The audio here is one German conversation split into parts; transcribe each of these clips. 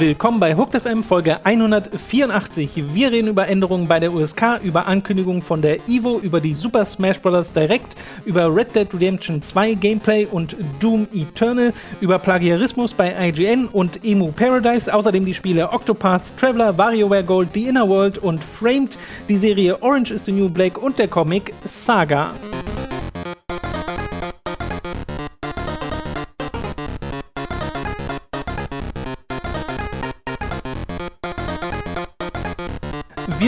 Willkommen bei Hooked FM Folge 184. Wir reden über Änderungen bei der USK, über Ankündigungen von der Evo, über die Super Smash Bros. Direct, über Red Dead Redemption 2 Gameplay und Doom Eternal, über Plagiarismus bei IGN und Emu Paradise, außerdem die Spiele Octopath Traveler, WarioWare Gold, The Inner World und Framed, die Serie Orange is the New Black und der Comic Saga.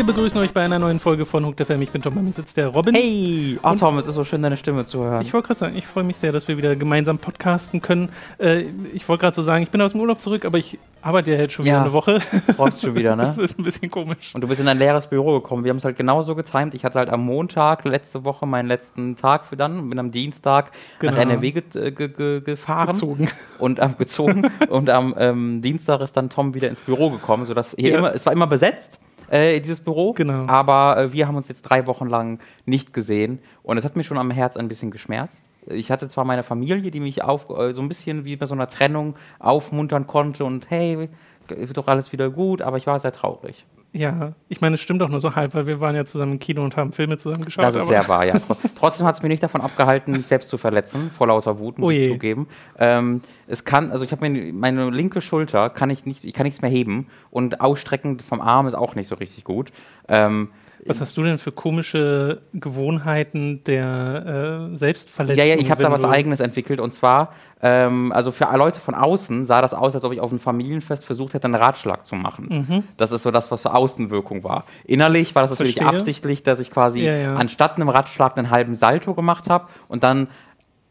Wir begrüßen euch bei einer neuen Folge von Hooked FM. Ich bin Tom, bei mir sitzt der Robin. Hey! Ach Tom, es ist so schön, deine Stimme zu hören. Ich wollte gerade sagen, ich freue mich sehr, dass wir wieder gemeinsam podcasten können. Äh, ich wollte gerade so sagen, ich bin aus dem Urlaub zurück, aber ich arbeite ja jetzt schon wieder Ja. eine Woche. Freust schon wieder, ne? Das ist ein bisschen komisch. Und du bist in ein leeres Büro gekommen. Wir haben es halt genauso getimt. Ich hatte halt am Montag letzte Woche meinen letzten Tag für dann und bin am Dienstag Genau. nach NRW ge äh, ge ge gefahren. Gezogen. Und am gezogen. und am ähm, Dienstag ist dann Tom wieder ins Büro gekommen, sodass hier Ja. immer, es war immer besetzt. Äh, dieses Büro. Genau. Aber äh, wir haben uns jetzt drei Wochen lang nicht gesehen. Und es hat mir schon am Herz ein bisschen geschmerzt. Ich hatte zwar meine Familie, die mich auf, äh, so ein bisschen wie bei so einer Trennung aufmuntern konnte und hey, wird doch alles wieder gut, aber ich war sehr traurig. Ja, ich meine, es stimmt auch nur so halb, weil wir waren ja zusammen im Kino und haben Filme zusammen geschaut. Das ist sehr wahr, ja. Trotzdem hat es mich nicht davon abgehalten, mich selbst zu verletzen, vor lauter Wut, muss Oh ich zugeben. Ähm, es kann, also ich habe mir meine linke Schulter kann ich nicht, ich kann nichts mehr heben und ausstrecken vom Arm ist auch nicht so richtig gut. Ähm, Was hast du denn für komische Gewohnheiten der äh, Selbstverletzung? ja, ja, ich habe da was Eigenes entwickelt und zwar, ähm, also für Leute von außen sah das aus, als ob ich auf einem Familienfest versucht hätte, einen Ratschlag zu machen. Mhm. Das ist so das, was für Außenwirkung war. Innerlich war das natürlich Verstehe. absichtlich, dass ich quasi Ja, ja. anstatt einem Ratschlag einen halben Salto gemacht habe und dann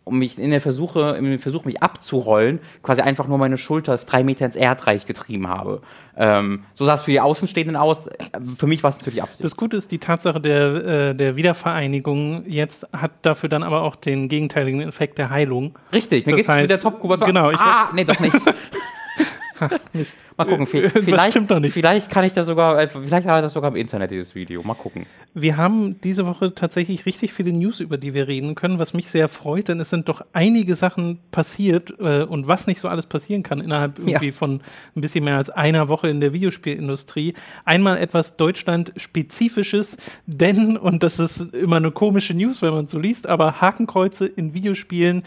um mich in der Versuche, dem Versuch, mich abzurollen, quasi einfach nur meine Schulter drei Meter ins Erdreich getrieben habe. Ähm, so sah es für die Außenstehenden aus. Für mich war es natürlich Absicht. Das Gute ist, die Tatsache der, äh, der Wiedervereinigung jetzt hat dafür dann aber auch den gegenteiligen Effekt der Heilung. Richtig, mir Das geht's heißt, wieder top genau, ich- ah, nee, doch nicht. Mist. Mal gucken, vielleicht, stimmt doch nicht. vielleicht kann ich das sogar, äh, vielleicht hat er das sogar im Internet, dieses Video. Mal gucken. Wir haben diese Woche tatsächlich richtig viele News, über die wir reden können, was mich sehr freut, denn es sind doch einige Sachen passiert äh, und was nicht so alles passieren kann innerhalb irgendwie von ein bisschen mehr als einer Woche in der Videospielindustrie. Einmal etwas Deutschland-spezifisches, denn, und das ist immer eine komische News, wenn man so liest, aber Hakenkreuze in Videospielen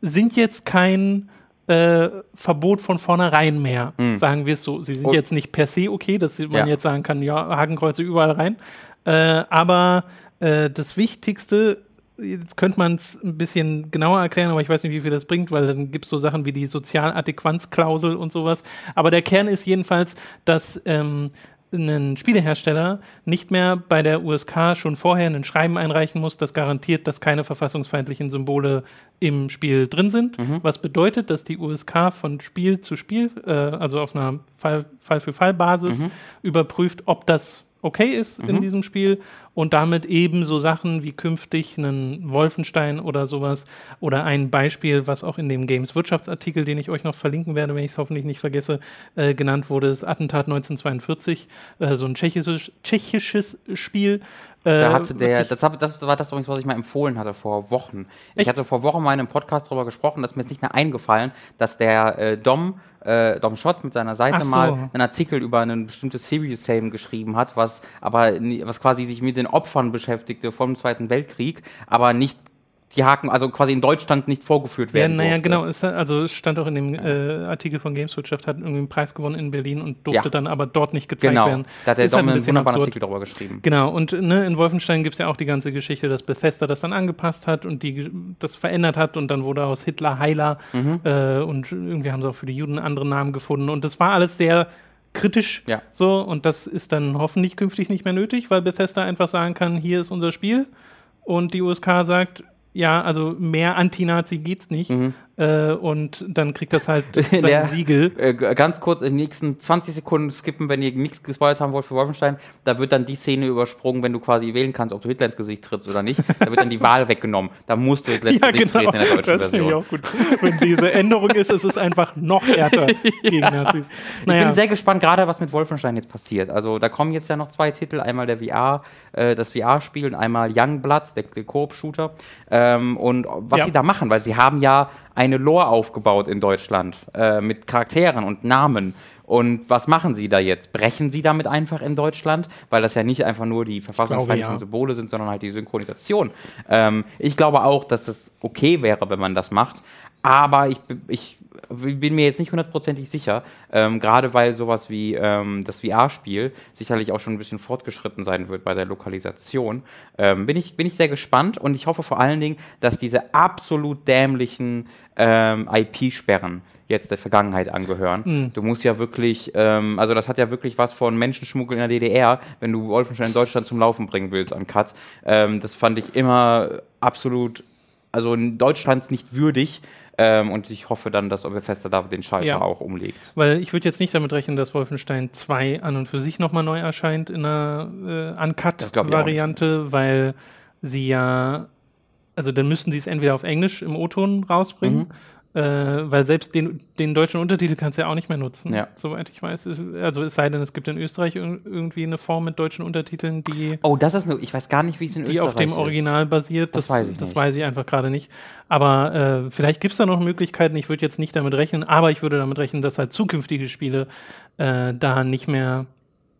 sind jetzt kein äh, Verbot von vornherein mehr, sagen wir es so. Sie sind Und- jetzt nicht per se okay, dass man Ja. jetzt sagen kann, ja, Hakenkreuze überall rein. Äh, aber äh, das Wichtigste, jetzt könnte man es ein bisschen genauer erklären, aber ich weiß nicht, wie viel das bringt, weil dann gibt es so Sachen wie die Sozialadäquanzklausel und sowas. Aber der Kern ist jedenfalls, dass ähm, ein Spielehersteller nicht mehr bei der USK schon vorher ein Schreiben einreichen muss, das garantiert, dass keine verfassungsfeindlichen Symbole im Spiel drin sind. Was bedeutet, dass die USK von Spiel zu Spiel, äh, also auf einer Fall, Fall für Fall Basis, überprüft, ob das okay ist in diesem Spiel und damit eben so Sachen wie künftig einen Wolfenstein oder sowas oder ein Beispiel, was auch in dem Games Wirtschaftsartikel, den ich euch noch verlinken werde, wenn ich es hoffentlich nicht vergesse, äh, genannt wurde, ist Attentat 1942, äh, so ein tschechisches, tschechisches Spiel. Äh, Da hatte der, das, hab, das war das übrigens, was ich mal empfohlen hatte vor Wochen. Echt? Ich hatte vor Wochen mal in einem Podcast darüber gesprochen, dass mir ist nicht mehr eingefallen, dass der äh, Dom, äh, Dom Schott mit seiner Seite so. mal einen Artikel über ein bestimmtes Serious Same geschrieben hat, was aber was quasi sich mit den Opfern beschäftigte vom Zweiten Weltkrieg, aber nicht die Haken, also quasi in Deutschland nicht vorgeführt Ja, werden. naja, durfte. genau. Es, also stand auch in dem äh, Artikel von Gameswirtschaft, hat irgendwie einen Preis gewonnen in Berlin und durfte Ja. dann aber dort nicht gezeigt Genau, werden. da hat der Ist halt Dom ein einen wunderbaren absurd. Artikel darüber geschrieben. Genau, und ne, in Wolfenstein gibt es ja auch die ganze Geschichte, dass Bethesda das dann angepasst hat und die das verändert hat und dann wurde aus Hitler Heiler Mhm. äh, und irgendwie haben sie auch für die Juden andere Namen gefunden und das war alles sehr kritisch Ja. so und das ist dann hoffentlich künftig nicht mehr nötig, weil Bethesda einfach sagen kann, hier ist unser Spiel und die USK sagt, ja, also mehr Anti-Nazi geht's nicht. Äh, und dann kriegt das halt sein. Der- Siegel. Äh, ganz kurz in den nächsten 20 Sekunden skippen, wenn ihr nichts gespoilert haben wollt für Wolfenstein, da wird dann die Szene übersprungen, wenn du quasi wählen kannst, ob du Hitler ins Gesicht trittst oder nicht. Da wird dann die Wahl weggenommen. Da musst du Hitler ins Ja, Gesicht genau. treten in der deutschen Das finde ich Version. auch gut. Wenn diese Änderung ist, ist es einfach noch härter gegen Nazis. Ich Naja, bin sehr gespannt, gerade was mit Wolfenstein jetzt passiert. Also da kommen jetzt ja noch zwei Titel, einmal der VR, äh, das VR-Spiel und einmal Young Bloods, der, der Koop-Shooter. Ähm, und was Ja. sie da machen, weil sie haben ja eine Lore aufgebaut in Deutschland äh, mit Charakteren und Namen. Und was machen sie da jetzt? Brechen sie damit einfach in Deutschland? Weil das ja nicht einfach nur die verfassungsfeindlichen ja. Symbole sind, sondern halt die Synchronisation. Ähm, ich glaube auch, dass das okay wäre, wenn man das macht. Aber ich, ich bin mir jetzt nicht hundertprozentig sicher, ähm, gerade weil sowas wie ähm, das VR-Spiel sicherlich auch schon ein bisschen fortgeschritten sein wird bei der Lokalisation. Ähm, bin, ich, bin ich sehr gespannt und ich hoffe vor allen Dingen, dass diese absolut dämlichen ähm, IP-Sperren jetzt der Vergangenheit angehören. Mhm. Du musst ja wirklich, ähm, also das hat ja wirklich was von Menschenschmuggel in der DDR, wenn du Wolfenstein in Deutschland zum Laufen bringen willst an Cut. Ähm, das fand ich immer absolut, also in Deutschlands nicht würdig. Ähm, und ich hoffe dann, dass Bethesda da den Schalter Ja. auch umlegt. Weil ich würde jetzt nicht damit rechnen, dass Wolfenstein 2 an und für sich nochmal neu erscheint in einer äh, Uncut-Variante, weil sie ja, also dann müssten sie es entweder auf Englisch im O-Ton rausbringen, Mhm. Äh, weil selbst den, den deutschen Untertitel kannst du ja auch nicht mehr nutzen, Ja. soweit ich weiß. Also es sei denn, es gibt in Österreich ir- irgendwie eine Form mit deutschen Untertiteln, die Oh, das ist nur, ich weiß gar nicht, wie es in die Österreich auf dem ist. Original basiert. Das Das, weiß ich das weiß ich einfach gerade nicht. Aber äh, vielleicht gibt es da noch Möglichkeiten. Ich würde jetzt nicht damit rechnen, aber ich würde damit rechnen, dass halt zukünftige Spiele äh, da nicht mehr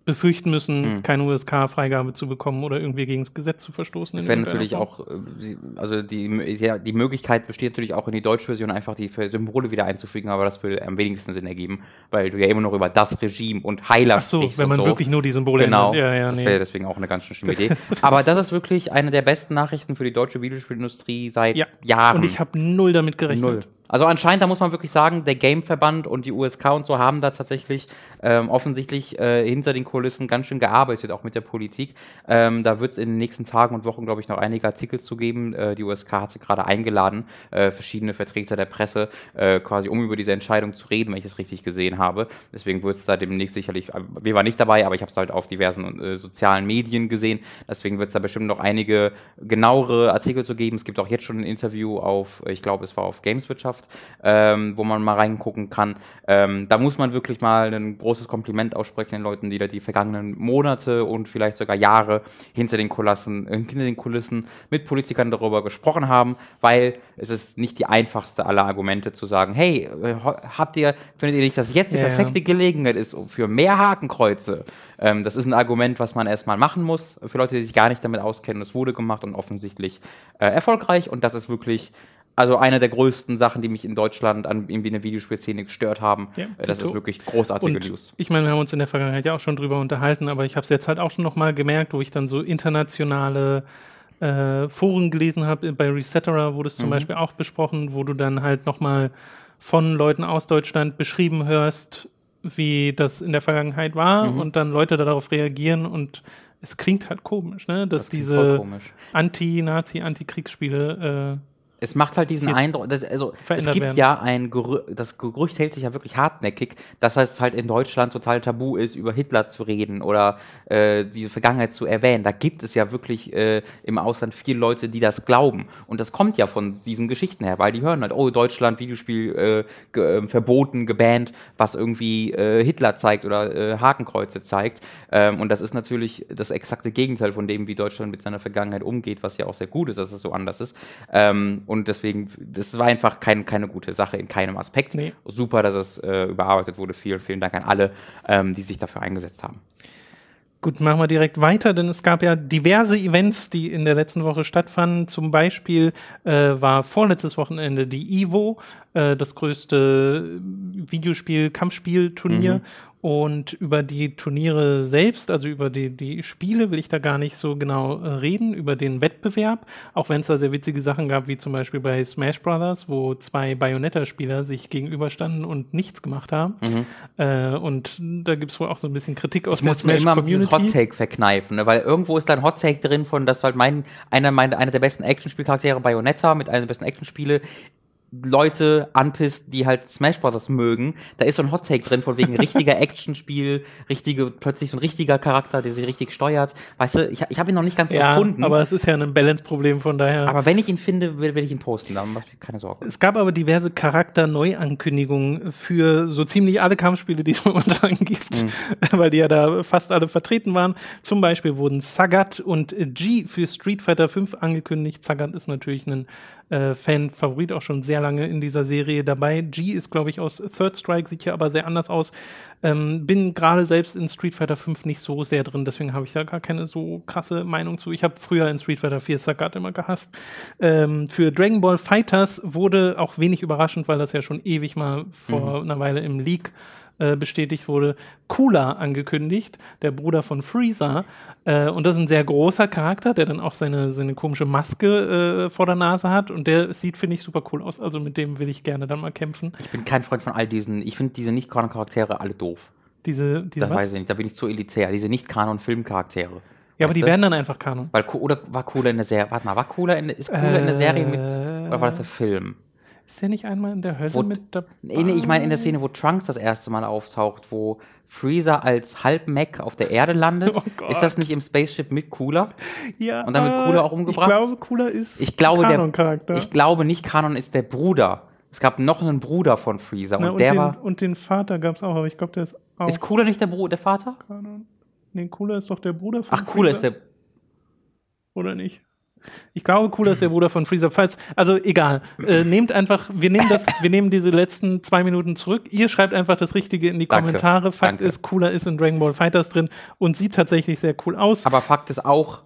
befürchten müssen, Mhm. keine USK-Freigabe zu bekommen oder irgendwie gegen das Gesetz zu verstoßen. Es wäre natürlich auch, äh, also die, ja, die Möglichkeit besteht natürlich auch in die deutsche Version einfach die Symbole wieder einzufügen, aber das würde am wenigsten Sinn ergeben, weil du ja immer noch über das Regime und Heiler Ach so, sprichst wenn man so. wirklich nur die Symbole Genau. Ja, ja, das nee. wäre deswegen auch eine ganz schön schlimme Idee. Aber das ist wirklich eine der besten Nachrichten für die deutsche Videospielindustrie seit ja. Jahren. Und ich habe null damit gerechnet. Null. Also anscheinend, da muss man wirklich sagen, der Gameverband und die USK und so haben da tatsächlich ähm, offensichtlich äh, hinter den Kulissen ganz schön gearbeitet, auch mit der Politik. Ähm, da wird es in den nächsten Tagen und Wochen, glaube ich, noch einige Artikel zu geben. Äh, die USK hat sie gerade eingeladen, äh, verschiedene Vertreter der Presse, äh, quasi um über diese Entscheidung zu reden, wenn ich es richtig gesehen habe. Deswegen wird es da demnächst sicherlich, äh, wir waren nicht dabei, aber ich habe es halt auf diversen äh, sozialen Medien gesehen. Deswegen wird es da bestimmt noch einige genauere Artikel zu geben. Es gibt auch jetzt schon ein Interview auf, ich glaube, es war auf Gameswirtschaft, ähm, wo man mal reingucken kann. Ähm, da muss man wirklich mal ein großes Kompliment aussprechen den Leuten, die da die vergangenen Monate und vielleicht sogar Jahre hinter den Kulissen, äh, hinter den Kulissen mit Politikern darüber gesprochen haben, weil es ist nicht die einfachste aller Argumente zu sagen, hey, äh, habt ihr, findet ihr nicht, dass jetzt die Ja, ja. perfekte Gelegenheit ist für mehr Hakenkreuze? Ähm, das ist ein Argument, was man erstmal machen muss. Für Leute, die sich gar nicht damit auskennen, das wurde gemacht und offensichtlich äh, erfolgreich und das ist wirklich also eine der größten Sachen, die mich in Deutschland an irgendwie in der Videospielszene gestört haben. Ja, Äh, das ist wirklich großartige Und News. ich meine, wir haben uns in der Vergangenheit ja auch schon drüber unterhalten, aber ich habe es jetzt halt auch schon nochmal gemerkt, wo ich dann so internationale äh, Foren gelesen habe. Bei Resetterer wurde es zum Mhm. Beispiel auch besprochen, wo du dann halt nochmal von Leuten aus Deutschland beschrieben hörst, wie das in der Vergangenheit war Mhm. und dann Leute darauf reagieren und es klingt halt komisch, ne? dass Das diese. Anti-Nazi, Anti-Kriegsspiele Es macht halt diesen Eindruck, dass, also es gibt werden. ja ein Gerü das Gerücht hält sich ja wirklich hartnäckig, dass es halt in Deutschland total tabu ist, über Hitler zu reden oder äh, die Vergangenheit zu erwähnen. Da gibt es ja wirklich äh, im Ausland viele Leute, die das glauben. Und das kommt ja von diesen Geschichten her, weil die hören halt, oh, Deutschland, Videospiel äh, ge äh, verboten, gebannt, was irgendwie äh, Hitler zeigt oder äh, Hakenkreuze zeigt. Ähm, und das ist natürlich das exakte Gegenteil von dem, wie Deutschland mit seiner Vergangenheit umgeht, was ja auch sehr gut ist, dass es so anders ist. Ähm, und deswegen, das war einfach kein, keine gute Sache in keinem Aspekt. Nee. Super, dass es äh, überarbeitet wurde. Vielen, vielen Dank an alle, ähm, die sich dafür eingesetzt haben. Gut, machen wir direkt weiter, denn es gab ja diverse Events, die in der letzten Woche stattfanden. Zum Beispiel äh, war vorletztes Wochenende die Evo, äh, das größte Videospiel-Kampfspiel-Turnier. Und über die Turniere selbst, also über die, die Spiele, will ich da gar nicht so genau äh, reden, über den Wettbewerb, auch wenn es da sehr witzige Sachen gab, wie zum Beispiel bei Smash Brothers, wo zwei Bayonetta-Spieler sich gegenüberstanden und nichts gemacht haben. Äh, und da gibt es wohl auch so ein bisschen Kritik aus Ich muss mir immer Hot Take verkneifen, ne? weil irgendwo ist da ein Hot Take drin von, dass halt mein, einer, mein, einer der besten Actionspielcharaktere Bayonetta mit einer der besten Actionspiele Leute anpisst, die halt Smash Bros. mögen. Da ist so ein Hot Take drin von wegen richtiger Actionspiel, richtige, plötzlich so ein richtiger Charakter, der sich richtig steuert. Weißt du, ich, ich habe ihn noch nicht ganz Ja, erfunden. aber es ist ja ein Balance-Problem, von daher. aber wenn ich ihn finde, will, will ich ihn posten, dann mach mir keine Sorgen. es gab aber diverse Charakter-Neuankündigungen für so ziemlich alle Kampfspiele, die es momentan gibt, weil die ja da fast alle vertreten waren. Zum Beispiel wurden Sagat und G für Street Fighter V angekündigt. Sagat ist natürlich ein äh, Fan-Favorit auch schon sehr lange in dieser Serie dabei. G ist, glaube ich, aus Third Strike, sieht hier aber sehr anders aus. Ähm, bin gerade selbst in Street Fighter 5 nicht so sehr drin, deswegen habe ich da gar keine so krasse Meinung zu. Ich habe früher in Street Fighter 4 Sagat immer gehasst. Ähm, für Dragon Ball Fighters wurde auch wenig überraschend, weil das ja schon ewig mal vor Mhm. einer Weile im Leak äh, bestätigt wurde, Cooler angekündigt, der Bruder von Freezer. Äh, und das ist ein sehr großer Charakter, der dann auch seine, seine komische Maske äh, vor der Nase hat. Und der sieht, finde ich, super cool aus. Also mit dem will ich gerne dann mal kämpfen. Ich bin kein Freund von all diesen, ich finde diese Nicht-Kanon-Charaktere alle doof. Diese, diese Das was? weiß ich nicht, da bin ich zu elitär. Diese Nicht-Kanon-Filmcharaktere. Ja, aber die werden dann einfach Kanon. Weil, oder war Cooler in der Serie, warte mal, war Cooler in, ist Cooler in der Serie mit, Äh, oder war das der Film? Ist der nicht einmal in der Hölle Wo- mit dabei? Nee, nee, ich meine in der Szene, wo Trunks das erste Mal auftaucht, wo Freezer als Halb-Mech auf der Erde landet. Oh ist das nicht im Spaceship mit Cooler? Ja, Und dann wird Cooler auch umgebracht? Ich glaube, Cooler ist Ich glaube, der, Kanon-Charakter. ich glaube nicht Kanon ist der Bruder. Es gab noch einen Bruder von Freezer Na, und, und, der den, war. und den Vater gab es auch, aber ich glaube, der ist auch Ist Cooler nicht der Bruder, der Vater? Kanon. Nee, Cooler ist doch der Bruder von Ach, Cooler ist Freezer, der. Oder nicht? Ich glaube, Cooler ist der Bruder von Freezer. Falls, also egal. Äh, nehmt einfach, wir nehmen das, wir nehmen diese letzten zwei Minuten zurück. Ihr schreibt einfach das Richtige in die Danke, Kommentare. Fakt danke. ist, Cooler ist in Dragon Ball Fighters drin und sieht tatsächlich sehr cool aus. Aber Fakt ist auch,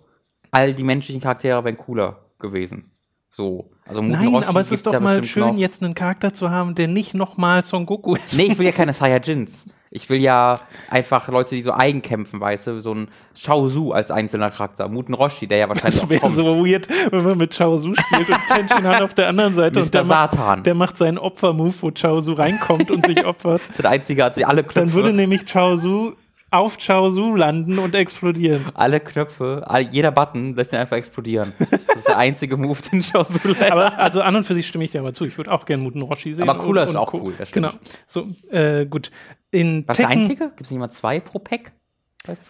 all die menschlichen Charaktere wären cooler gewesen. So. Also Muten Nein, Roshi aber es ist doch ja mal schön, noch. jetzt einen Charakter zu haben, der nicht nochmal Son Goku ist. Nee, ich will ja keine Saiyajins. Ich will ja einfach Leute, die so eigen kämpfen, weißt du, so ein Shao Su als einzelner Charakter. Muten Roshi, der ja wahrscheinlich Das wäre so weird, wenn man mit Chaozu spielt und Tenshin Han auf der anderen Seite und Mr. der macht, Satan. der macht seinen Opfer-Move, wo Chaozu reinkommt und sich opfert. Das ist der einzige, hat sie alle Knöpfe. Dann würde nämlich Chaozu auf Chaozu landen und explodieren. alle Knöpfe, all, jeder Button lässt ihn einfach explodieren. Das ist der einzige Move, den Shao Su lernt. Aber also an und für sich stimme ich dir aber zu. Ich würde auch gerne Muten Roshi sehen. Aber Cooler und, ist und auch Co. cool. Genau. So, äh, gut. In Was der Tekken, einzige? Gibt es nicht mal zwei pro Pack?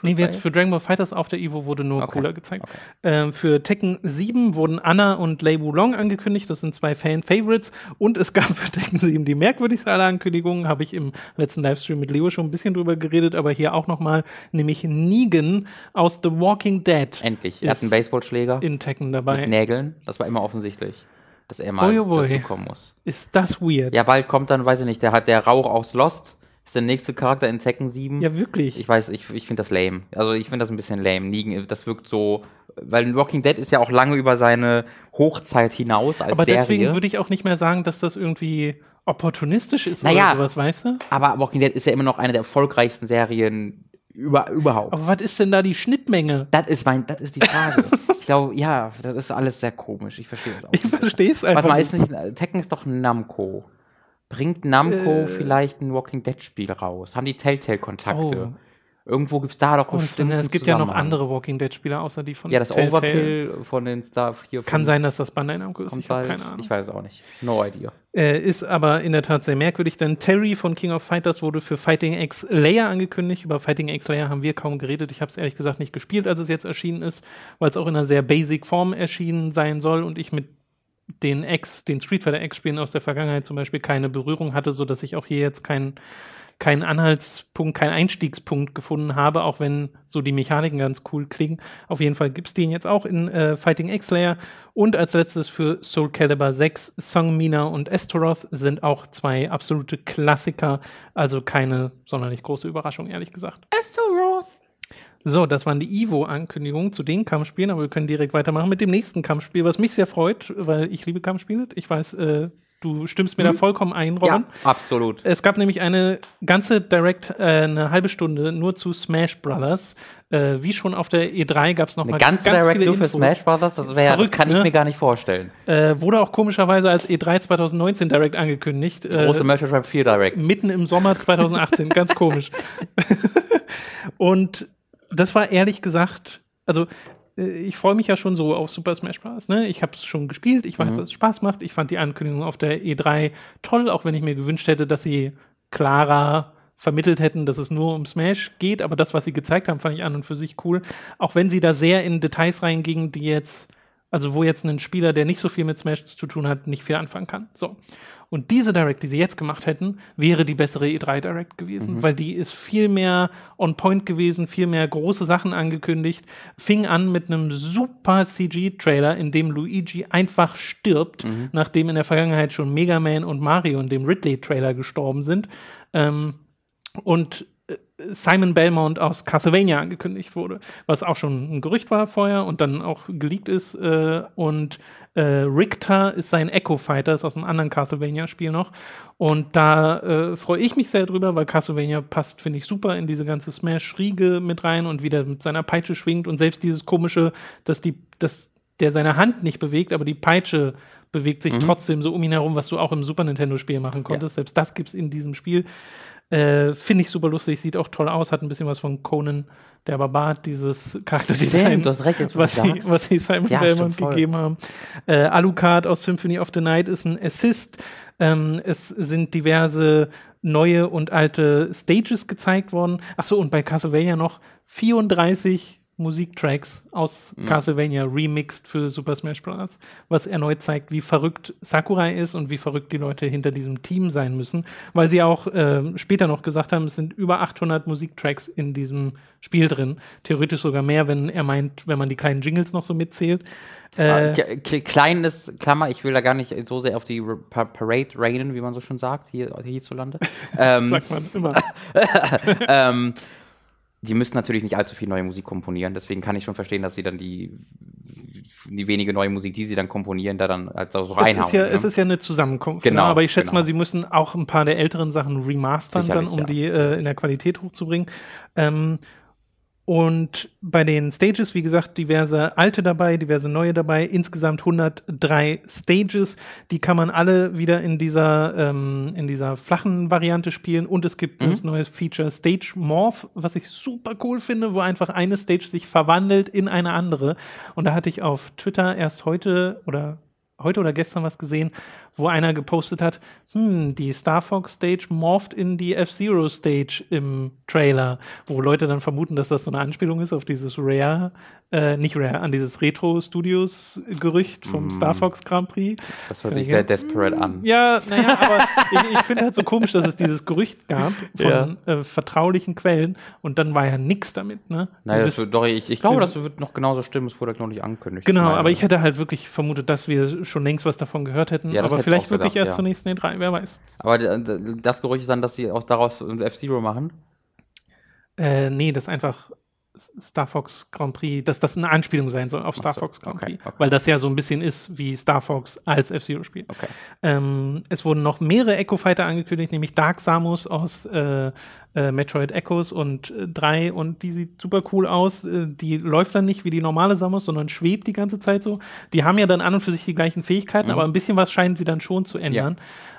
Nee, jetzt für Dragon Ball Fighters auf der Evo wurde nur Okay. cooler gezeigt. Okay. Ähm, für Tekken 7 wurden Anna und Lei Wulong angekündigt. Das sind zwei Fan-Favorites. Und es gab für Tekken 7 die merkwürdigste aller Ankündigungen. Habe ich im letzten Livestream mit Leo schon ein bisschen drüber geredet, aber hier auch nochmal, nämlich Negan aus The Walking Dead Endlich. Er hat einen Baseballschläger in Tekken mit dabei. Nägeln. Das war immer offensichtlich, dass er mal Boy, oh boy. dazu kommen muss. Ist das weird? Ja, bald kommt dann, weiß ich nicht, der hat der Rauch aus Lost. Ist der nächste Charakter in Tekken 7. Ja, wirklich. Ich weiß, ich, ich finde das lame. Also ich finde das ein bisschen lame. Negan, das wirkt so, weil Walking Dead ist ja auch lange über seine Hochzeit hinaus als aber Serie. deswegen würde ich auch nicht mehr sagen, dass das irgendwie opportunistisch ist Naja. oder sowas, weißt du? aber Walking Dead ist ja immer noch eine der erfolgreichsten Serien über, überhaupt. Aber was ist denn da die Schnittmenge? Das ist mein, das ist die Frage. ich glaube, ja, das ist alles sehr komisch. Ich verstehe das auch. Ich verstehe es einfach Warte mal, ist nicht, Tekken ist doch Namco. Bringt Namco Äh. vielleicht ein Walking Dead Spiel raus? Haben die Telltale-Kontakte? Oh. Irgendwo gibt es da doch Oh, bestimmt. es gibt ja noch andere Walking Dead Spieler außer die von Ja, das Telltale. Overkill von den Star 4. Kann sein, dass das Bandai Namco ist. Ich habe keine Ahnung. Ich weiß es auch nicht. No idea. Äh, ist aber in der Tat sehr merkwürdig, denn Terry von King of Fighters wurde für Fighting X Layer angekündigt. Über Fighting X Layer haben wir kaum geredet. Ich habe es ehrlich gesagt nicht gespielt, als es jetzt erschienen ist, weil es auch in einer sehr basic Form erschienen sein soll und ich mit den X, den Street Fighter X-Spielen aus der Vergangenheit zum Beispiel keine Berührung hatte, sodass ich auch hier jetzt keinen keinen Anhaltspunkt, keinen Einstiegspunkt gefunden habe, auch wenn so die Mechaniken ganz cool klingen. Auf jeden Fall gibt es den jetzt auch in äh, Fighting X-Layer. Und als letztes für Soul Calibur 6, Song Mina und Astaroth sind auch zwei absolute Klassiker. Also keine sonderlich große Überraschung, ehrlich gesagt. Astaroth. So, das waren die Evo-Ankündigungen zu den Kampfspielen, aber wir können direkt weitermachen mit dem nächsten Kampfspiel, was mich sehr freut, weil ich liebe Kampfspiele. Ich weiß, äh, du stimmst mir da vollkommen ein, Robin. Ja, absolut. Es gab nämlich eine ganze Direct, äh, eine halbe Stunde nur zu Smash Brothers. Äh, wie schon auf der E3 gab es noch Eine mal ganze ganz Direct nur für. Smash Bros. Das, wär, das Verrückt, kann ich ne? mir gar nicht vorstellen. Äh, wurde auch komischerweise als E3 2019 Direct angekündigt. Äh, Große Metroid Prime 4 Direct. mitten im Sommer 2018, ganz komisch. Und das war ehrlich gesagt, also äh, ich freue mich ja schon so auf Super Smash Bros. Ne? Ich habe es schon gespielt, ich weiß, Mhm. dass es Spaß macht. Ich fand die Ankündigung auf der E3 toll, auch wenn ich mir gewünscht hätte, dass sie klarer vermittelt hätten, dass es nur um Smash geht. Aber das, was sie gezeigt haben, fand ich an und für sich cool. Auch wenn sie da sehr in Details reingingen, die jetzt, also wo jetzt ein Spieler, der nicht so viel mit Smash zu tun hat, nicht viel anfangen kann. So. Und diese Direct, die sie jetzt gemacht hätten, wäre die bessere E3 Direct gewesen, Mhm. weil die ist viel mehr on point gewesen, viel mehr große Sachen angekündigt. Fing an mit einem super CG-Trailer, in dem Luigi einfach stirbt, Mhm. nachdem in der Vergangenheit schon Mega Man und Mario in dem Ridley-Trailer gestorben sind. Ähm, und Simon Belmont aus Castlevania angekündigt wurde, was auch schon ein Gerücht war vorher und dann auch geleakt ist. Äh, und äh, Richter ist sein Echo Fighter, ist aus einem anderen Castlevania-Spiel noch. Und da äh, freue ich mich sehr drüber, weil Castlevania passt, finde ich, super in diese ganze Smash-Riege mit rein und wieder mit seiner Peitsche schwingt und selbst dieses komische, dass die, dass der seine Hand nicht bewegt, aber die Peitsche bewegt sich trotzdem so um ihn herum, was du auch im Super Nintendo-Spiel machen konntest. Selbst das gibt es in diesem Spiel. Äh, Finde ich super lustig, sieht auch toll aus, hat ein bisschen was von Conan der Barbar, dieses Charakterdesign, recht, was, sie, was sie Simon Ja, Belmont gegeben haben. Äh, Alucard aus Symphony of the Night ist ein Assist. Ähm, es sind diverse neue und alte Stages gezeigt worden. Achso, und bei Castlevania noch 34 Musiktracks aus Mhm. Castlevania remixed für Super Smash Bros., was erneut zeigt, wie verrückt Sakurai ist und wie verrückt die Leute hinter diesem Team sein müssen, weil sie auch ähm, später noch gesagt haben, es sind über 800 Musiktracks in diesem Spiel drin, theoretisch sogar mehr, wenn er meint, wenn man die kleinen Jingles noch so mitzählt. Äh, Äh, kleines Klammer, ich will da gar nicht so sehr auf die Pa- Parade rainen, wie man so schon sagt, hier, hierzulande. ähm, sagt man immer. ähm, die müssen natürlich nicht allzu viel neue Musik komponieren, deswegen kann ich schon verstehen, dass sie dann die, die wenige neue Musik, die sie dann komponieren, da dann halt so Es reinhauen. ist, ja, ne? es ist ja eine Zusammenkunft. Genau, ne? Aber ich schätze genau. mal, sie müssen auch ein paar der älteren Sachen remastern, Sicherlich, dann, um ja. die äh, in der Qualität hochzubringen. Ähm, und bei den Stages, wie gesagt, diverse alte dabei, diverse neue dabei, insgesamt 103 Stages. Die kann man alle wieder in dieser, ähm, in dieser flachen Variante spielen. Und es gibt Mhm. das neue Feature Stage Morph, was ich super cool finde, wo einfach eine Stage sich verwandelt in eine andere. Und da hatte ich auf Twitter erst heute oder heute oder gestern was gesehen, wo einer gepostet hat, hm, die Star Fox Stage morpht in die F-Zero Stage im Trailer, wo Leute dann vermuten, dass das so eine Anspielung ist auf dieses Rare, äh, nicht Rare, an dieses Retro Studios Gerücht vom Star Fox Grand Prix. das hört sich sehr desperate an. Ja, naja, aber ich, ich finde halt so komisch, dass es dieses Gerücht gab von äh, vertraulichen Quellen und dann war ja nix damit, ne? Naja, das wird, doch, ich, ich glaube, das wird noch genauso stimmen, es wurde noch nicht angekündigt. Genau, aber ich hätte halt wirklich vermutet, dass wir schon längst was davon gehört hätten. Ja, aber ich vielleicht auch wirklich gedacht, erst ja. zur nächsten E3, wer weiß. Aber das Gerücht ist dann, dass sie aus daraus F-Zero machen. Äh, nee, das einfach Star Fox Grand Prix, dass das eine Anspielung sein soll auf Star so, Fox Grand Prix. okay. Weil das ja so ein bisschen ist wie Star Fox als F-Zero-Spiel. Okay. Ähm, es wurden noch mehrere Echo Fighter angekündigt, nämlich Dark Samus aus äh, äh, Metroid Echoes und äh, 3 und die sieht super cool aus. Äh, die läuft dann nicht wie die normale Samus, sondern schwebt die ganze Zeit so. Die haben ja dann an und für sich die gleichen Fähigkeiten, aber ein bisschen was scheinen sie dann schon zu ändern,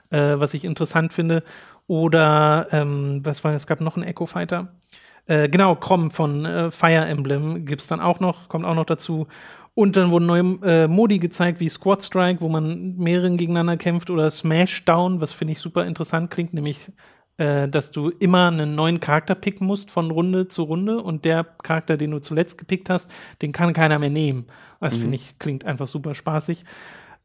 äh, was ich interessant finde. Oder ähm, was war, es gab noch einen Echo Fighter. Äh, genau, Crom von äh, Fire Emblem gibt's dann auch noch, kommt auch noch dazu. Und dann wurden neue äh, Modi gezeigt, wie Squad Strike, wo man mehreren gegeneinander kämpft, oder Smash Down, was finde ich super interessant klingt, nämlich, äh, dass du immer einen neuen Charakter picken musst von Runde zu Runde und der Charakter, den du zuletzt gepickt hast, den kann keiner mehr nehmen. Das finde ich, klingt einfach super spaßig.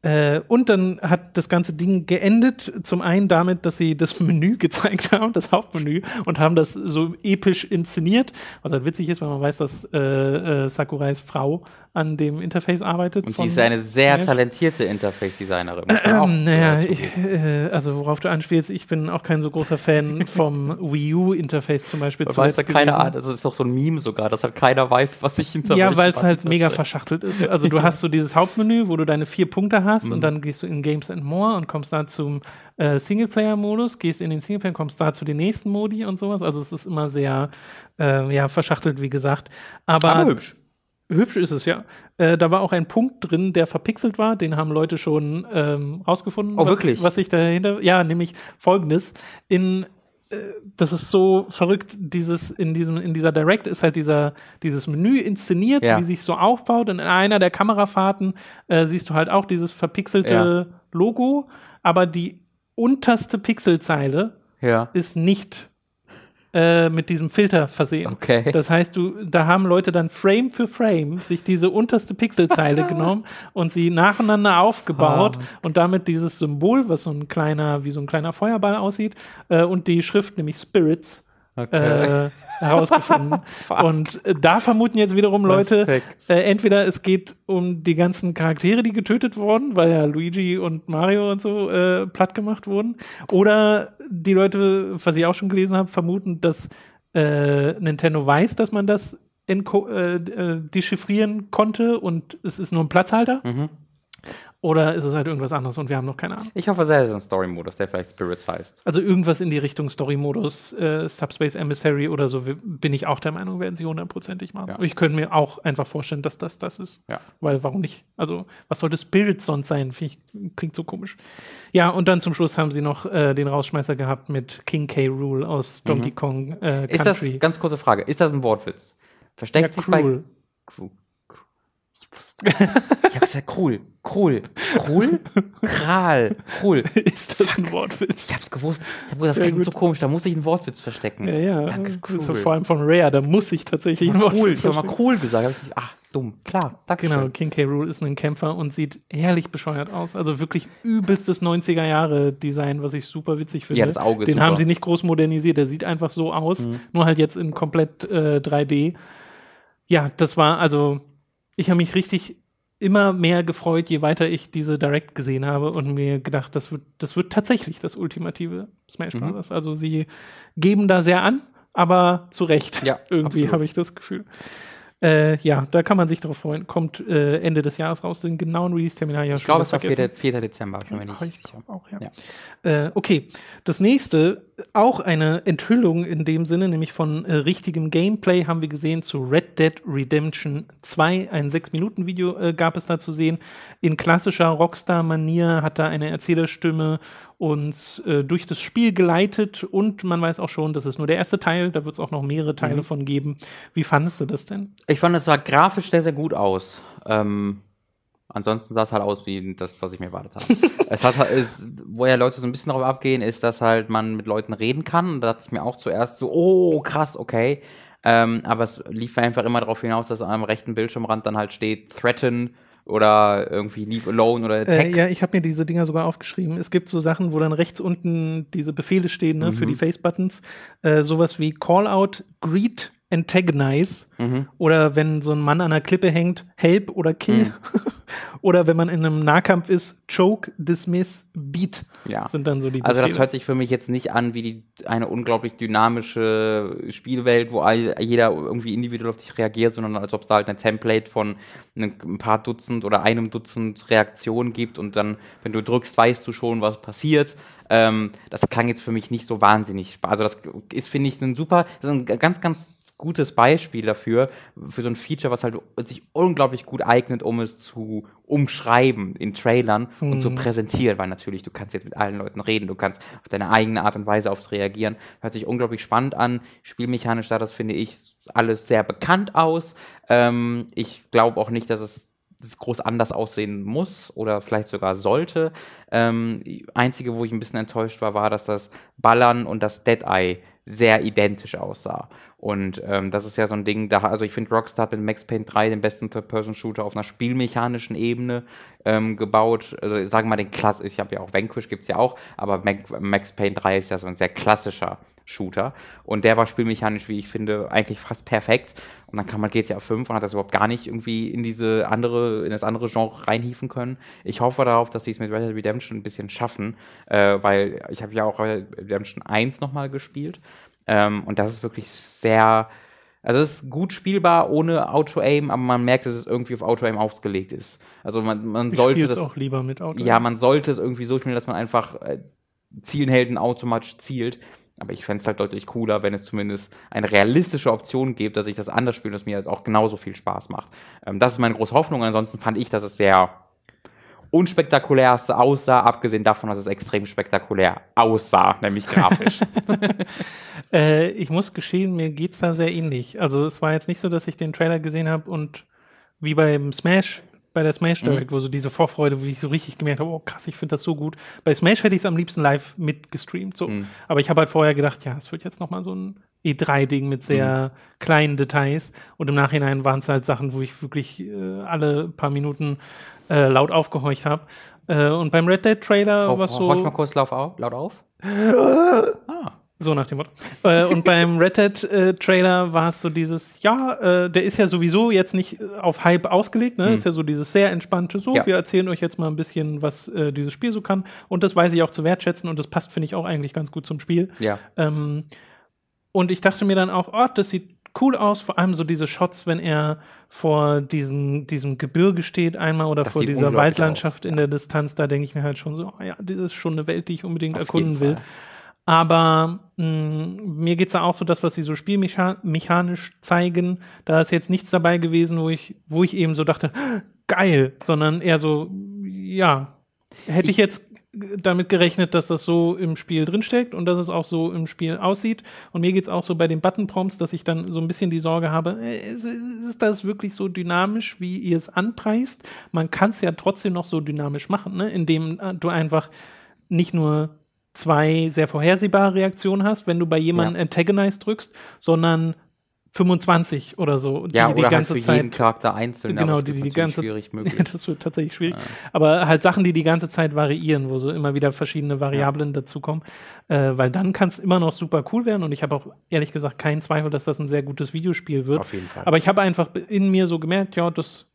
Äh, und dann hat das ganze Ding geendet, zum einen damit, dass sie das Menü gezeigt haben, das Hauptmenü, und haben das so episch inszeniert, was halt witzig ist, weil man weiß, dass äh, äh, Sakurais Frau an dem Interface arbeitet. Und die ist eine sehr Smash. talentierte Interface-Designerin. Ähm, naja, ich, äh, also worauf du anspielst, ich bin auch kein so großer Fan vom Wii U-Interface zum Beispiel. Weiß ja zuletzt keine. Ahnung, das ist doch so ein Meme sogar, dass halt keiner weiß, was sich hinter Ja, weil es halt mega verschachtelt ist. Also du hast so dieses Hauptmenü, wo du deine vier Punkte hast Mhm. und dann gehst du in Games and More und kommst da zum äh, Singleplayer-Modus, gehst in den Singleplayer, kommst da zu den nächsten Modi und sowas. Also es ist immer sehr äh, ja, verschachtelt, wie gesagt. Aber, Aber hübsch. Hübsch ist es ja. Äh, da war auch ein Punkt drin, der verpixelt war. Den haben Leute schon ähm, rausgefunden. Oh, was, wirklich? Was sich dahinter. Ja, nämlich folgendes. In äh, das ist so verrückt, dieses, in diesem, in dieser Direct ist halt dieser, dieses Menü inszeniert, Ja. wie sich so aufbaut. Und in einer der Kamerafahrten äh, siehst du halt auch dieses verpixelte Ja. Logo, aber die unterste Pixelzeile Ja. ist nicht äh, mit diesem Filter versehen. Okay. Das heißt, du, da haben Leute dann Frame für Frame sich diese unterste Pixelzeile genommen und sie nacheinander aufgebaut Ah. und damit dieses Symbol, was so ein kleiner, wie so ein kleiner Feuerball aussieht, äh, und die Schrift, nämlich Spirits, Okay. äh, herausgefunden. und äh, da vermuten jetzt wiederum Leute, äh, entweder es geht um die ganzen Charaktere, die getötet wurden, weil ja Luigi und Mario und so äh, platt gemacht wurden, oder die Leute, was ich auch schon gelesen habe, vermuten, dass äh, Nintendo weiß, dass man das äh, äh, dechiffrieren konnte und es ist nur ein Platzhalter. Mhm. Oder ist es halt irgendwas anderes und wir haben noch keine Ahnung. Ich hoffe, es ist ein Story-Modus, der vielleicht Spirits heißt. Also irgendwas in die Richtung Story-Modus, äh, Subspace Emissary oder so, bin ich auch der Meinung, werden sie hundertprozentig machen. Ja. Ich könnte mir auch einfach vorstellen, dass das das ist. Ja. Weil warum nicht? Also, was sollte Spirit sonst sein? Ich, klingt so komisch. Ja, und dann zum Schluss haben sie noch äh, den Rausschmeißer gehabt mit King K. Rool aus Donkey Kong äh, Ist das, Country. ganz kurze Frage, ist das ein Wortwitz? Versteckt Ja, sich bei. Cruel. Ich habe gesagt, cool, cool, cool, Kral, cool. ist das ein Wortwitz? Ich hab's gewusst. Ich hab gesagt, das klingt so komisch, da muss ich einen Wortwitz verstecken. Ja, ja. Danke, cool. Vor allem von Rare, da muss ich tatsächlich ein Cool, Wortwitz ich habe mal cool gesagt. Hab ich nicht, ach, dumm. Klar, danke Genau, schön. King K. Rool ist ein Kämpfer und sieht herrlich bescheuert aus. Also wirklich übelstes 90er-Jahre-Design, was ich super witzig finde. Ja, das Auge ist Den super. Mhm. haben sie nicht groß modernisiert. Der sieht einfach so aus, nur halt jetzt in komplett äh, 3D. Ja, das war also, ich habe mich richtig immer mehr gefreut, je weiter ich diese Direct gesehen habe und mir gedacht, das wird, das wird tatsächlich das ultimative Smash Mhm. Bros. Also sie geben da sehr an, aber zu Recht. Ja, Irgendwie habe ich das Gefühl. Äh, ja, da kann man sich darauf freuen. Kommt äh, Ende des Jahres raus. Den genauen Release-Termin habe ich ja Ich glaube, es war vergessen. 4. 4. Dezember. Ich Ja, ich glaube auch, ja. Ja. Äh, okay, das nächste, auch eine Enthüllung in dem Sinne, nämlich von äh, richtigem Gameplay haben wir gesehen zu Red Dead Redemption 2. Ein 6-Minuten-Video äh, gab es da zu sehen. In klassischer Rockstar-Manier hat da eine Erzählerstimme uns äh, durch das Spiel geleitet und man weiß auch schon, das ist nur der erste Teil, da wird es auch noch mehrere Teile Mhm. von geben. Wie fandest du das denn? Ich fand, es sah grafisch sehr, sehr gut aus. Ähm, ansonsten sah es halt aus wie das, was ich mir erwartet habe. es hat halt, es, wo ja Leute so ein bisschen darauf abgehen, ist, dass halt man mit Leuten reden kann. Und da dachte ich mir auch zuerst so, oh, krass, okay. Ähm, aber es lief einfach immer darauf hinaus, dass am rechten Bildschirmrand dann halt steht, threaten oder irgendwie leave alone oder attack. Äh, ja, ich habe mir diese Dinger sogar aufgeschrieben. Es gibt so Sachen, wo dann rechts unten diese Befehle stehen ne, für die Face-Buttons. Äh, sowas wie Call-out, Greet, Antagonize. Oder wenn so ein Mann an einer Klippe hängt, Help oder Kill. oder wenn man in einem Nahkampf ist, Choke, Dismiss, Beat. Ja. Sind dann so die Also das Befehle. hört sich für mich jetzt nicht an wie die, eine unglaublich dynamische Spielwelt, wo all, jeder irgendwie individuell auf dich reagiert, sondern als ob es da halt ein Template von ein paar Dutzend oder einem Dutzend Reaktionen gibt und dann, wenn du drückst, weißt du schon, was passiert. Ähm, das klang jetzt für mich nicht so wahnsinnig spaß. Also das ist, finde ich, ein super, das ist ein ganz, ganz gutes Beispiel dafür, für so ein Feature, was halt sich unglaublich gut eignet, um es zu umschreiben in Trailern und zu präsentieren, weil natürlich, du kannst jetzt mit allen Leuten reden, du kannst auf deine eigene Art und Weise aufs reagieren. Hört sich unglaublich spannend an. Spielmechanisch sah das, finde ich, alles sehr bekannt aus. Ähm, ich glaube auch nicht, dass es groß anders aussehen muss oder vielleicht sogar sollte. Ähm, einzige, wo ich ein bisschen enttäuscht war, war, dass das Ballern und das Dead Eye sehr identisch aussah. Und ähm, das ist ja so ein Ding, da, also ich finde, Rockstar hat mit Max Payne 3 den besten Third-Person-Shooter auf einer spielmechanischen Ebene ähm, gebaut. Also sagen wir mal den Klass, ich habe ja auch Vanquish, gibt's ja auch, aber Mac Max Payne 3 ist ja so ein sehr klassischer Shooter. Und der war spielmechanisch, wie ich finde, eigentlich fast perfekt. Und dann kam man GTA 5 und hat das überhaupt gar nicht irgendwie in diese andere, in das andere Genre reinhieven können. Ich hoffe darauf, dass sie es mit Red Dead Redemption ein bisschen schaffen, äh, weil ich habe ja auch Red Dead Redemption 1 nochmal gespielt. Ähm, und das ist wirklich sehr, also es ist gut spielbar ohne Auto-Aim, aber man merkt, dass es irgendwie auf Auto-Aim ausgelegt ist. Also man, man ich sollte das, auch lieber mit Auto. ja, man sollte es irgendwie so spielen, dass man einfach äh, zielen hält und automatisch zielt. Aber ich fände es halt deutlich cooler, wenn es zumindest eine realistische Option gibt, dass ich das anders spiele, dass mir halt auch genauso viel Spaß macht. Ähm, das ist meine große Hoffnung. Ansonsten fand ich, dass es sehr unspektakulär aussah, abgesehen davon, dass es extrem spektakulär aussah, nämlich grafisch. Äh, ich muss gestehen, mir geht's da sehr ähnlich. Also es war jetzt nicht so, dass ich den Trailer gesehen habe und wie beim Smash, bei der Smash Direct, wo so diese Vorfreude, wo ich so richtig gemerkt habe, oh krass, ich finde das so gut. Bei Smash hätte ich es am liebsten live mitgestreamt, so. Mhm. Aber ich habe halt vorher gedacht, ja, es wird jetzt noch mal so ein E3-Ding mit sehr kleinen Details. Und im Nachhinein waren es halt Sachen, wo ich wirklich äh, alle paar Minuten äh, laut aufgehorcht habe. Äh, und beim Red Dead Trailer Oh, war es Horch mal so, kurz laut auf. Laut auf. ah. so nach dem Motto. äh, und beim Red Dead äh, Trailer war es so dieses, ja, äh, der ist ja sowieso jetzt nicht auf Hype ausgelegt, ne? Ist ja so dieses sehr entspannte, so, Ja. wir erzählen euch jetzt mal ein bisschen, was äh, dieses Spiel so kann. Und das weiß ich auch zu wertschätzen und das passt, finde ich, auch eigentlich ganz gut zum Spiel. Ja. Ähm, und ich dachte mir dann auch, oh, das sieht cool aus, vor allem so diese Shots, wenn er vor diesen, diesem Gebirge steht einmal oder Das vor dieser Waldlandschaft aus, in der Distanz, da denke ich mir halt schon so, oh ja, das ist schon eine Welt, die ich unbedingt Auf erkunden will. Aber mh, mir geht es da auch so, das, was sie so spielmechanisch zeigen, da ist jetzt nichts dabei gewesen, wo ich, wo ich eben so dachte, geil, sondern eher so, ja, hätte ich, jetzt damit gerechnet, dass das so im Spiel drinsteckt und dass es auch so im Spiel aussieht. Und mir geht es auch so bei den Button-Prompts, dass ich dann so ein bisschen die Sorge habe, äh, ist, ist das wirklich so dynamisch, wie ihr es anpreist? Man kann es ja trotzdem noch so dynamisch machen, ne? indem äh, du einfach nicht nur zwei sehr vorhersehbare Reaktionen hast, wenn du bei jemandem Ja. Antagonize drückst, sondern 25 oder so, die Ja, die oder halt ganze für Zeit jeden Charakter einzeln. Genau, die- die natürlich ganze- schwierig möglich. das wird tatsächlich schwierig. Aber halt Sachen, die die ganze Zeit variieren, wo so immer wieder verschiedene Variablen dazukommen. Äh, weil dann kann es immer noch super cool werden. Und ich habe auch ehrlich gesagt keinen Zweifel, dass das ein sehr gutes Videospiel wird. Auf jeden Fall. Aber ich habe einfach in mir so gemerkt, ja, das,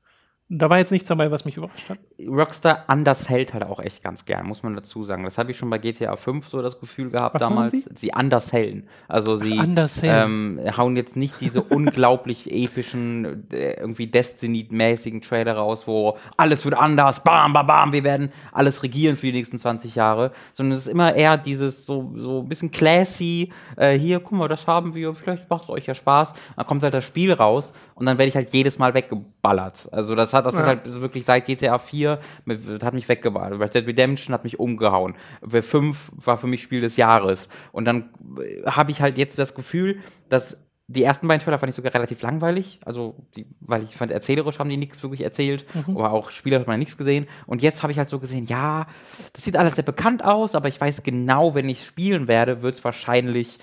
da war jetzt nichts dabei, was mich überrascht hat. Rockstar undersellt halt auch echt ganz gern, muss man dazu sagen. Das habe ich schon bei GTA 5 so das Gefühl gehabt Was damals. Sie? Sie undersellen. Also sie undersellen. ähm, hauen jetzt nicht diese unglaublich epischen, äh, irgendwie Destiny-mäßigen Trailer raus, wo alles wird anders, bam, bam, bam, wir werden alles regieren für die nächsten 20 Jahre, sondern es ist immer eher dieses so, so ein bisschen classy, äh, hier, guck mal, das haben wir, vielleicht macht es euch ja Spaß. Dann kommt halt das Spiel raus und dann werde ich halt jedes Mal weggeballert. Also das hat, das ist Ja. halt so wirklich seit GTA 4, mit, das hat mich weggeballert. Red Dead Redemption hat mich umgehauen. Wer 5 war für mich Spiel des Jahres. Und dann äh, habe ich halt jetzt das Gefühl, dass die ersten beiden Trailer fand ich sogar relativ langweilig, also die, weil ich fand, erzählerisch haben die nichts wirklich erzählt, aber auch Spieler hat man nichts gesehen. Und jetzt habe ich halt so gesehen, ja, das sieht alles sehr bekannt aus, aber ich weiß genau, wenn ich spielen werde, wird es wahrscheinlich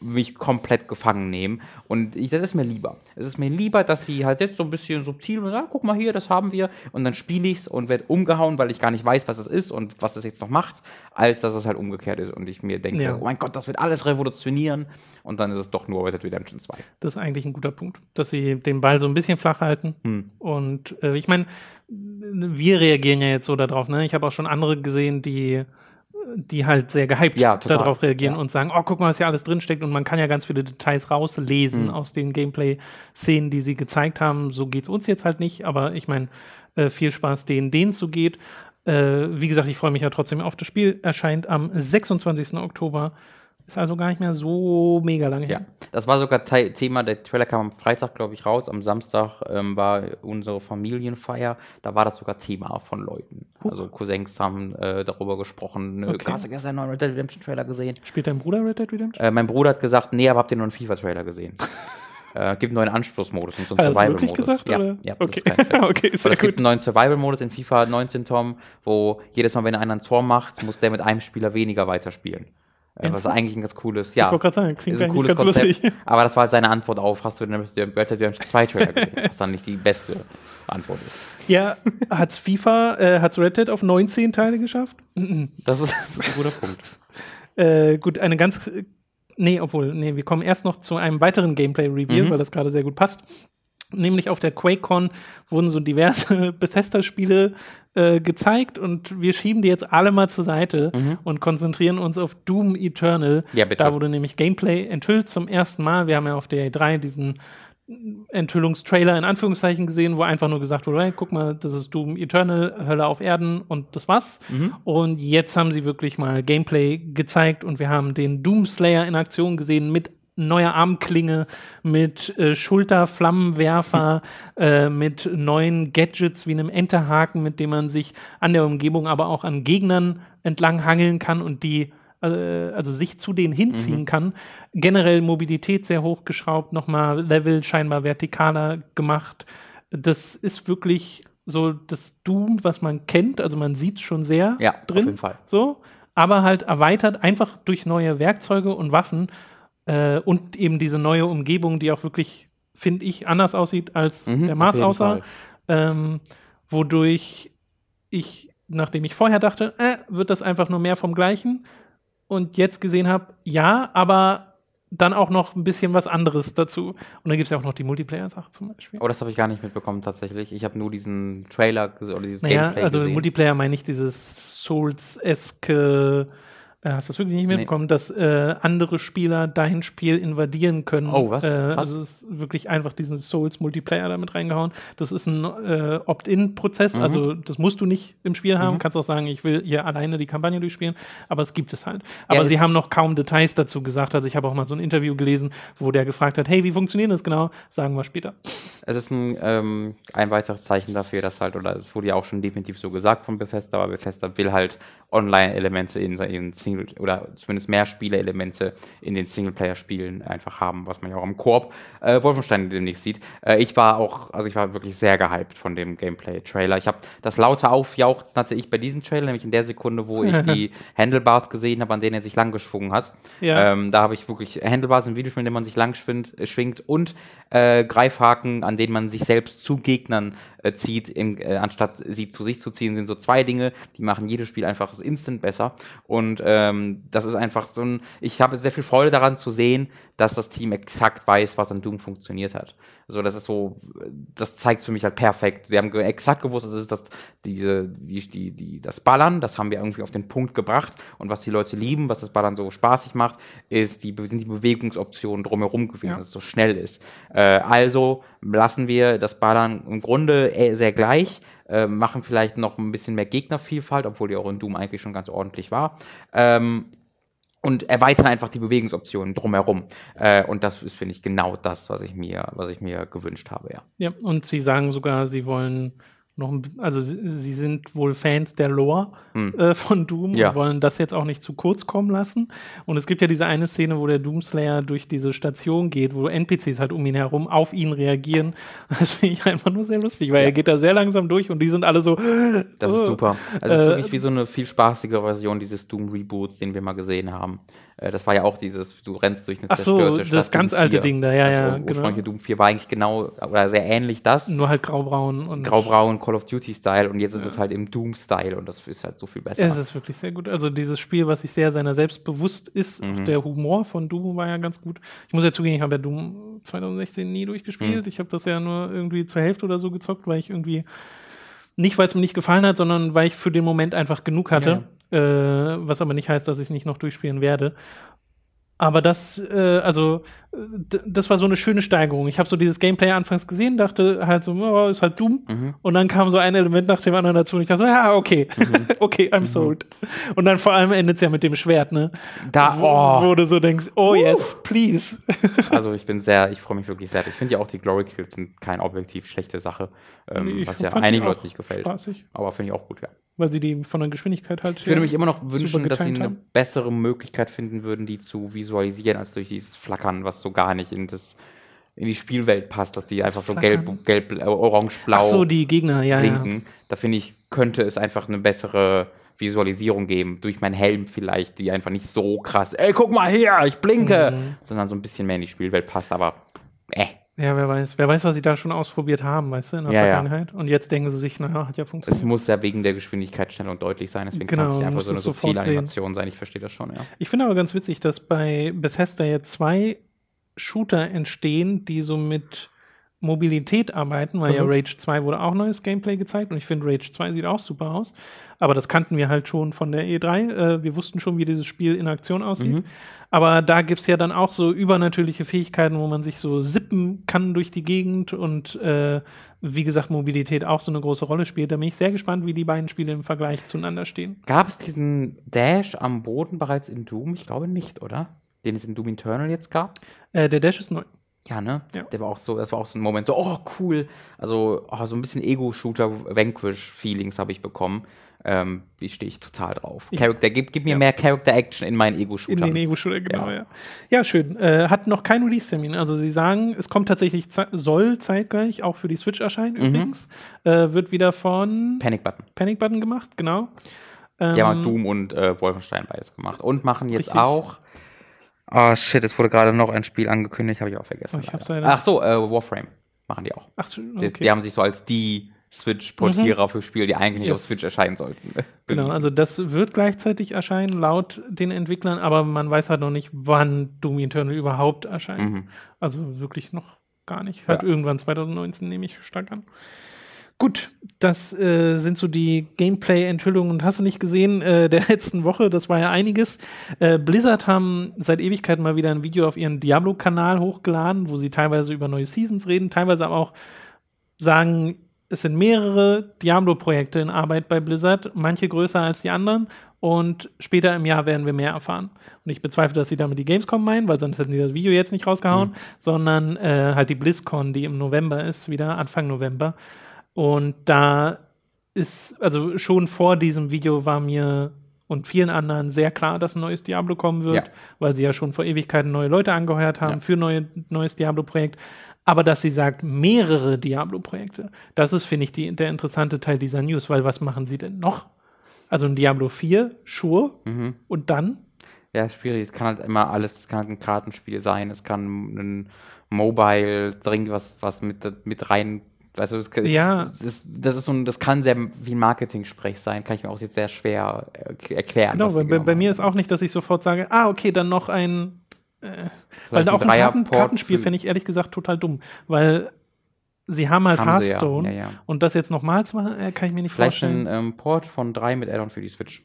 mich komplett gefangen nehmen. Und ich, das ist mir lieber. Es ist mir lieber, dass sie halt jetzt so ein bisschen subtil und sagen, guck mal hier, das haben wir. Und dann spiele ich es und werde umgehauen, weil ich gar nicht weiß, was es ist und was es jetzt noch macht, als dass es halt umgekehrt ist. Und ich mir denke, Ja. oh mein Gott, das wird alles revolutionieren. Und dann ist es doch nur Red Dead Redemption 2. Das ist eigentlich ein guter Punkt, dass sie den Ball so ein bisschen flach halten. Hm. Und äh, ich meine, wir reagieren ja jetzt so darauf. Ne? Ich habe auch schon andere gesehen, die, die halt sehr gehypt Ja, darauf reagieren Ja. und sagen, oh, guck mal, was hier alles drinsteckt. Und man kann ja ganz viele Details rauslesen Mhm. aus den Gameplay-Szenen, die sie gezeigt haben. So geht's uns jetzt halt nicht. Aber ich meine, äh, viel Spaß denen, denen es so geht. Äh, wie gesagt, ich freue mich ja trotzdem auf das Spiel. Erscheint am 26. Oktober. Ist also gar nicht mehr so mega lange Ja, her. das war sogar Te Thema, der Trailer kam am Freitag, glaube ich, raus. Am Samstag ähm, war unsere Familienfeier. Da war das sogar Thema von Leuten. Huch. Also Cousins haben äh, darüber gesprochen. Äh, Okay. Hast du gestern einen neuen Red Dead Redemption Trailer gesehen? Spielt dein Bruder Red Dead Redemption? Äh, mein Bruder hat gesagt, nee, aber habt ihr nur einen FIFA-Trailer gesehen? äh, gibt einen neuen Anschlussmodus und so einen Survival-Modus. gesagt? Ja, oder? ja, okay, ist okay, es gibt gut. einen neuen Survival-Modus in FIFA 19, Tom, wo jedes Mal, wenn einer ein Tor macht, muss der mit einem Spieler weniger weiterspielen. Äh, was Ernsthaft? eigentlich ein ganz cooles, ja. Ich wollte gerade sagen, klingt ist ein cooles ganz Konzept. lustig. Aber das war halt seine Antwort auf, hast du denn mit dem Red Dead Redemption 2 Trailer gesehen? Was dann nicht die beste Antwort ist. Ja, hat's FIFA, äh, hat's Red Dead auf 19 Teile geschafft? Das ist, das ist ein guter Punkt. Äh, gut, eine ganz. äh, Nee, obwohl, nee, wir kommen erst noch zu einem weiteren Gameplay-Review, Mhm. weil das gerade sehr gut passt. Nämlich auf der QuakeCon wurden so diverse Bethesda-Spiele äh, gezeigt und wir schieben die jetzt alle mal zur Seite und konzentrieren uns auf Doom Eternal. Mhm. Ja, bitte. Da wurde nämlich Gameplay enthüllt zum ersten Mal. Wir haben ja auf der E3 diesen Enthüllungstrailer in Anführungszeichen gesehen, wo einfach nur gesagt wurde, hey, guck mal, das ist Doom Eternal, Hölle auf Erden und das war's. Und jetzt haben sie wirklich mal Gameplay gezeigt und wir haben den Doomslayer in Aktion gesehen mit neuer Armklinge, mit äh, Schulterflammenwerfer, äh, mit neuen Gadgets wie einem Enterhaken, mit dem man sich an der Umgebung, aber auch an Gegnern entlang hangeln kann und die äh, also sich zu denen hinziehen kann. Generell Mobilität sehr hochgeschraubt, nochmal Level scheinbar vertikaler gemacht. Das ist wirklich so das Doom, was man kennt. Also man sieht schon sehr Ja, auf drin. jeden Fall. So, aber halt erweitert einfach durch neue Werkzeuge und Waffen äh, und eben diese neue Umgebung, die auch wirklich, finde ich, anders aussieht, als Mhm, der Mars aussah. Ähm, wodurch ich, nachdem ich vorher dachte, äh, wird das einfach nur mehr vom Gleichen und jetzt gesehen habe, ja, aber dann auch noch ein bisschen was anderes dazu. Und dann gibt es ja auch noch die Multiplayer-Sache zum Beispiel. Oh, das habe ich gar nicht mitbekommen tatsächlich. Ich habe nur diesen Trailer oder dieses Naja, Gameplay also gesehen. Multiplayer meine ich dieses Souls-eske, hast du das wirklich nicht Nee. mitbekommen, dass äh, andere Spieler dein Spiel invadieren können. Oh, was? Äh, also es ist wirklich einfach diesen Souls-Multiplayer damit reingehauen. Das ist ein äh, Opt-in-Prozess, Mhm. also das musst du nicht im Spiel haben. Mhm. Kannst auch sagen, ich will hier alleine die Kampagne durchspielen, aber es gibt es halt. Aber sie es- haben noch kaum Details dazu gesagt. Also ich habe auch mal so ein Interview gelesen, wo der gefragt hat, hey, wie funktioniert das genau? Sagen wir später. Es ist ein, ähm, ein weiteres Zeichen dafür, dass halt, oder es wurde ja auch schon definitiv so gesagt von Bethesda, aber Bethesda will halt Online-Elemente in, in Single, oder zumindest mehr Spiele-Elemente in den Singleplayer-Spielen einfach haben, was man ja auch am Koop äh, Wolfenstein demnächst sieht. Äh, ich war auch, also ich war wirklich sehr gehypt von dem Gameplay-Trailer. Ich habe das laute Aufjauchzen hatte ich bei diesem Trailer, nämlich in der Sekunde, wo ich die Handlebars gesehen habe, an denen er sich lang geschwungen hat. Ja. Ähm, da habe ich wirklich Handlebars im Videospiel, in denen man sich lang schwingt, äh, schwingt und äh, Greifhaken, an denen man sich selbst zu Gegnern äh, zieht, im, äh, anstatt sie zu sich zu ziehen, sind so zwei Dinge, die machen jedes Spiel einfach instant besser. Und ähm, das ist einfach so ein, ich habe sehr viel Freude daran zu sehen, dass das Team exakt weiß, was an Doom funktioniert hat. So, das ist so, das zeigt für mich halt perfekt. Sie haben exakt gewusst, das ist das, diese, die, die, die, das Ballern, das haben wir irgendwie auf den Punkt gebracht. Und was die Leute lieben, was das Ballern so spaßig macht, ist die, sind die Bewegungsoptionen drumherum gewesen, Ja. dass es so schnell ist. Äh, also lassen wir das Ballern im Grunde äh, sehr gleich, äh, machen vielleicht noch ein bisschen mehr Gegnervielfalt, obwohl die auch in Doom eigentlich schon ganz ordentlich war. Ähm, und erweitern einfach die Bewegungsoptionen drumherum. Äh, und das ist, finde ich, genau das, was ich mir, was ich mir gewünscht habe, ja. Ja, und sie sagen sogar, sie wollen noch, also sie, sie sind wohl Fans der Lore Hm. äh, von Doom Ja. und wollen das jetzt auch nicht zu kurz kommen lassen. Und es gibt ja diese eine Szene, wo der Doomslayer durch diese Station geht, wo NPCs halt um ihn herum auf ihn reagieren. Das finde ich einfach nur sehr lustig, weil er geht da sehr langsam durch und die sind alle so. Das ist super. Also es ist Äh, wirklich wie so eine viel spaßigere Version dieses Doom-Reboots, den wir mal gesehen haben. Äh, das war ja auch dieses, du rennst durch eine Ach so, zerstörte Stadt. das ganz Doom alte 4. Ding da, ja, das ja, genau. ursprüngliche Doom 4 war eigentlich genau oder sehr ähnlich das. Nur halt graubraun und Graubraun Call of Duty-Style und jetzt ist es halt im Doom-Style und das ist halt so viel besser. Es ist wirklich sehr gut. Also dieses Spiel, was sich sehr seiner selbst bewusst ist, Mhm. auch der Humor von Doom war ja ganz gut. Ich muss ja zugeben, ich habe ja Doom 2016 nie durchgespielt. Mhm. Ich habe das ja nur irgendwie zur Hälfte oder so gezockt, weil ich irgendwie nicht, weil es mir nicht gefallen hat, sondern weil ich für den Moment einfach genug hatte. Äh, was aber nicht heißt, dass ich es nicht noch durchspielen werde. Aber das, äh, also, das war so eine schöne Steigerung. Ich habe so dieses Gameplay anfangs gesehen, dachte halt so, oh, ist halt Doom. Mhm. Und dann kam so ein Element nach dem anderen dazu und ich dachte so, ja, okay, okay, I'm sold. Und dann vor allem endet es ja mit dem Schwert, ne? Da, oh. wo du so denkst, oh yes, please. Also ich bin sehr, ich freue mich wirklich sehr. Ich finde ja auch die Glory Kills sind keine objektiv schlechte Sache, ähm, Ich was ja einigen Leuten nicht gefällt. Spaßig, Aber finde ich auch gut, ja. Weil sie die von der Geschwindigkeit halt. Ich würde mich immer noch wünschen, dass sie eine haben. bessere Möglichkeit finden würden, die zu visualisieren, als durch dieses Flackern, was so gar nicht in das in die Spielwelt passt, dass die einfach so gelb, Flackern? gelb, orange, blau Ach so, die Gegner, ja, ja. blinken. Da finde ich, könnte es einfach eine bessere Visualisierung geben, durch meinen Helm vielleicht, die einfach nicht so krass, ey, guck mal hier, ich blinke, Mhm. sondern so ein bisschen mehr in die Spielwelt passt, aber äh, Ja, wer weiß. Wer weiß, was sie da schon ausprobiert haben, weißt du, in der Ja, ja. Vergangenheit. Und jetzt denken sie sich, naja, hat ja es funktioniert. muss ja wegen der Geschwindigkeit schnell und deutlich sein, deswegen Genau, kann es nicht einfach so eine es subtile Animation sein, ich verstehe das schon, ja. Ich finde aber ganz witzig, dass bei Bethesda jetzt zwei Shooter entstehen, die so mit Mobilität arbeiten, weil ja Mhm. Rage 2 wurde auch neues Gameplay gezeigt und ich finde Rage 2 sieht auch super aus. Aber das kannten wir halt schon von der E3. Äh, wir wussten schon, wie dieses Spiel in Aktion aussieht. Mhm. Aber da gibt es ja dann auch so übernatürliche Fähigkeiten, wo man sich so sippen kann durch die Gegend und äh, wie gesagt, Mobilität auch so eine große Rolle spielt. Da bin ich sehr gespannt, wie die beiden Spiele im Vergleich zueinander stehen. Gab es diesen Dash am Boden bereits in Doom? Ich glaube nicht, oder? Den es in Doom Eternal jetzt gab? Äh, der Dash ist neu. Ja, ne? Ja. Der war auch so, das war auch so ein Moment, so, oh, cool. Also, oh, so ein bisschen Ego-Shooter, Vanquish-Feelings habe ich bekommen. ähm, wie stehe ich total drauf. Ja. Character, gib, gib mir Ja. mehr Character Action in meinen In Ego-Shooter. den Ego-Shooter, genau, Ja. ja. Ja, schön. Äh, hat noch keinen Release-Termin. Also sie sagen, es kommt tatsächlich, ze soll zeitgleich auch für die Switch erscheinen Mhm. übrigens. Äh, wird wieder von Panic Button. Panic Button gemacht, genau. Ähm, Die haben Doom und äh, Wolfenstein beides gemacht. Und machen jetzt Richtig. auch. Oh shit, es wurde gerade noch ein Spiel angekündigt, habe ich auch vergessen. Oh, Ach so, äh, Warframe machen die auch. Ach, schön, Die, okay. die haben sich so als die Switch-Portierer für Spiele, die eigentlich nicht Yes. auf Switch erscheinen sollten. Genau, also das wird gleichzeitig erscheinen, laut den Entwicklern, aber man weiß halt noch nicht, wann Doom Eternal überhaupt erscheint. Mhm. Also wirklich noch gar nicht. Halt Ja. irgendwann 2019 nehme ich stark an. Gut, das äh, sind so die Gameplay-Enthüllungen und hast du nicht gesehen äh, der letzten Woche, das war ja einiges. Äh, Blizzard haben seit Ewigkeiten mal wieder ein Video auf ihren Diablo-Kanal hochgeladen, wo sie teilweise über neue Seasons reden, teilweise aber auch sagen, es sind mehrere Diablo-Projekte in Arbeit bei Blizzard, manche größer als die anderen. Und später im Jahr werden wir mehr erfahren. Und ich bezweifle, dass sie damit die Gamescom meinen, weil sonst hätten sie das Video jetzt nicht rausgehauen, sondern äh, halt die BlizzCon, die im November ist, wieder Anfang November. Und da ist, also schon vor diesem Video war mir und vielen anderen sehr klar, dass ein neues Diablo kommen wird, Ja. weil sie ja schon vor Ewigkeiten neue Leute angeheuert haben Ja. für neue, neues Diablo-Projekt. Aber dass sie sagt, mehrere Diablo-Projekte, das ist, finde ich, die, der interessante Teil dieser News, weil was machen sie denn noch? Also ein Diablo 4, sure, Mhm. und dann? Ja, schwierig. Es kann halt immer alles, es kann halt ein Kartenspiel sein, es kann ein Mobile-Ding, was, was mit, mit rein. Also es kann, Ja. das ist, das ist so ein, das kann sehr wie ein Marketing-Sprech sein, kann ich mir auch jetzt sehr schwer äh, erklären. Genau, bei, genau bei mir ist auch nicht, dass ich sofort sage, ah, okay, dann noch ein Weil Vielleicht auch ein Karten Kartenspiel fände ich ehrlich gesagt total dumm, weil sie haben halt Haben sie ja, Hearthstone ja, und das jetzt nochmal zu machen, äh, kann ich mir nicht Vielleicht vorstellen. ein ähm, Port von 3 mit Add-on für die Switch.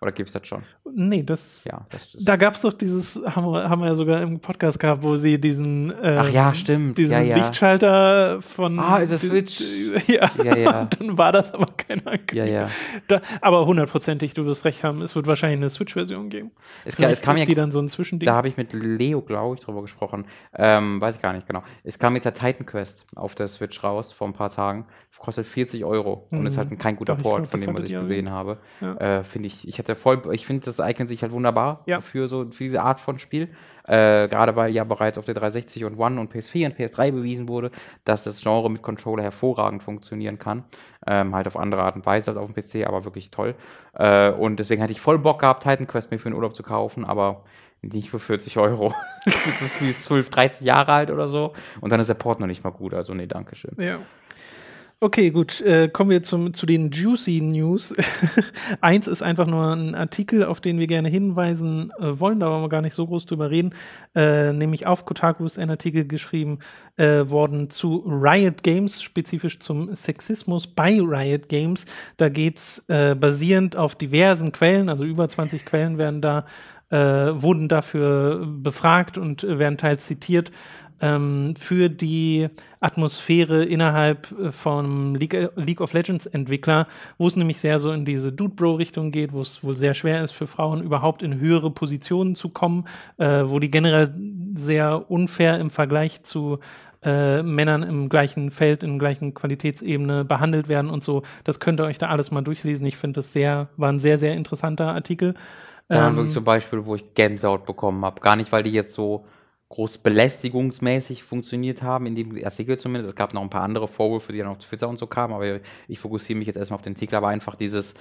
Oder gibt es das schon? nee, das. Ja, das. Da gab es doch dieses, haben wir, haben wir ja sogar im Podcast gehabt, wo sie diesen, ähm, Ach ja, stimmt. diesen Ja, ja. Lichtschalter von. Ah, ist das Switch? Ja, Ja, ja. Dann war das aber keine ja, ja. Da, aber hundertprozentig, du wirst recht haben, es wird wahrscheinlich eine Switch-Version geben. Es, kam- Vielleicht es kam ist ja die dann so ein Zwischending. Da habe ich mit Leo, glaube ich, drüber gesprochen. Ähm, weiß ich gar nicht genau. Es kam jetzt der Titan Quest auf der Switch raus vor ein paar Tagen. Kostet 40 Euro und Mhm. ist halt ein- kein guter Port glaub, von dem, was ich gesehen habe. Ja. Äh, finde ich, ich hatte voll, ich finde, das eignet sich halt wunderbar Ja. für so für diese Art von Spiel. Äh, Gerade weil ja bereits auf der 360 und One und PS4 und PS3 bewiesen wurde, dass das Genre mit Controller hervorragend funktionieren kann. Ähm, halt auf andere Art und Weise als auf dem PC, aber wirklich toll. Äh, und deswegen hatte ich voll Bock gehabt, Titan Quest mir für den Urlaub zu kaufen, aber nicht für 40 Euro. das ist wie 12, 13 Jahre alt oder so. Und dann ist der Port noch nicht mal gut. Also, nee, danke schön. Ja. Okay, gut. Äh, kommen wir zum, zu den Juicy News. Eins ist einfach nur ein Artikel, auf den wir gerne hinweisen äh, wollen, da wollen wir gar nicht so groß drüber reden. Äh, nämlich auf Kotaku ist ein Artikel geschrieben äh, worden zu Riot Games, spezifisch zum Sexismus bei Riot Games. Da geht's äh, basierend auf diversen Quellen, also über 20 Quellen werden da, äh, wurden dafür befragt und werden teils zitiert ähm, für die Atmosphäre innerhalb äh, vom League, League of Legends Entwickler, wo es nämlich sehr so in diese Dude-Bro-Richtung geht, wo es wohl sehr schwer ist für Frauen überhaupt in höhere Positionen zu kommen, äh, wo die generell sehr unfair im Vergleich zu äh, Männern im gleichen Feld, in gleichen Qualitätsebene behandelt werden und so. Das könnt ihr euch da alles mal durchlesen. Ich finde das sehr, war ein sehr, sehr interessanter Artikel. Da waren Ähm, wirklich so Beispiele, wo ich Gänsehaut bekommen habe. Gar nicht, weil die jetzt so groß belästigungsmäßig funktioniert haben, in dem Artikel zumindest. Es gab noch ein paar andere Vorwürfe, die dann auf Twitter und so kamen, aber ich fokussiere mich jetzt erstmal auf den Artikel, aber einfach dieses,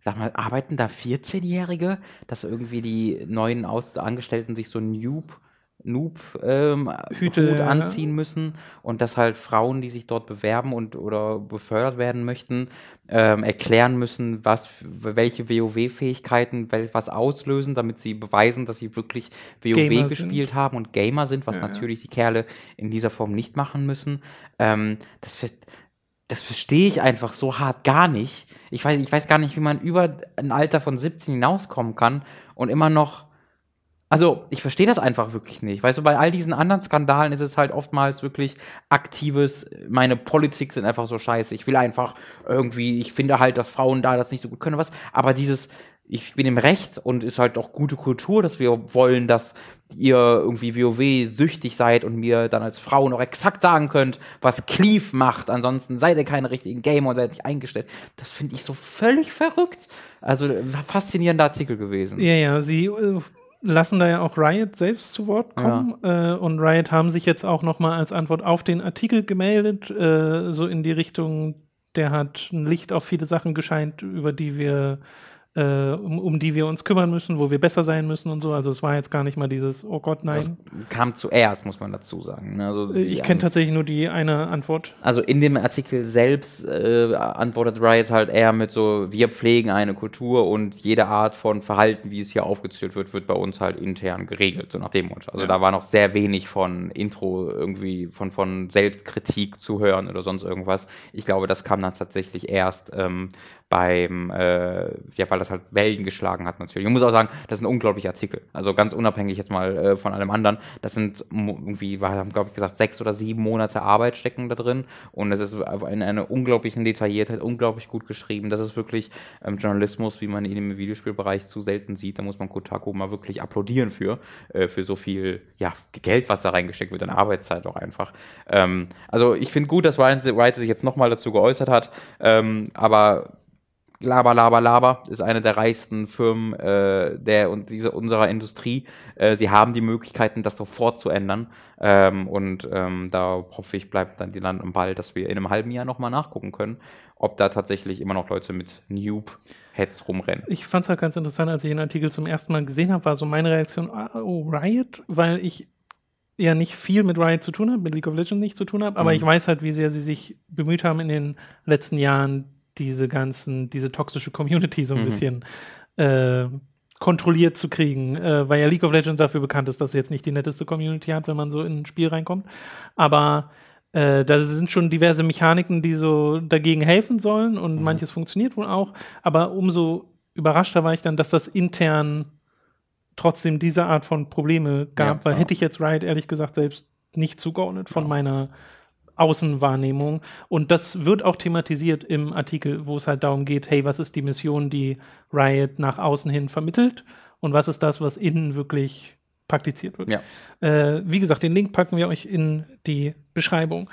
sag mal, arbeiten da 14-Jährige, dass irgendwie die neuen Aus Angestellten sich so Noob Noob ähm, ja. anziehen müssen und dass halt Frauen, die sich dort bewerben und oder befördert werden möchten, ähm, erklären müssen, was welche WoW-Fähigkeiten was auslösen, damit sie beweisen, dass sie wirklich WoW Gamer gespielt haben und Gamer sind, was Ja, ja. natürlich die Kerle in dieser Form nicht machen müssen. Ähm, das das verstehe ich einfach so hart gar nicht. Ich weiß, ich weiß gar nicht, wie man über ein Alter von 17 hinauskommen kann und immer noch also, ich verstehe das einfach wirklich nicht. Weißt du, bei all diesen anderen Skandalen ist es halt oftmals wirklich aktives, meine Politik sind einfach so scheiße. Ich will einfach irgendwie, ich finde halt, dass Frauen da das nicht so gut können, was. Aber dieses, ich bin im Recht und ist halt auch gute Kultur, dass wir wollen, dass ihr irgendwie WoW süchtig seid und mir dann als Frau noch exakt sagen könnt, was Cleave macht. Ansonsten seid ihr keine richtigen Gamer und werdet nicht eingestellt. Das finde ich so völlig verrückt. Also faszinierender Artikel gewesen. Ja, ja, sie äh, lassen da ja auch Riot selbst zu Wort kommen ja. äh, und Riot haben sich jetzt auch noch mal als Antwort auf den Artikel gemeldet, äh, so in die Richtung, der hat ein Licht auf viele Sachen gescheint, über die wir äh, um, um die wir uns kümmern müssen, wo wir besser sein müssen und so. Also es war jetzt gar nicht mal dieses, oh Gott, nein. Das kam zuerst, muss man dazu sagen. Ne? Also äh, ich kenne tatsächlich nur die eine Antwort. Also in dem Artikel selbst äh, antwortet Riot halt eher mit so, wir pflegen eine Kultur und jede Art von Verhalten, wie es hier aufgezählt wird, wird bei uns halt intern geregelt, so nach dem Motto. Also ja. da war noch sehr wenig von Intro irgendwie, von, von Selbstkritik zu hören oder sonst irgendwas. Ich glaube, das kam dann tatsächlich erst ähm, beim, äh, ja, weil das halt Wellen geschlagen hat natürlich. Ich muss auch sagen, das ist ein unglaublicher Artikel. Also ganz unabhängig jetzt mal äh, von allem anderen. Das sind irgendwie, wir haben glaube ich gesagt, sechs oder sieben Monate Arbeit stecken da drin und es ist in einer unglaublichen Detailliertheit, unglaublich gut geschrieben. Das ist wirklich ähm, Journalismus, wie man ihn im Videospielbereich zu selten sieht. Da muss man Kotaku mal wirklich applaudieren für, äh, für so viel, ja, Geld, was da reingesteckt wird, an Arbeitszeit auch einfach. Ähm, also ich finde gut, dass Ryan Wright sich jetzt nochmal dazu geäußert hat, ähm, aber Laber, Laber, Laber ist eine der reichsten Firmen äh, der und diese, unserer Industrie. Äh, sie haben die Möglichkeiten, das sofort zu ändern. Ähm, und ähm, da hoffe ich, bleibt dann die Land am Ball, dass wir in einem halben Jahr nochmal nachgucken können, ob da tatsächlich immer noch Leute mit Noob-Heads rumrennen. Ich fand es halt ganz interessant, als ich den Artikel zum ersten Mal gesehen habe, war so meine Reaktion, ah, oh, Riot, weil ich ja nicht viel mit Riot zu tun habe, mit League of Legends nicht zu tun habe, aber mhm. ich weiß halt, wie sehr sie sich bemüht haben in den letzten Jahren, diese ganzen, diese toxische Community so ein mhm. bisschen äh, kontrolliert zu kriegen, äh, weil ja League of Legends dafür bekannt ist, dass es jetzt nicht die netteste Community hat, wenn man so in ein Spiel reinkommt. Aber äh, da sind schon diverse Mechaniken, die so dagegen helfen sollen und mhm. manches funktioniert wohl auch. Aber umso überraschter war ich dann, dass das intern trotzdem diese Art von Probleme gab, ja, weil ja. hätte ich jetzt Riot ehrlich gesagt selbst nicht zugeordnet von ja. meiner Außenwahrnehmung. Und das wird auch thematisiert im Artikel, wo es halt darum geht, hey, was ist die Mission, die Riot nach außen hin vermittelt und was ist das, was innen wirklich praktiziert wird. Ja. Äh, wie gesagt, den Link packen wir euch in die Beschreibung.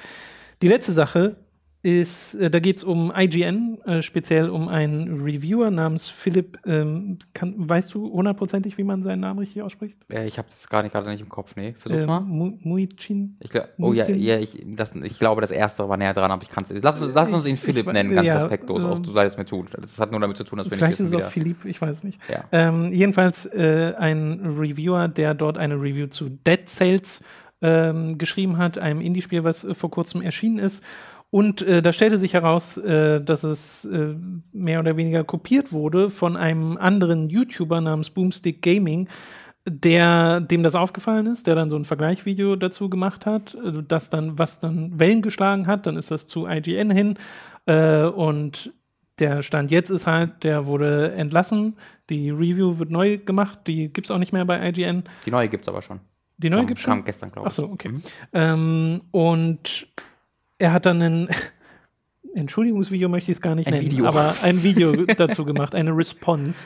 Die letzte Sache ist, äh, da geht es um IGN, äh, speziell um einen Reviewer namens Philipp. Ähm, kann, weißt du hundertprozentig, wie man seinen Namen richtig ausspricht? Äh, ich habe das gar nicht gerade nicht im Kopf, nee. Versuch ähm, mal. Muichin? Ich, oh ja, ja ich, das, ich glaube, das erste war näher dran, aber ich kann es. Lass, lass uns ihn Philipp ich, nennen, ganz ja, respektlos. Ähm, auch du sollst mir tun. Das hat nur damit zu tun, dass wir vielleicht nicht Vielleicht ist es auch Philipp, ich weiß nicht. Ja. Ähm, jedenfalls äh, ein Reviewer, der dort eine Review zu Dead Cells ähm, geschrieben hat, einem Indie-Spiel, was äh, vor kurzem erschienen ist. Und äh, da stellte sich heraus, äh, dass es äh, mehr oder weniger kopiert wurde von einem anderen YouTuber namens Boomstick Gaming, der dem das aufgefallen ist, der dann so ein Vergleichsvideo dazu gemacht hat, äh, das dann was dann Wellen geschlagen hat, dann ist das zu IGN hin äh, und der Stand jetzt ist halt, der wurde entlassen, die Review wird neu gemacht, die gibt es auch nicht mehr bei IGN. Die neue gibt es aber schon. Die neue gibt es schon? Kam gestern, glaube ich. Achso, okay. Mhm. Ähm, und er hat dann ein Entschuldigungsvideo möchte ich es gar nicht ein nennen, Video. aber ein Video dazu gemacht, eine Response,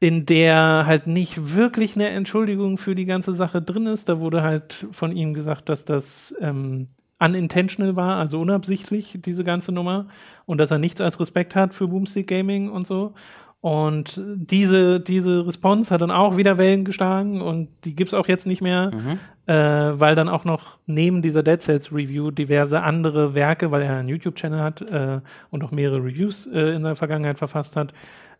in der halt nicht wirklich eine Entschuldigung für die ganze Sache drin ist. Da wurde halt von ihm gesagt, dass das ähm, unintentional war, also unabsichtlich, diese ganze Nummer, und dass er nichts als Respekt hat für Boomstick Gaming und so. Und diese, diese Response hat dann auch wieder Wellen geschlagen und die gibt es auch jetzt nicht mehr, mhm. äh, weil dann auch noch neben dieser Dead Cells Review diverse andere Werke, weil er einen YouTube-Channel hat äh, und auch mehrere Reviews äh, in der Vergangenheit verfasst hat,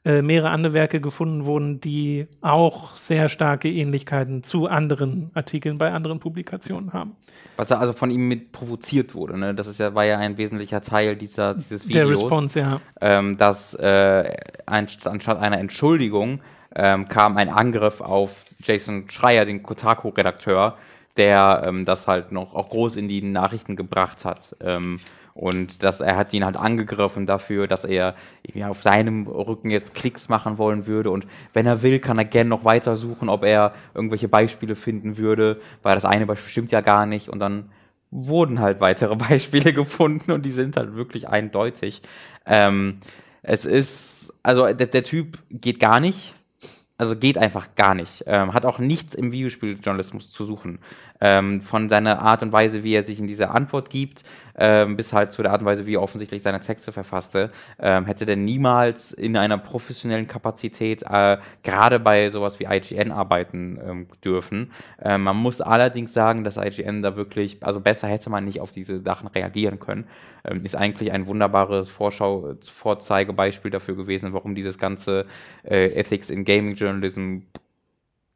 äh, mehrere andere Werke gefunden wurden, die auch sehr starke Ähnlichkeiten zu anderen Artikeln bei anderen Publikationen haben. Was also von ihm mit provoziert wurde, ne? Das ist ja, war ja ein wesentlicher Teil dieser, dieses Videos. Der Response, ja. Ähm, dass äh, anstatt einer Entschuldigung ähm, kam ein Angriff auf Jason Schreier, den Kotaku-Redakteur, der ähm, das halt noch auch groß in die Nachrichten gebracht hat. Ähm, und dass er hat ihn halt angegriffen dafür, dass er auf seinem Rücken jetzt Klicks machen wollen würde. Und wenn er will, kann er gerne noch weiter suchen, ob er irgendwelche Beispiele finden würde, weil das eine Beispiel stimmt ja gar nicht. Und dann wurden halt weitere Beispiele gefunden und die sind halt wirklich eindeutig. Ähm, Es ist, also der, der Typ geht gar nicht. Also geht einfach gar nicht. Ähm, hat auch nichts im Videospieljournalismus zu suchen. Ähm, von seiner Art und Weise, wie er sich in diese Antwort gibt, ähm, bis halt zu der Art und Weise, wie er offensichtlich seine Texte verfasste, ähm, hätte der niemals in einer professionellen Kapazität äh, gerade bei sowas wie IGN arbeiten ähm, dürfen. Ähm, man muss allerdings sagen, dass IGN da wirklich, also besser hätte man nicht auf diese Sachen reagieren können. Ähm, ist eigentlich ein wunderbares Vorschau, Vorzeigebeispiel dafür gewesen, warum dieses ganze äh, Ethics in Gaming Journalism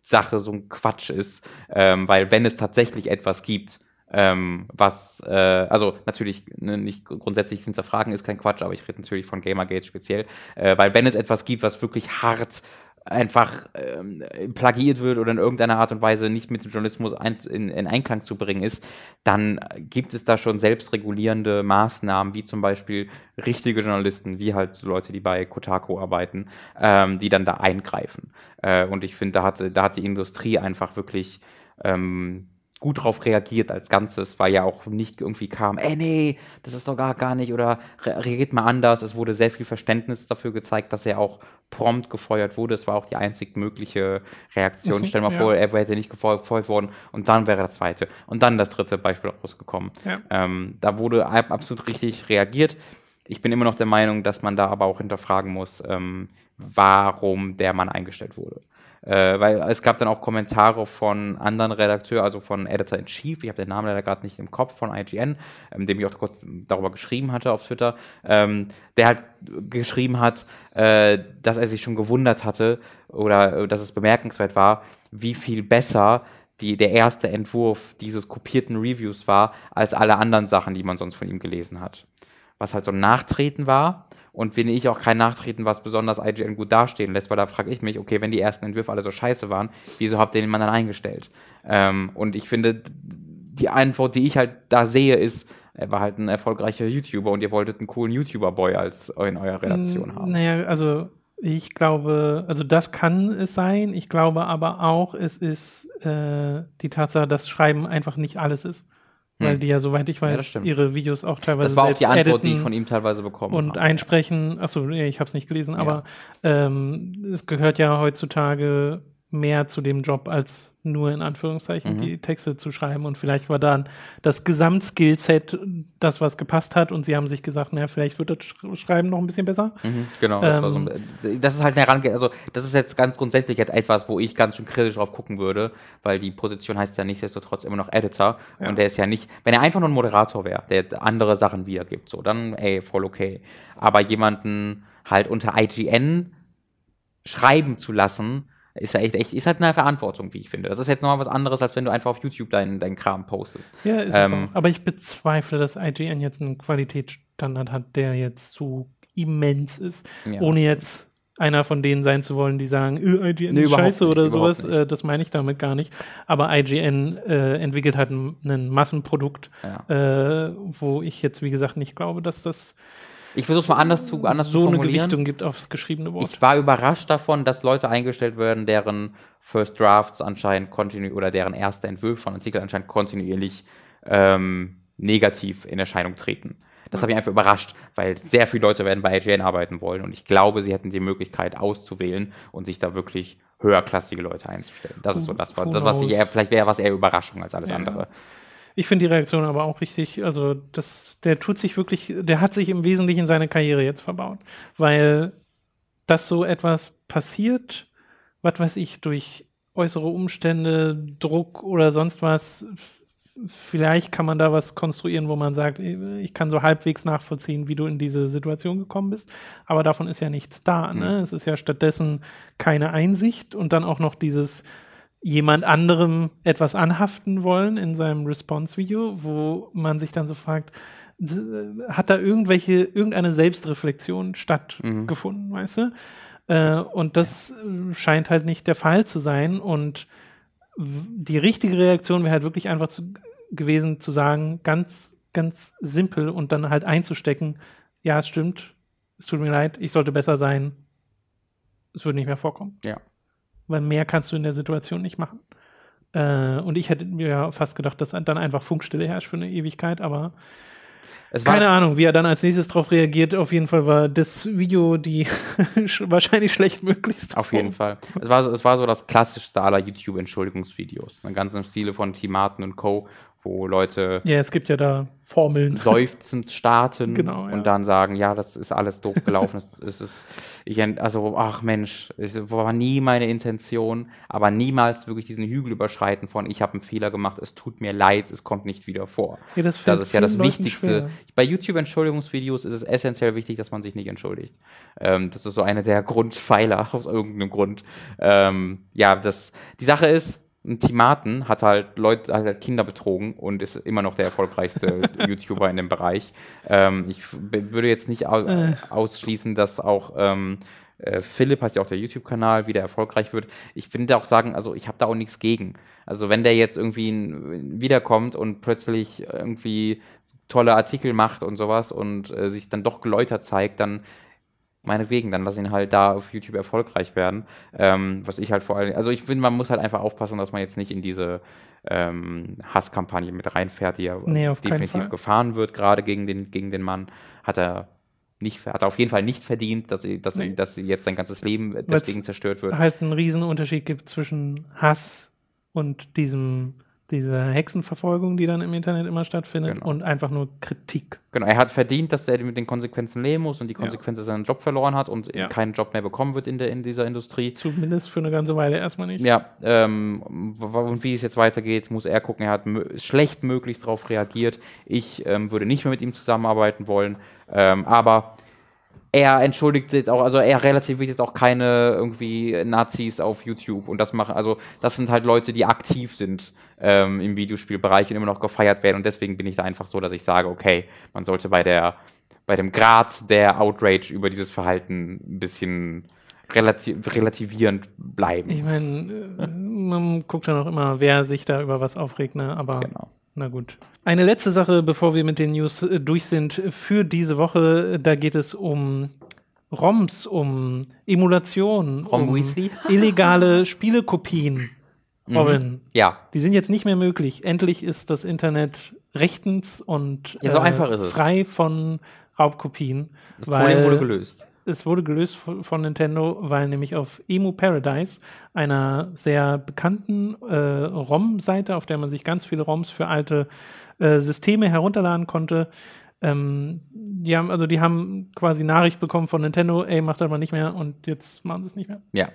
Sache so ein Quatsch ist, ähm, weil wenn es tatsächlich etwas gibt, ähm, was, äh, also natürlich ne, nicht grundsätzlich hinterfragen ist kein Quatsch, aber ich rede natürlich von Gamergate speziell, äh, weil wenn es etwas gibt, was wirklich hart einfach ähm, plagiert wird oder in irgendeiner Art und Weise nicht mit dem Journalismus ein, in, in, Einklang zu bringen ist, dann gibt es da schon selbstregulierende Maßnahmen, wie zum Beispiel richtige Journalisten, wie halt Leute, die bei Kotaku arbeiten, ähm, die dann da eingreifen. Äh, und ich finde, da hat, da hat die Industrie einfach wirklich ähm, gut drauf reagiert als Ganzes, weil ja auch nicht irgendwie kam, ey nee, das ist doch gar, gar nicht oder reagiert mal anders. Es wurde sehr viel Verständnis dafür gezeigt, dass er auch prompt gefeuert wurde. Es war auch die einzig mögliche Reaktion. Mhm, Stell dir mal ja. vor, er hätte nicht gefeuert worden und dann wäre das zweite und dann das dritte Beispiel rausgekommen. Ja. Ähm, da wurde absolut richtig reagiert. Ich bin immer noch der Meinung, dass man da aber auch hinterfragen muss, ähm, warum der Mann eingestellt wurde. Äh, weil es gab dann auch Kommentare von anderen Redakteuren, also von Editor in Chief, ich habe den Namen leider gerade nicht im Kopf, von IGN, ähm, dem ich auch kurz darüber geschrieben hatte auf Twitter, ähm, der halt geschrieben hat, äh, dass er sich schon gewundert hatte oder äh, dass es bemerkenswert war, wie viel besser die, der erste Entwurf dieses kopierten Reviews war, als alle anderen Sachen, die man sonst von ihm gelesen hat. Was halt so ein Nachtreten war und wenn ich auch kein Nachtreten, was besonders IGN gut dastehen lässt, weil da frage ich mich, okay, wenn die ersten Entwürfe alle so scheiße waren, wieso habt ihr den Mann dann eingestellt? Ähm, und ich finde, die Antwort, die ich halt da sehe, ist, er war halt ein erfolgreicher YouTuber und ihr wolltet einen coolen YouTuber-Boy als in eurer Redaktion haben. Naja, also ich glaube, also das kann es sein. Ich glaube aber auch, es ist äh, die Tatsache, dass Schreiben einfach nicht alles ist. Weil hm. die ja, soweit ich weiß, ja, ihre Videos auch teilweise Das war auch die Antwort, die ich von ihm teilweise bekommen Und habe. einsprechen, achso, nee, ich habe es nicht gelesen, ja. aber ähm, es gehört ja heutzutage mehr zu dem Job als nur in Anführungszeichen mhm. die Texte zu schreiben. Und vielleicht war dann das Gesamtskillset das, was gepasst hat. Und sie haben sich gesagt, naja, vielleicht wird das Schreiben noch ein bisschen besser. Mhm, genau. Das, ähm, so das, ist halt eine Herange also das ist jetzt ganz grundsätzlich jetzt etwas, wo ich ganz schön kritisch drauf gucken würde, weil die Position heißt ja nichtsdestotrotz immer noch Editor. Ja. Und der ist ja nicht, wenn er einfach nur ein Moderator wäre, der andere Sachen wiedergibt, so, dann, ey, voll okay. Aber jemanden halt unter IGN schreiben zu lassen, ist ja echt, echt, ist halt eine Verantwortung, wie ich finde. Das ist jetzt nochmal was anderes, als wenn du einfach auf YouTube deinen dein Kram postest. Ja, ist ähm, so. Aber ich bezweifle, dass IGN jetzt einen Qualitätsstandard hat, der jetzt so immens ist. Ja, ohne jetzt einer von denen sein zu wollen, die sagen, äh, IGN nee, ist scheiße nicht, oder sowas. Äh, das meine ich damit gar nicht. Aber IGN äh, entwickelt halt ein, ein Massenprodukt, ja. äh, wo ich jetzt, wie gesagt, nicht glaube, dass das ich versuche es mal anders zu anders so zu eine Gewichtung gibt aufs geschriebene Wort. Ich war überrascht davon, dass Leute eingestellt werden, deren First Drafts anscheinend kontinuierlich oder deren erste Entwürfe von Artikeln anscheinend kontinuierlich ähm, negativ in Erscheinung treten. Das hat mich einfach überrascht, weil sehr viele Leute werden bei IGN arbeiten wollen und ich glaube, sie hätten die Möglichkeit auszuwählen und sich da wirklich höherklassige Leute einzustellen. Das ist so das, was, das, was ich eher, vielleicht wäre was eher Überraschung als alles ja. andere. Ich finde die Reaktion aber auch richtig, also das, der tut sich wirklich, der hat sich im Wesentlichen seine Karriere jetzt verbaut, weil das so etwas passiert, was weiß ich, durch äußere Umstände, Druck oder sonst was, vielleicht kann man da was konstruieren, wo man sagt, ich kann so halbwegs nachvollziehen, wie du in diese Situation gekommen bist. Aber davon ist ja nichts da. Ne? Mhm. Es ist ja stattdessen keine Einsicht und dann auch noch dieses, jemand anderem etwas anhaften wollen in seinem Response-Video, wo man sich dann so fragt, hat da irgendwelche, irgendeine Selbstreflexion stattgefunden, mhm. weißt du? Äh, und das äh, scheint halt nicht der Fall zu sein. Und die richtige Reaktion wäre halt wirklich einfach zu, gewesen, zu sagen, ganz, ganz simpel und dann halt einzustecken, ja, es stimmt, es tut mir leid, ich sollte besser sein, es würde nicht mehr vorkommen. Ja weil mehr kannst du in der Situation nicht machen. Äh, und ich hätte mir fast gedacht, dass dann einfach Funkstille herrscht für eine Ewigkeit, aber Keine Ahnung, wie er dann als nächstes darauf reagiert. Auf jeden Fall war das Video die wahrscheinlich schlechtmöglichste. Auf Form. jeden Fall. Es war, so- es war so das klassischste aller YouTube-Entschuldigungsvideos. Ganz im Stile von Timaten und Co., wo Leute Ja, es gibt ja da Formeln. seufzend starten Genau, ja. und dann sagen, ja, das ist alles doof gelaufen. es, ist, ich, also, ach Mensch, es war nie meine Intention, aber niemals wirklich diesen Hügel überschreiten von, ich habe einen Fehler gemacht, es tut mir leid, es kommt nicht wieder vor. Ja, das Das ist ja das Leuten Wichtigste. schwer. Bei YouTube-Entschuldigungsvideos ist es essentiell wichtig, dass man sich nicht entschuldigt. Ähm, das ist so eine der Grundpfeiler aus irgendeinem Grund. Ähm, ja, das, die Sache ist, ein Timaten hat halt Leute, hat halt Kinder betrogen und ist immer noch der erfolgreichste YouTuber in dem Bereich. Ähm, ich würde jetzt nicht au Äh. ausschließen, dass auch ähm, äh, Philipp heißt ja auch der YouTube-Kanal, wieder erfolgreich wird. Ich finde auch sagen, also ich habe da auch nichts gegen. Also wenn der jetzt irgendwie wiederkommt und plötzlich irgendwie tolle Artikel macht und sowas und äh, sich dann doch geläutert zeigt, dann meinetwegen, dann lass ihn halt da auf YouTube erfolgreich werden. Ähm, was ich halt vor allem, also ich finde, man muss halt einfach aufpassen, dass man jetzt nicht in diese ähm, Hasskampagne mit reinfährt, die ja Nee, definitiv gefahren wird, gerade gegen den, gegen den Mann. Hat er nicht, hat er auf jeden Fall nicht verdient, dass, sie, dass, Nee. sie, dass sie jetzt sein ganzes Leben deswegen zerstört wird. halt einen Riesenunterschied gibt zwischen Hass und diesem, dieser Hexenverfolgung, die dann im Internet immer stattfindet, Genau. und einfach nur Kritik. Genau, er hat verdient, dass er mit den Konsequenzen leben muss und die Konsequenz, dass er seinen Job verloren hat und Ja. keinen Job mehr bekommen wird in, der, in dieser Industrie. Zumindest für eine ganze Weile erstmal nicht. Ja, ähm, und wie es jetzt weitergeht, muss er gucken. Er hat schlecht möglichst darauf reagiert. Ich ähm, würde nicht mehr mit ihm zusammenarbeiten wollen. Ähm, aber er entschuldigt sich jetzt auch, also er relativiert jetzt auch keine irgendwie Nazis auf YouTube und das machen, also das sind halt Leute, die aktiv sind ähm, im Videospielbereich und immer noch gefeiert werden und deswegen bin ich da einfach so, dass ich sage, okay, man sollte bei der, bei dem Grad der Outrage über dieses Verhalten ein bisschen relati relativierend bleiben. Ich meine, äh, man guckt dann auch immer, wer sich da über was aufregt, ne? aber Genau. Na gut. Eine letzte Sache, bevor wir mit den News äh, durch sind für diese Woche, da geht es um ROMs, um Emulation, Rom um Weasley? illegale Spielekopien. Robin, Ja, die sind jetzt nicht mehr möglich. Endlich ist das Internet rechtens und äh, Ja, so es. frei von Raubkopien. das Problem wurde gelöst. Es wurde gelöst von, Nintendo, weil nämlich auf Emu Paradise, einer sehr bekannten äh, ROM-Seite, auf der man sich ganz viele ROMs für alte äh, Systeme herunterladen konnte, ähm, die haben, also die haben quasi Nachricht bekommen von Nintendo, ey, macht mal nicht mehr und jetzt machen sie es nicht mehr. Ja.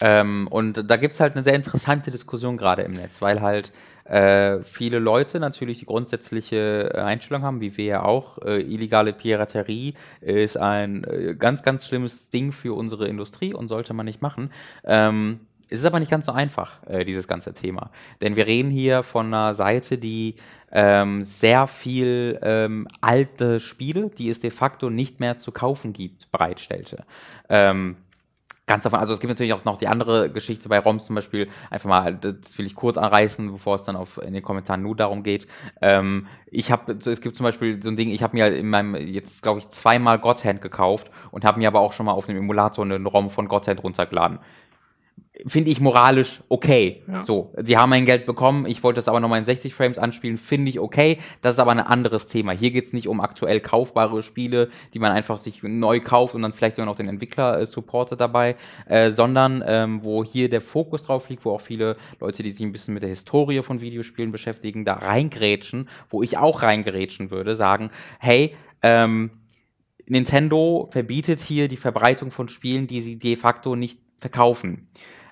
Ähm, und da gibt es halt eine sehr interessante Diskussion gerade im Netz, weil halt äh, viele Leute natürlich die grundsätzliche äh, Einstellung haben, wie wir ja auch. Äh, illegale Piraterie ist ein äh, ganz, ganz schlimmes Ding für unsere Industrie und sollte man nicht machen. Ähm, es ist aber nicht ganz so einfach, äh, dieses ganze Thema. Denn wir reden hier von einer Seite, die ähm, sehr viel ähm, alte Spiele, die es de facto nicht mehr zu kaufen gibt, bereitstellte. Ähm, Ganz davon, also es gibt natürlich auch noch die andere Geschichte bei ROMs zum Beispiel, einfach mal, das will ich kurz anreißen, bevor es dann auf, in den Kommentaren nur darum geht. Ähm, ich habe, es gibt zum Beispiel so ein Ding, ich habe mir in meinem, jetzt glaube ich, zweimal Godhand gekauft und habe mir aber auch schon mal auf dem Emulator einen ROM von Godhand runtergeladen. Finde ich moralisch okay. Ja. So, sie haben mein Geld bekommen, ich wollte das aber nochmal in 60 Frames anspielen, finde ich okay. Das ist aber ein anderes Thema. Hier geht es nicht um aktuell kaufbare Spiele, die man einfach sich neu kauft und dann vielleicht sogar noch den Entwickler äh, supportet dabei, äh, sondern ähm, wo hier der Fokus drauf liegt, wo auch viele Leute, die sich ein bisschen mit der Historie von Videospielen beschäftigen, da reingrätschen, wo ich auch reingrätschen würde, sagen, hey, ähm, Nintendo verbietet hier die Verbreitung von Spielen, die sie de facto nicht verkaufen.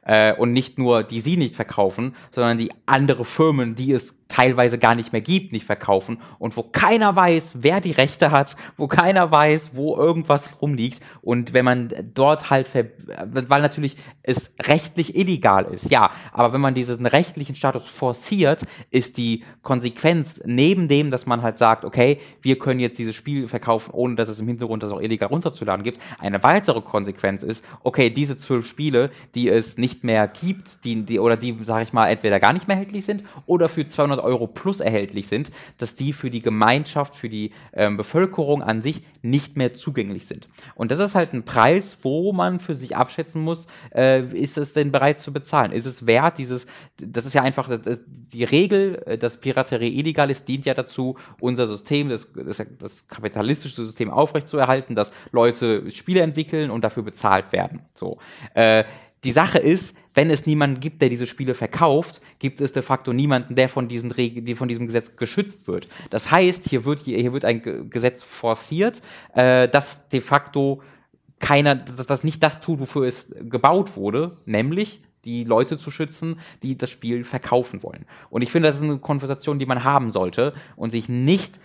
Äh, und nicht nur die sie nicht verkaufen, sondern die andere Firmen, die es teilweise gar nicht mehr gibt, nicht verkaufen und wo keiner weiß, wer die Rechte hat, wo keiner weiß, wo irgendwas rumliegt. Und wenn man dort halt, weil natürlich es rechtlich illegal ist, ja, aber wenn man diesen rechtlichen Status forciert, ist die Konsequenz neben dem, dass man halt sagt, okay, wir können jetzt dieses Spiel verkaufen, ohne dass es im Hintergrund das auch illegal runterzuladen gibt, eine weitere Konsequenz ist, okay, diese zwölf Spiele, die es nicht mehr gibt, die, die oder die, sage ich mal, entweder gar nicht mehr erhältlich sind oder für 200 200 Euro plus erhältlich sind, dass die für die Gemeinschaft, für die ähm, Bevölkerung an sich nicht mehr zugänglich sind. Und das ist halt ein Preis, wo man für sich abschätzen muss, äh, ist es denn bereit zu bezahlen? Ist es wert, dieses, das ist ja einfach, das, das, die Regel, äh, dass Piraterie illegal ist, dient ja dazu, unser System, das, das, das kapitalistische System aufrechtzuerhalten, dass Leute Spiele entwickeln und dafür bezahlt werden. So. Äh, die Sache ist, wenn es niemanden gibt, der diese Spiele verkauft, gibt es de facto niemanden, der von, diesen Reg die von diesem Gesetz geschützt wird. Das heißt, hier wird, hier wird ein Gesetz forciert, äh, das de facto keiner, dass das nicht das tut, wofür es gebaut wurde, nämlich die Leute zu schützen, die das Spiel verkaufen wollen. Und ich finde, das ist eine Konversation, die man haben sollte und sich nicht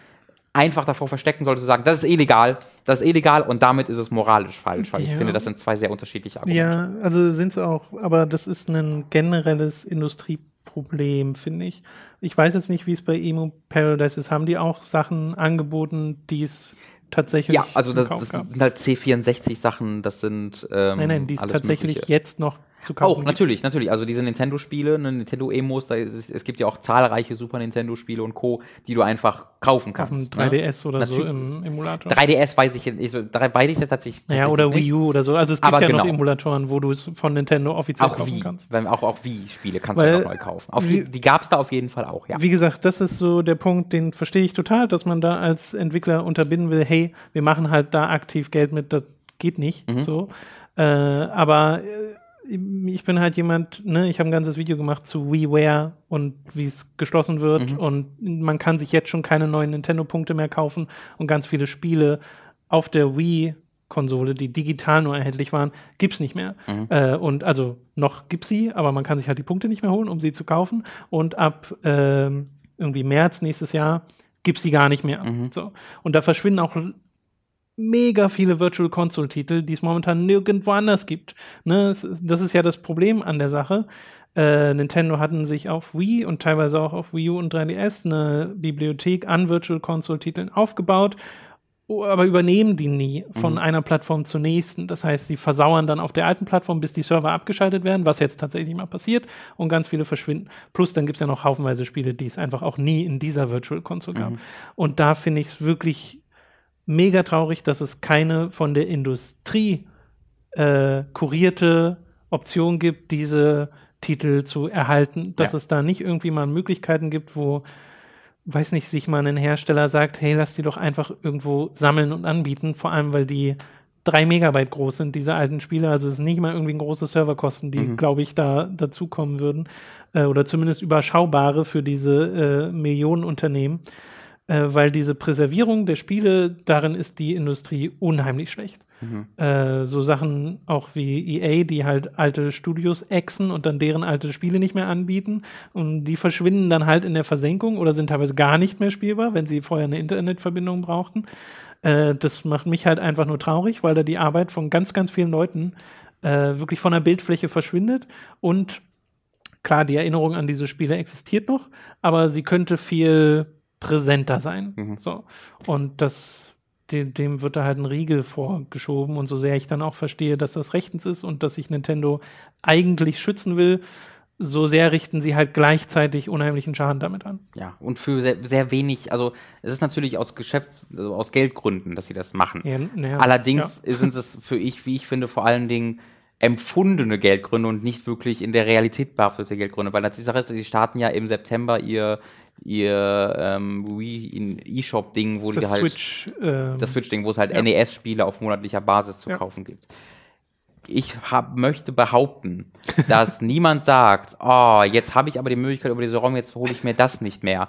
einfach davor verstecken sollte, zu sagen, das ist illegal, das ist illegal und damit ist es moralisch falsch, weil ja. ich finde, das sind zwei sehr unterschiedliche Argumente. Ja, also sind es auch, aber das ist ein generelles Industrieproblem, finde ich. Ich weiß jetzt nicht, wie es bei Emo Paradise ist. Haben die auch Sachen angeboten, die es tatsächlich. Ja, also das, das sind halt C64-Sachen, das sind. Ähm, nein, nein, die es tatsächlich mögliche. jetzt noch zu kaufen. Auch, gibt. natürlich, natürlich. Also diese Nintendo-Spiele, ne, Nintendo-Emos, es gibt ja auch zahlreiche Super Nintendo-Spiele und Co., die du einfach kaufen kannst. Auf dem 3DS ne? oder natürlich. so im Emulator. 3DS weiß ich, ich weiß ich jetzt tatsächlich. Ja, oder Wii U oder so. Also es gibt Aber ja genau. noch Emulatoren, wo du es von Nintendo offiziell auch kaufen Wii. kannst. Auch, auch Wii-Spiele kannst Weil, du nochmal kaufen. Auf, wie, die gab es da auf jeden Fall auch, ja. Wie gesagt, das ist so der Punkt, den verstehe ich total, dass man da als Entwickler unterbinden will, hey, wir machen halt da aktiv Geld mit, das geht nicht mhm. so. Äh, aber äh, ich bin halt jemand, ne, ich habe ein ganzes Video gemacht zu WiiWare und wie es geschlossen wird mhm. und man kann sich jetzt schon keine neuen Nintendo-Punkte mehr kaufen und ganz viele Spiele auf der Wii Konsole, die digital nur erhältlich waren, gibt's nicht mehr. Mhm. Äh, und also noch gibt's sie, aber man kann sich halt die Punkte nicht mehr holen, um sie zu kaufen. Und ab äh, irgendwie März nächstes Jahr gibt's sie gar nicht mehr. Mhm. So. Und da verschwinden auch mega viele Virtual Console Titel, die es momentan nirgendwo anders gibt. Ne? Das ist ja das Problem an der Sache. Äh, Nintendo hatten sich auf Wii und teilweise auch auf Wii U und 3DS eine Bibliothek an Virtual Console Titeln aufgebaut, aber übernehmen die nie von mhm. einer Plattform zur nächsten. Das heißt, sie versauern dann auf der alten Plattform, bis die Server abgeschaltet werden, was jetzt tatsächlich mal passiert und ganz viele verschwinden. Plus dann gibt es ja noch haufenweise Spiele, die es einfach auch nie in dieser Virtual Console gab. Mhm. Und da finde ich es wirklich mega traurig, dass es keine von der Industrie äh, kurierte Option gibt, diese Titel zu erhalten. Dass ja. es da nicht irgendwie mal Möglichkeiten gibt, wo, weiß nicht, sich mal ein Hersteller sagt, hey, lass die doch einfach irgendwo sammeln und anbieten, vor allem weil die drei Megabyte groß sind, diese alten Spiele. Also es ist nicht mal irgendwie große Serverkosten, die, mhm. glaube ich, da dazukommen würden. Äh, oder zumindest überschaubare für diese äh, Millionenunternehmen äh, weil diese Präservierung der Spiele, darin ist die Industrie unheimlich schlecht. Mhm. Äh, so Sachen auch wie EA, die halt alte Studios exen und dann deren alte Spiele nicht mehr anbieten und die verschwinden dann halt in der Versenkung oder sind teilweise gar nicht mehr spielbar, wenn sie vorher eine Internetverbindung brauchten. Äh, das macht mich halt einfach nur traurig, weil da die Arbeit von ganz, ganz vielen Leuten äh, wirklich von der Bildfläche verschwindet und klar, die Erinnerung an diese Spiele existiert noch, aber sie könnte viel präsenter sein. Mhm. So. Und das, dem, dem wird da halt ein Riegel vorgeschoben. Und so sehr ich dann auch verstehe, dass das rechtens ist und dass sich Nintendo eigentlich schützen will, so sehr richten sie halt gleichzeitig unheimlichen Schaden damit an. Ja, und für sehr, sehr wenig, also es ist natürlich aus Geschäfts-, also aus Geldgründen, dass sie das machen. Ja, ja, Allerdings ja. sind es für ich, wie ich finde, vor allen Dingen empfundene Geldgründe und nicht wirklich in der Realität behaftete Geldgründe, weil die Sache ist, sie starten ja im September ihr ihr ähm, E-Shop-Ding, wo das die halt Switch, ähm, das Switch-Ding, wo es halt ja. NES-Spiele auf monatlicher Basis zu ja. kaufen gibt. Ich hab, möchte behaupten, dass niemand sagt, oh, jetzt habe ich aber die Möglichkeit über diese ROM, jetzt hole ich mir das nicht mehr.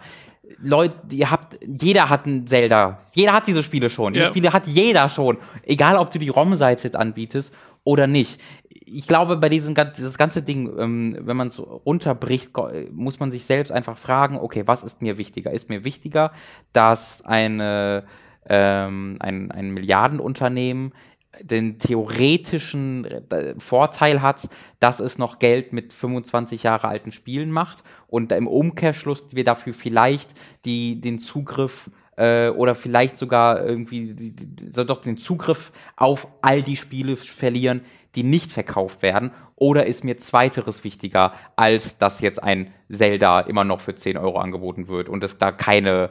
Leute, ihr habt, jeder hat ein Zelda. Jeder hat diese Spiele schon. Diese ja. Spiele hat jeder schon. Egal, ob du die ROM-Seite jetzt anbietest oder nicht. Ich glaube, bei diesem dieses ganze Ding, ähm, wenn man es runterbricht, muss man sich selbst einfach fragen, okay, was ist mir wichtiger? Ist mir wichtiger, dass eine, ähm, ein, ein Milliardenunternehmen den theoretischen äh, Vorteil hat, dass es noch Geld mit 25 Jahre alten Spielen macht und im Umkehrschluss wir dafür vielleicht die, den Zugriff äh, oder vielleicht sogar irgendwie die, die, soll doch den Zugriff auf all die Spiele verlieren, die nicht verkauft werden? Oder ist mir zweiteres wichtiger, als dass jetzt ein Zelda immer noch für 10 Euro angeboten wird und es da keine,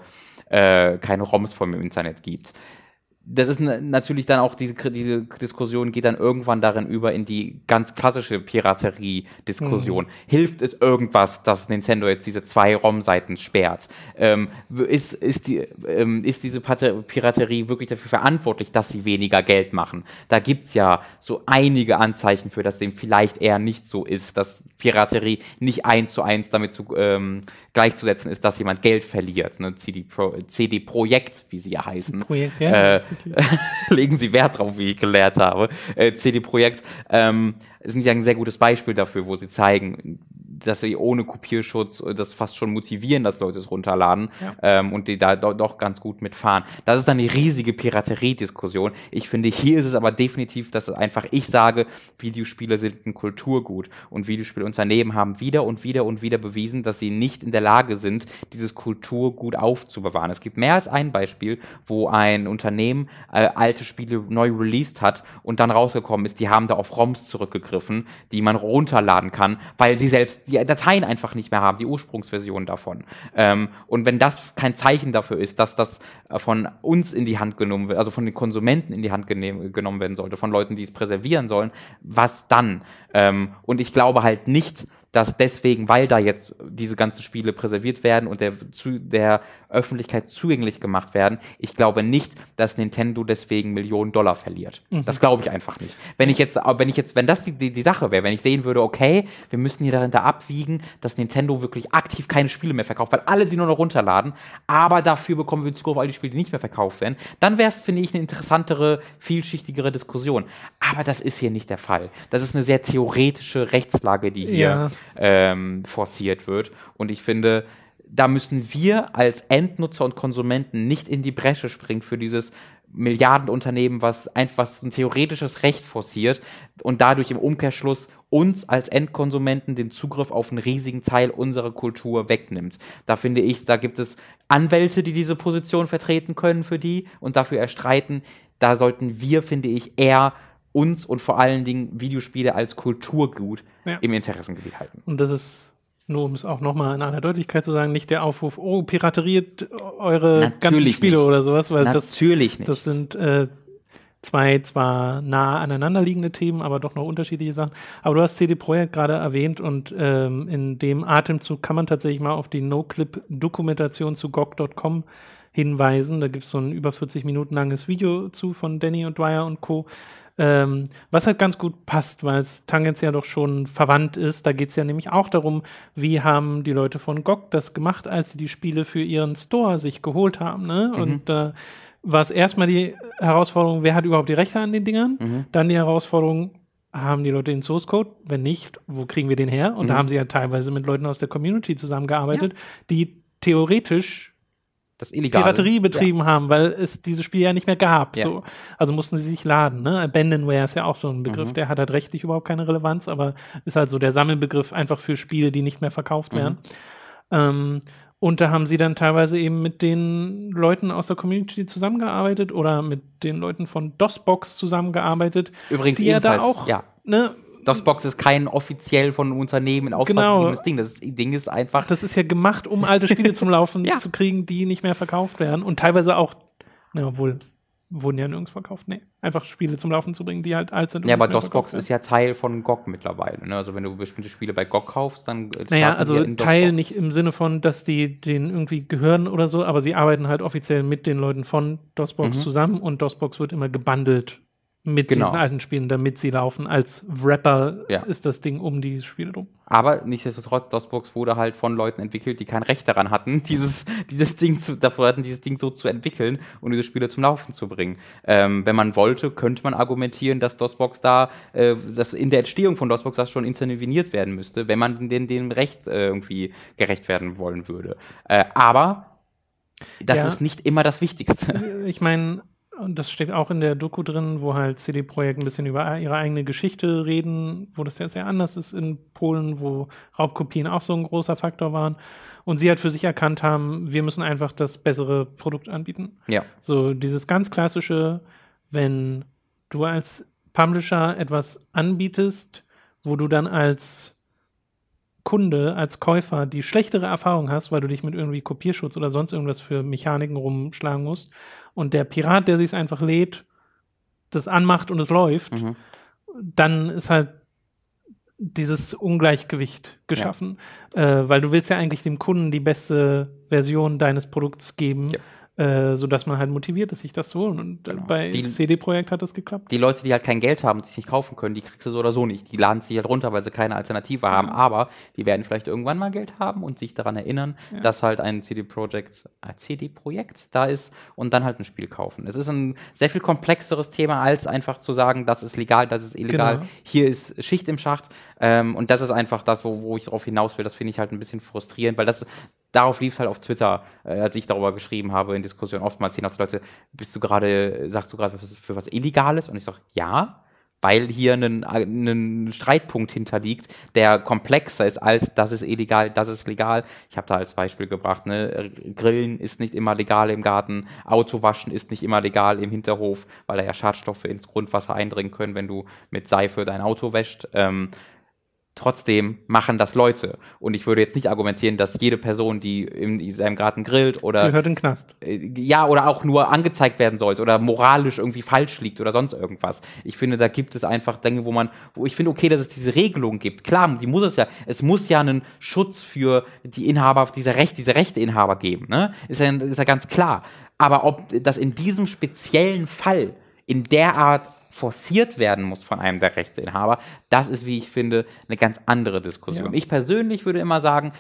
äh, keine ROMs vom Internet gibt? Das ist natürlich dann auch diese, diese Diskussion geht dann irgendwann darin über in die ganz klassische Piraterie-Diskussion. Mhm. Hilft es irgendwas, dass Nintendo jetzt diese zwei ROM-Seiten sperrt? Ähm, ist, ist, die, ähm, ist diese Piraterie wirklich dafür verantwortlich, dass sie weniger Geld machen? Da gibt's ja so einige Anzeichen für, dass dem vielleicht eher nicht so ist, dass Piraterie nicht eins zu eins damit zu, ähm, gleichzusetzen ist, dass jemand Geld verliert. Ne? CD, Pro, CD Projekt, wie sie ja heißen. Projekt, ja. Äh, legen Sie Wert drauf, wie ich gelehrt habe. Äh, CD Projekt ähm, sind ja ein sehr gutes Beispiel dafür, wo sie zeigen, dass sie ohne Kopierschutz das fast schon motivieren, dass Leute es runterladen ja. ähm, und die da do doch ganz gut mitfahren. Das ist dann eine riesige Piraterie-Diskussion. Ich finde, hier ist es aber definitiv, dass einfach ich sage, Videospiele sind ein Kulturgut und Videospielunternehmen haben wieder und wieder und wieder bewiesen, dass sie nicht in der Lage sind, dieses Kulturgut aufzubewahren. Es gibt mehr als ein Beispiel, wo ein Unternehmen äh, alte Spiele neu released hat und dann rausgekommen ist, die haben da auf ROMs zurückgegriffen, die man runterladen kann, weil sie selbst die Dateien einfach nicht mehr haben, die Ursprungsversion davon. Ähm, und wenn das kein Zeichen dafür ist, dass das äh, von uns in die Hand genommen wird, also von den Konsumenten in die Hand genommen werden sollte, von Leuten, die es präservieren sollen, was dann? Ähm, und ich glaube halt nicht, dass deswegen, weil da jetzt diese ganzen Spiele präserviert werden und der, zu, der Öffentlichkeit zugänglich gemacht werden, ich glaube nicht, dass Nintendo deswegen Millionen Dollar verliert. Mhm. Das glaube ich einfach nicht. Wenn ich jetzt, wenn ich jetzt, wenn das die, die, die Sache wäre, wenn ich sehen würde, okay, wir müssen hier darin da abwiegen, dass Nintendo wirklich aktiv keine Spiele mehr verkauft, weil alle sie nur noch runterladen, aber dafür bekommen wir Zugriff auf all die Spiele, die nicht mehr verkauft werden, dann wäre es, finde ich, eine interessantere, vielschichtigere Diskussion. Aber das ist hier nicht der Fall. Das ist eine sehr theoretische Rechtslage, die hier ja ähm, forciert wird. Und ich finde, da müssen wir als Endnutzer und Konsumenten nicht in die Bresche springen für dieses Milliardenunternehmen, was einfach ein theoretisches Recht forciert und dadurch im Umkehrschluss uns als Endkonsumenten den Zugriff auf einen riesigen Teil unserer Kultur wegnimmt. Da finde ich, da gibt es Anwälte, die diese Position vertreten können für die und dafür erstreiten. Da sollten wir, finde ich, eher uns und vor allen Dingen Videospiele als Kulturgut ja. im Interessengebiet halten. Und das ist, nur um es auch nochmal in einer Deutlichkeit zu sagen, nicht der Aufruf, oh, pirateriert eure Natürlich ganzen Spiele nicht. oder sowas, weil Natürlich das, nicht. das sind äh, zwei zwar nah aneinanderliegende Themen, aber doch noch unterschiedliche Sachen. Aber du hast CD Projekt gerade erwähnt und ähm, in dem Atemzug kann man tatsächlich mal auf die No-Clip-Dokumentation zu GOG.com hinweisen. Da gibt es so ein über 40 Minuten langes Video zu von Danny und Dwyer und Co. Ähm, was halt ganz gut passt, weil es ja doch schon verwandt ist. Da geht es ja nämlich auch darum, wie haben die Leute von GOG das gemacht, als sie die Spiele für ihren Store sich geholt haben. Ne? Mhm. Und äh, war es erstmal die Herausforderung, wer hat überhaupt die Rechte an den Dingern? Mhm. Dann die Herausforderung, haben die Leute den Source Code? Wenn nicht, wo kriegen wir den her? Und mhm. da haben sie ja teilweise mit Leuten aus der Community zusammengearbeitet, ja. die theoretisch das illegal. Piraterie betrieben ja. haben, weil es diese Spiele ja nicht mehr gab. Ja. So. Also mussten sie sich laden. Ne? Abandonware ist ja auch so ein Begriff, mhm. der hat halt rechtlich überhaupt keine Relevanz, aber ist halt so der Sammelbegriff einfach für Spiele, die nicht mehr verkauft werden. Mhm. Ähm, und da haben sie dann teilweise eben mit den Leuten aus der Community zusammengearbeitet oder mit den Leuten von DOSBox zusammengearbeitet. Übrigens die ja da auch ja. Ne, DOSBox ist kein offiziell von einem Unternehmen Auftrag genau. Ding. Das Ding ist einfach. Das ist ja gemacht, um alte Spiele zum Laufen ja. zu kriegen, die nicht mehr verkauft werden. Und teilweise auch, na, obwohl, wurden ja nirgends verkauft. Nee, einfach Spiele zum Laufen zu bringen, die halt alt sind. Ja, aber DOSBox ist ja Teil von GOG mittlerweile. Ne? Also wenn du bestimmte Spiele bei GOG kaufst, dann. Naja, also Teil nicht im Sinne von, dass die denen irgendwie gehören oder so, aber sie arbeiten halt offiziell mit den Leuten von DOSBox mhm. zusammen und DOSBox wird immer gebundelt mit genau. diesen alten Spielen, damit sie laufen. Als Rapper ja. ist das Ding um die Spiele drum. Aber nichtsdestotrotz, DOSBox wurde halt von Leuten entwickelt, die kein Recht daran hatten, dieses, dieses Ding zu, davor hatten, dieses Ding so zu entwickeln und diese Spiele zum Laufen zu bringen. Ähm, wenn man wollte, könnte man argumentieren, dass DOSBox da, äh, dass in der Entstehung von DOSBox das schon interveniert werden müsste, wenn man den, dem Recht äh, irgendwie gerecht werden wollen würde. Äh, aber das ja. ist nicht immer das Wichtigste. Ich meine, und das steht auch in der Doku drin, wo halt CD Projekt ein bisschen über ihre eigene Geschichte reden, wo das ja sehr anders ist in Polen, wo Raubkopien auch so ein großer Faktor waren. Und sie halt für sich erkannt haben, wir müssen einfach das bessere Produkt anbieten. Ja. So dieses ganz klassische, wenn du als Publisher etwas anbietest, wo du dann als Kunde, als Käufer die schlechtere Erfahrung hast, weil du dich mit irgendwie Kopierschutz oder sonst irgendwas für Mechaniken rumschlagen musst und der Pirat, der sich einfach lädt, das anmacht und es läuft, Mhm. dann ist halt dieses Ungleichgewicht geschaffen, äh, weil du willst ja eigentlich dem Kunden die beste Version deines Produkts geben, äh, sodass man halt motiviert ist, sich das zu holen. Und äh, Genau. bei Die- CD-Projekt hat das geklappt. Die Leute, die halt kein Geld haben, die sich nicht kaufen können, die kriegst du so oder so nicht. Die laden sich halt runter, weil sie keine Alternative haben. Aber die werden vielleicht irgendwann mal Geld haben und sich daran erinnern, dass halt ein CD-Projekt, ein CD-Projekt da ist und dann halt ein Spiel kaufen. Es ist ein sehr viel komplexeres Thema, als einfach zu sagen, das ist legal, das ist illegal. Genau. Hier ist Schicht im Schacht. Ähm, und das ist einfach das, wo, wo ich darauf hinaus will. Das finde ich halt ein bisschen frustrierend, weil das darauf lief es halt auf Twitter, äh, als ich darüber geschrieben habe in Diskussionen. Oftmals sehen Leute, bist du gerade, sagst du gerade was für was Illegales? Und ich sage, ja, weil hier ein, ein Streitpunkt hinterliegt, der komplexer ist als das ist illegal, das ist legal. Ich habe da als Beispiel gebracht, ne, Grillen ist nicht immer legal im Garten, Autowaschen ist nicht immer legal im Hinterhof, weil da ja Schadstoffe ins Grundwasser eindringen können, wenn du mit Seife dein Auto wäscht. Ähm, Trotzdem machen das Leute. Und ich würde jetzt nicht argumentieren, dass jede Person, die in seinem Garten grillt oder Gehört in den Knast. äh, ja, oder auch nur angezeigt werden sollte oder moralisch irgendwie falsch liegt oder sonst irgendwas. Ich finde, da gibt es einfach Dinge, wo man, wo ich finde, okay, dass es diese Regelung gibt. Klar, die muss es ja, es muss ja einen Schutz für die Inhaber, diese Recht, diese Rechteinhaber geben, ne? Ist ja, ist ja ganz klar. Aber ob das in diesem speziellen Fall in der Art forciert werden muss von einem der Rechteinhaber, das ist, wie ich finde, eine ganz andere Diskussion. Ja. Ich persönlich würde immer sagen,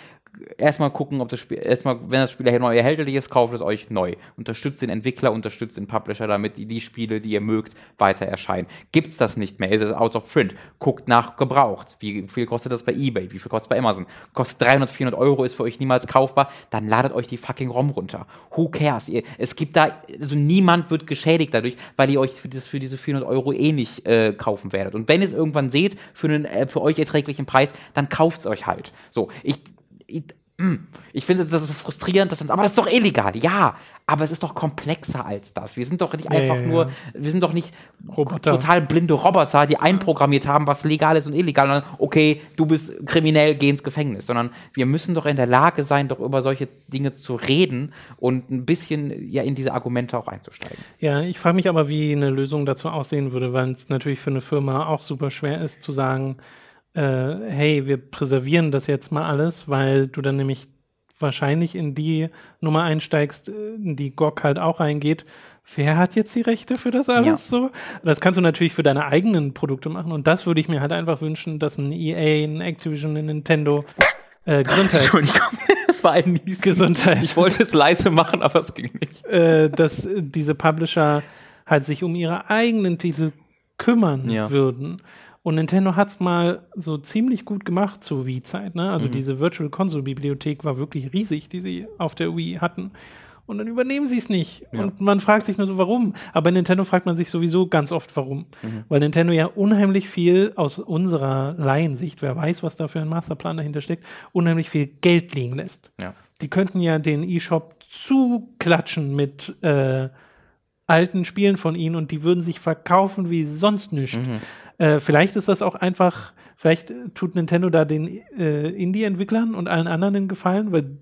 erstmal gucken, ob das Spiel, erstmal, wenn das Spiel neu erhältlich ist, kauft es euch neu. Unterstützt den Entwickler, unterstützt den Publisher, damit die, die Spiele, die ihr mögt, weiter erscheinen. Gibt's das nicht mehr, ist es out of print. Guckt nach gebraucht. Wie viel kostet das bei eBay? Wie viel kostet es bei Amazon? Kostet 300, 400 Euro, ist für euch niemals kaufbar, dann ladet euch die fucking ROM runter. Who cares? Ihr, es gibt da, also niemand wird geschädigt dadurch, weil ihr euch für, das, für diese 400 Euro eh nicht äh, kaufen werdet. Und wenn ihr es irgendwann seht, für einen äh, für euch erträglichen Preis, dann kauft's euch halt. So, ich, ich, mm, ich finde das so frustrierend, dass dann, aber das ist doch illegal. Ja, aber es ist doch komplexer als das. Wir sind doch nicht Ja, einfach ja, ja. nur, wir sind doch nicht Roboter. total blinde Roboter, die einprogrammiert haben, was legal ist und illegal. Dann, okay, du bist kriminell, geh ins Gefängnis. Sondern wir müssen doch in der Lage sein, doch über solche Dinge zu reden und ein bisschen ja in diese Argumente auch einzusteigen. Ja, ich frage mich aber, wie eine Lösung dazu aussehen würde, weil es natürlich für eine Firma auch super schwer ist zu sagen, äh, hey, wir präservieren das jetzt mal alles, weil du dann nämlich wahrscheinlich in die Nummer einsteigst, äh, in die GOG halt auch reingeht. Wer hat jetzt die Rechte für das alles Ja. so? Das kannst du natürlich für deine eigenen Produkte machen und das würde ich mir halt einfach wünschen, dass ein EA, ein Activision, ein Nintendo äh, Gesundheit Entschuldigung, das war ein Niesen. Gesundheit. Ich wollte es leise machen, aber es ging nicht. äh, dass äh, diese Publisher halt sich um ihre eigenen Titel kümmern Ja. würden. Und Nintendo hat's mal so ziemlich gut gemacht zur Wii-Zeit. Ne? Also diese Virtual Console Bibliothek war wirklich riesig, die sie auf der Wii hatten. Und dann übernehmen sie es nicht. Und man fragt sich nur so, warum. Aber bei Nintendo fragt man sich sowieso ganz oft, warum. Weil Nintendo ja unheimlich viel aus unserer Laiensicht, wer weiß, was da für ein Masterplan dahinter steckt, unheimlich viel Geld liegen lässt. Ja. Die könnten ja den E-Shop zuklatschen mit äh, alten Spielen von ihnen und die würden sich verkaufen wie sonst nichts. Äh, vielleicht ist das auch einfach, vielleicht tut Nintendo da den äh, Indie-Entwicklern und allen anderen einen Gefallen, weil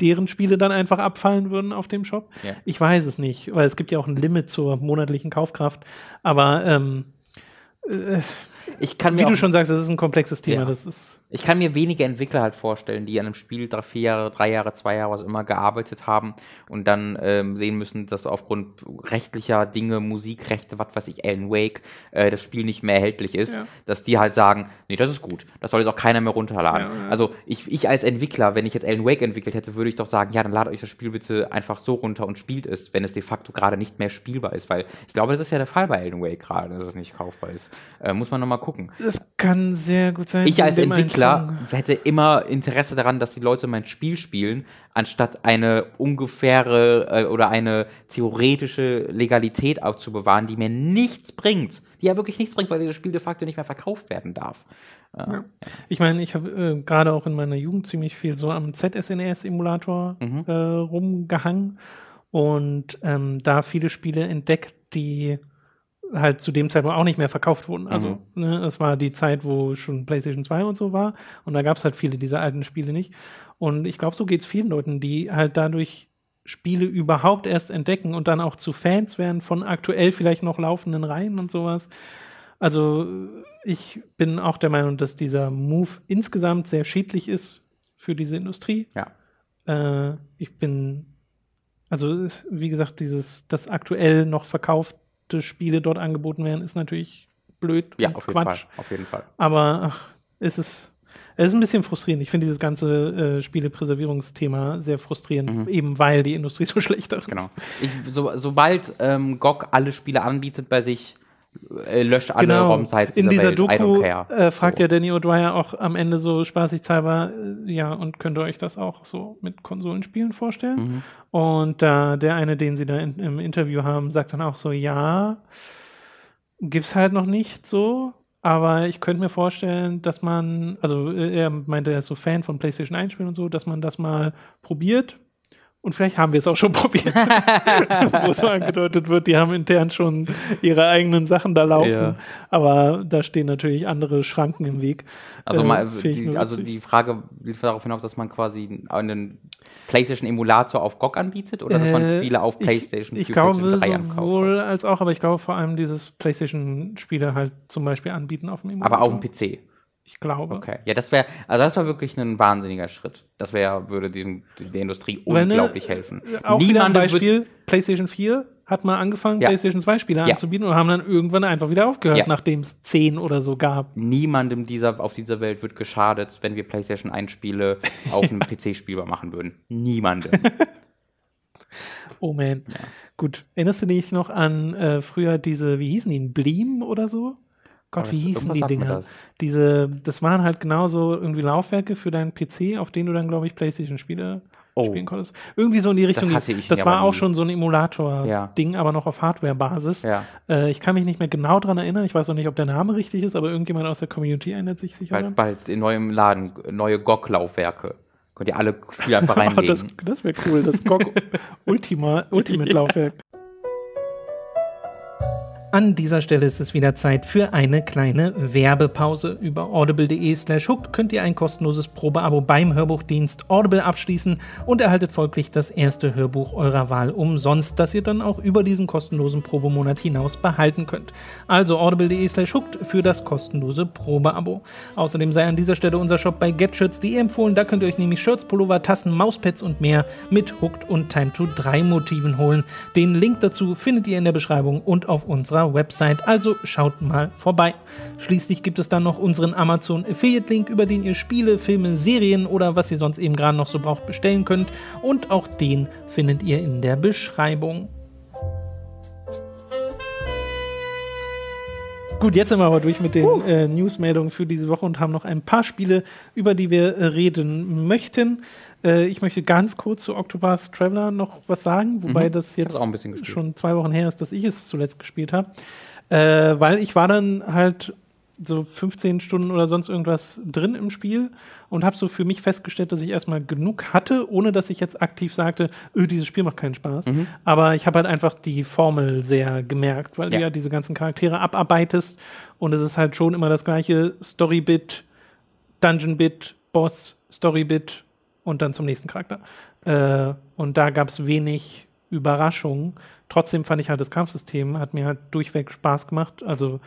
deren Spiele dann einfach abfallen würden auf dem Shop. Ja. Ich weiß es nicht, weil es gibt ja auch ein Limit zur monatlichen Kaufkraft. Aber ähm, äh, Ich kann wie mir du auch- schon sagst, das ist ein komplexes Thema. Ja. Das ist Ich kann mir wenige Entwickler halt vorstellen, die an einem Spiel drei, vier Jahre, drei Jahre, zwei Jahre, was immer gearbeitet haben und dann ähm, sehen müssen, dass aufgrund rechtlicher Dinge, Musikrechte, was weiß ich, Alan Wake, äh, das Spiel nicht mehr erhältlich ist, Ja. dass die halt sagen, nee, das ist gut, das soll jetzt auch keiner mehr runterladen. Ja. Also ich, ich als Entwickler, wenn ich jetzt Alan Wake entwickelt hätte, würde ich doch sagen, ja, dann ladet euch das Spiel bitte einfach so runter und spielt es, wenn es de facto gerade nicht mehr spielbar ist, weil ich glaube, das ist ja der Fall bei Alan Wake gerade, dass es nicht kaufbar ist. Äh, muss man nochmal mal gucken. Das kann sehr gut sein. Ich als Entwickler hätte immer Interesse daran, dass die Leute mein Spiel spielen, anstatt eine ungefähre äh, oder eine theoretische Legalität aufzubewahren, die mir nichts bringt. Die ja wirklich nichts bringt, weil dieses Spiel de facto nicht mehr verkauft werden darf. Äh, Ich meine, ich habe äh, gerade auch in meiner Jugend ziemlich viel so am ZSNES-Emulator Mhm. äh, rumgehangen und ähm, da viele Spiele entdeckt, die halt zu dem Zeitpunkt auch nicht mehr verkauft wurden. Also, Mhm. ne, es war die Zeit, wo schon PlayStation 2 und so war und da gab es halt viele dieser alten Spiele nicht. Und ich glaube, so geht es vielen Leuten, die halt dadurch Spiele überhaupt erst entdecken und dann auch zu Fans werden von aktuell vielleicht noch laufenden Reihen und sowas. Also ich bin auch der Meinung, dass dieser Move insgesamt sehr schädlich ist für diese Industrie. ja. Äh, ich bin, also wie gesagt, dieses, dass aktuell noch verkaufte Spiele dort angeboten werden, ist natürlich blöd ja, und auf jeden Quatsch. Fall. Auf jeden Fall. Aber ach, es ist, es ist ein bisschen frustrierend. Ich finde dieses ganze äh, Spielepräservierungsthema sehr frustrierend, eben weil die Industrie so schlecht ist. Mhm. Genau. Ich, so, sobald ähm, GOG alle Spiele anbietet bei sich, äh, löscht alle Genau. ROM-Sites In dieser Welt. Doku äh, fragt So. ja Danny O'Dwyer auch am Ende so spaßigshalber, äh, ja, und könnt ihr euch das auch so mit Konsolenspielen vorstellen? Mhm. Und äh, der eine, den sie da in, im Interview haben, sagt dann auch so, ja, gibt's halt noch nicht so, aber ich könnte mir vorstellen, dass man, also äh, er meinte, er ist so Fan von PlayStation 1 Spielen und so, dass man das mal probiert. Und vielleicht haben wir es auch schon probiert, wo so angedeutet wird, die haben intern schon ihre eigenen Sachen da laufen. Ja. Aber da stehen natürlich andere Schranken im Weg. Also, Äh, mal, ich die, also die Frage lief darauf hinaus, dass man quasi einen PlayStation-Emulator auf GOG anbietet oder dass man Äh, Spiele auf ich- PlayStation Ich, für glaube PlayStation 3 sowohl als auch, aber ich glaube vor allem dieses PlayStation-Spiele halt zum Beispiel anbieten auf dem Emulator. Aber auf dem PC. Ich glaube. Okay. Ja, das wäre, also das war wirklich ein wahnsinniger Schritt. Das wäre, würde diesem, der Industrie Weil, ne, unglaublich helfen. Auch wieder ein Beispiel, PlayStation 4 hat mal angefangen, Ja. PlayStation 2 Spiele Ja. anzubieten und haben dann irgendwann einfach wieder aufgehört, Ja. nachdem es 10 oder so gab. Niemandem dieser, auf dieser Welt wird geschadet, wenn wir PlayStation 1 Spiele auf einem PC spielbar machen würden. Niemandem. Oh man. Gut. Erinnerst du dich noch an äh, früher diese, wie hießen die, Bleem oder so? Gott, wie das- hießen die Dinger? das. Diese, das waren halt genauso irgendwie Laufwerke für deinen PC, auf denen du dann, glaube ich, PlayStation-Spiele Oh. spielen konntest. Irgendwie so in die Richtung. hatte ich das nie, war auch nie. schon so ein Emulator-Ding, aber noch auf Hardware-Basis. Ja. Äh, ich kann mich nicht mehr genau dran erinnern. Ich weiß auch nicht, ob der Name richtig ist, aber irgendjemand aus der Community erinnert sich sicher. Bald, bald in neuem Laden, neue GOG-Laufwerke. Könnt ihr alle Spiele einfach Oh, reinlegen. das das wäre cool, das GOG Ultima, Ultimate-Laufwerk. An dieser Stelle ist es wieder Zeit für eine kleine Werbepause. Über audible.de slash hooked könnt ihr ein kostenloses Probeabo beim Hörbuchdienst Audible abschließen und erhaltet folglich das erste Hörbuch eurer Wahl umsonst, das ihr dann auch über diesen kostenlosen Probemonat hinaus behalten könnt. Also audible.de slash hooked für das kostenlose Probeabo. Außerdem sei an dieser Stelle unser Shop bei GetShirts.de empfohlen. Da könnt ihr euch nämlich Shirts, Pullover, Tassen, Mauspads und mehr mit Hooked und Time to 3 Motiven holen. Den Link dazu findet ihr in der Beschreibung und auf unserer Website. Also schaut mal vorbei. Schließlich gibt es dann noch unseren Amazon Affiliate Link, über den ihr Spiele, Filme, Serien oder was ihr sonst eben gerade noch so braucht bestellen könnt. Und auch den findet ihr in der Beschreibung. Gut, jetzt sind wir aber durch mit den äh, Newsmeldungen für diese Woche und haben noch ein paar Spiele, über die wir äh, reden möchten. Äh, ich möchte ganz kurz zu Octopath Traveler noch was sagen, wobei das jetzt schon zwei Wochen her ist, dass ich es zuletzt gespielt habe. Äh, weil ich war dann halt so 15 Stunden oder sonst irgendwas drin im Spiel und habe so für mich festgestellt, dass ich erstmal genug hatte, ohne dass ich jetzt aktiv sagte, öh, dieses Spiel macht keinen Spaß. Aber ich habe halt einfach die Formel sehr gemerkt, weil du Ja. ja diese ganzen Charaktere abarbeitest und es ist halt schon immer das gleiche Story-Bit, Dungeon-Bit, Boss, Story-Bit und dann zum nächsten Charakter. Äh, und da gab es wenig Überraschungen. Trotzdem fand ich halt das Kampfsystem, hat mir halt durchweg Spaß gemacht. Also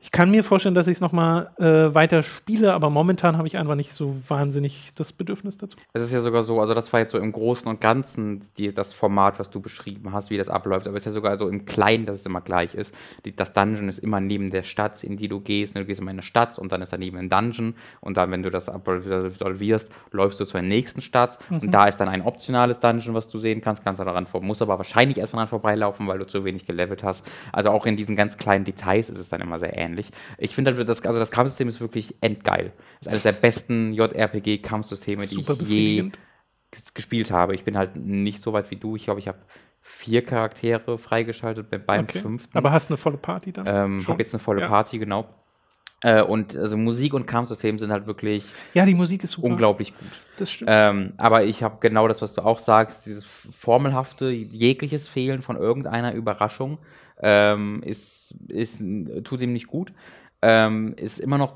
ich kann mir vorstellen, dass ich es nochmal äh, weiter spiele, aber momentan habe ich einfach nicht so wahnsinnig das Bedürfnis dazu. Es ist ja sogar so, also das war jetzt so im Großen und Ganzen die, das Format, was du beschrieben hast, wie das abläuft, aber es ist ja sogar so im Kleinen, dass es immer gleich ist. Die, das Dungeon ist immer neben der Stadt, in die du gehst. Du gehst in eine Stadt und dann ist daneben ein Dungeon und dann, wenn du das absolvierst, läufst du zur nächsten Stadt und da ist dann ein optionales Dungeon, was du sehen kannst, kannst du daran vor, musst aber wahrscheinlich erstmal dran vorbeilaufen, weil du zu wenig gelevelt hast. Also auch in diesen ganz kleinen Details ist es dann immer sehr ähnlich. Ähnlich. Ich finde halt, das, also das Kampfsystem ist wirklich endgeil. Das ist eines der besten JRPG-Kampfsysteme, die ich je gespielt habe. Ich bin halt nicht so weit wie du. Ich glaube, ich habe vier Charaktere freigeschaltet be- beim Okay. fünften. Aber hast eine volle Party dann? ähm, habe jetzt eine volle Ja. Party, genau. Äh, und also Musik und Kampfsystem sind halt wirklich Ja, die Musik ist super. unglaublich gut. Das stimmt. Ähm, aber ich habe genau das, was du auch sagst, dieses formelhafte, jegliches Fehlen von irgendeiner Überraschung ähm, ist, ist, tut ihm nicht gut. Ähm, ist immer noch,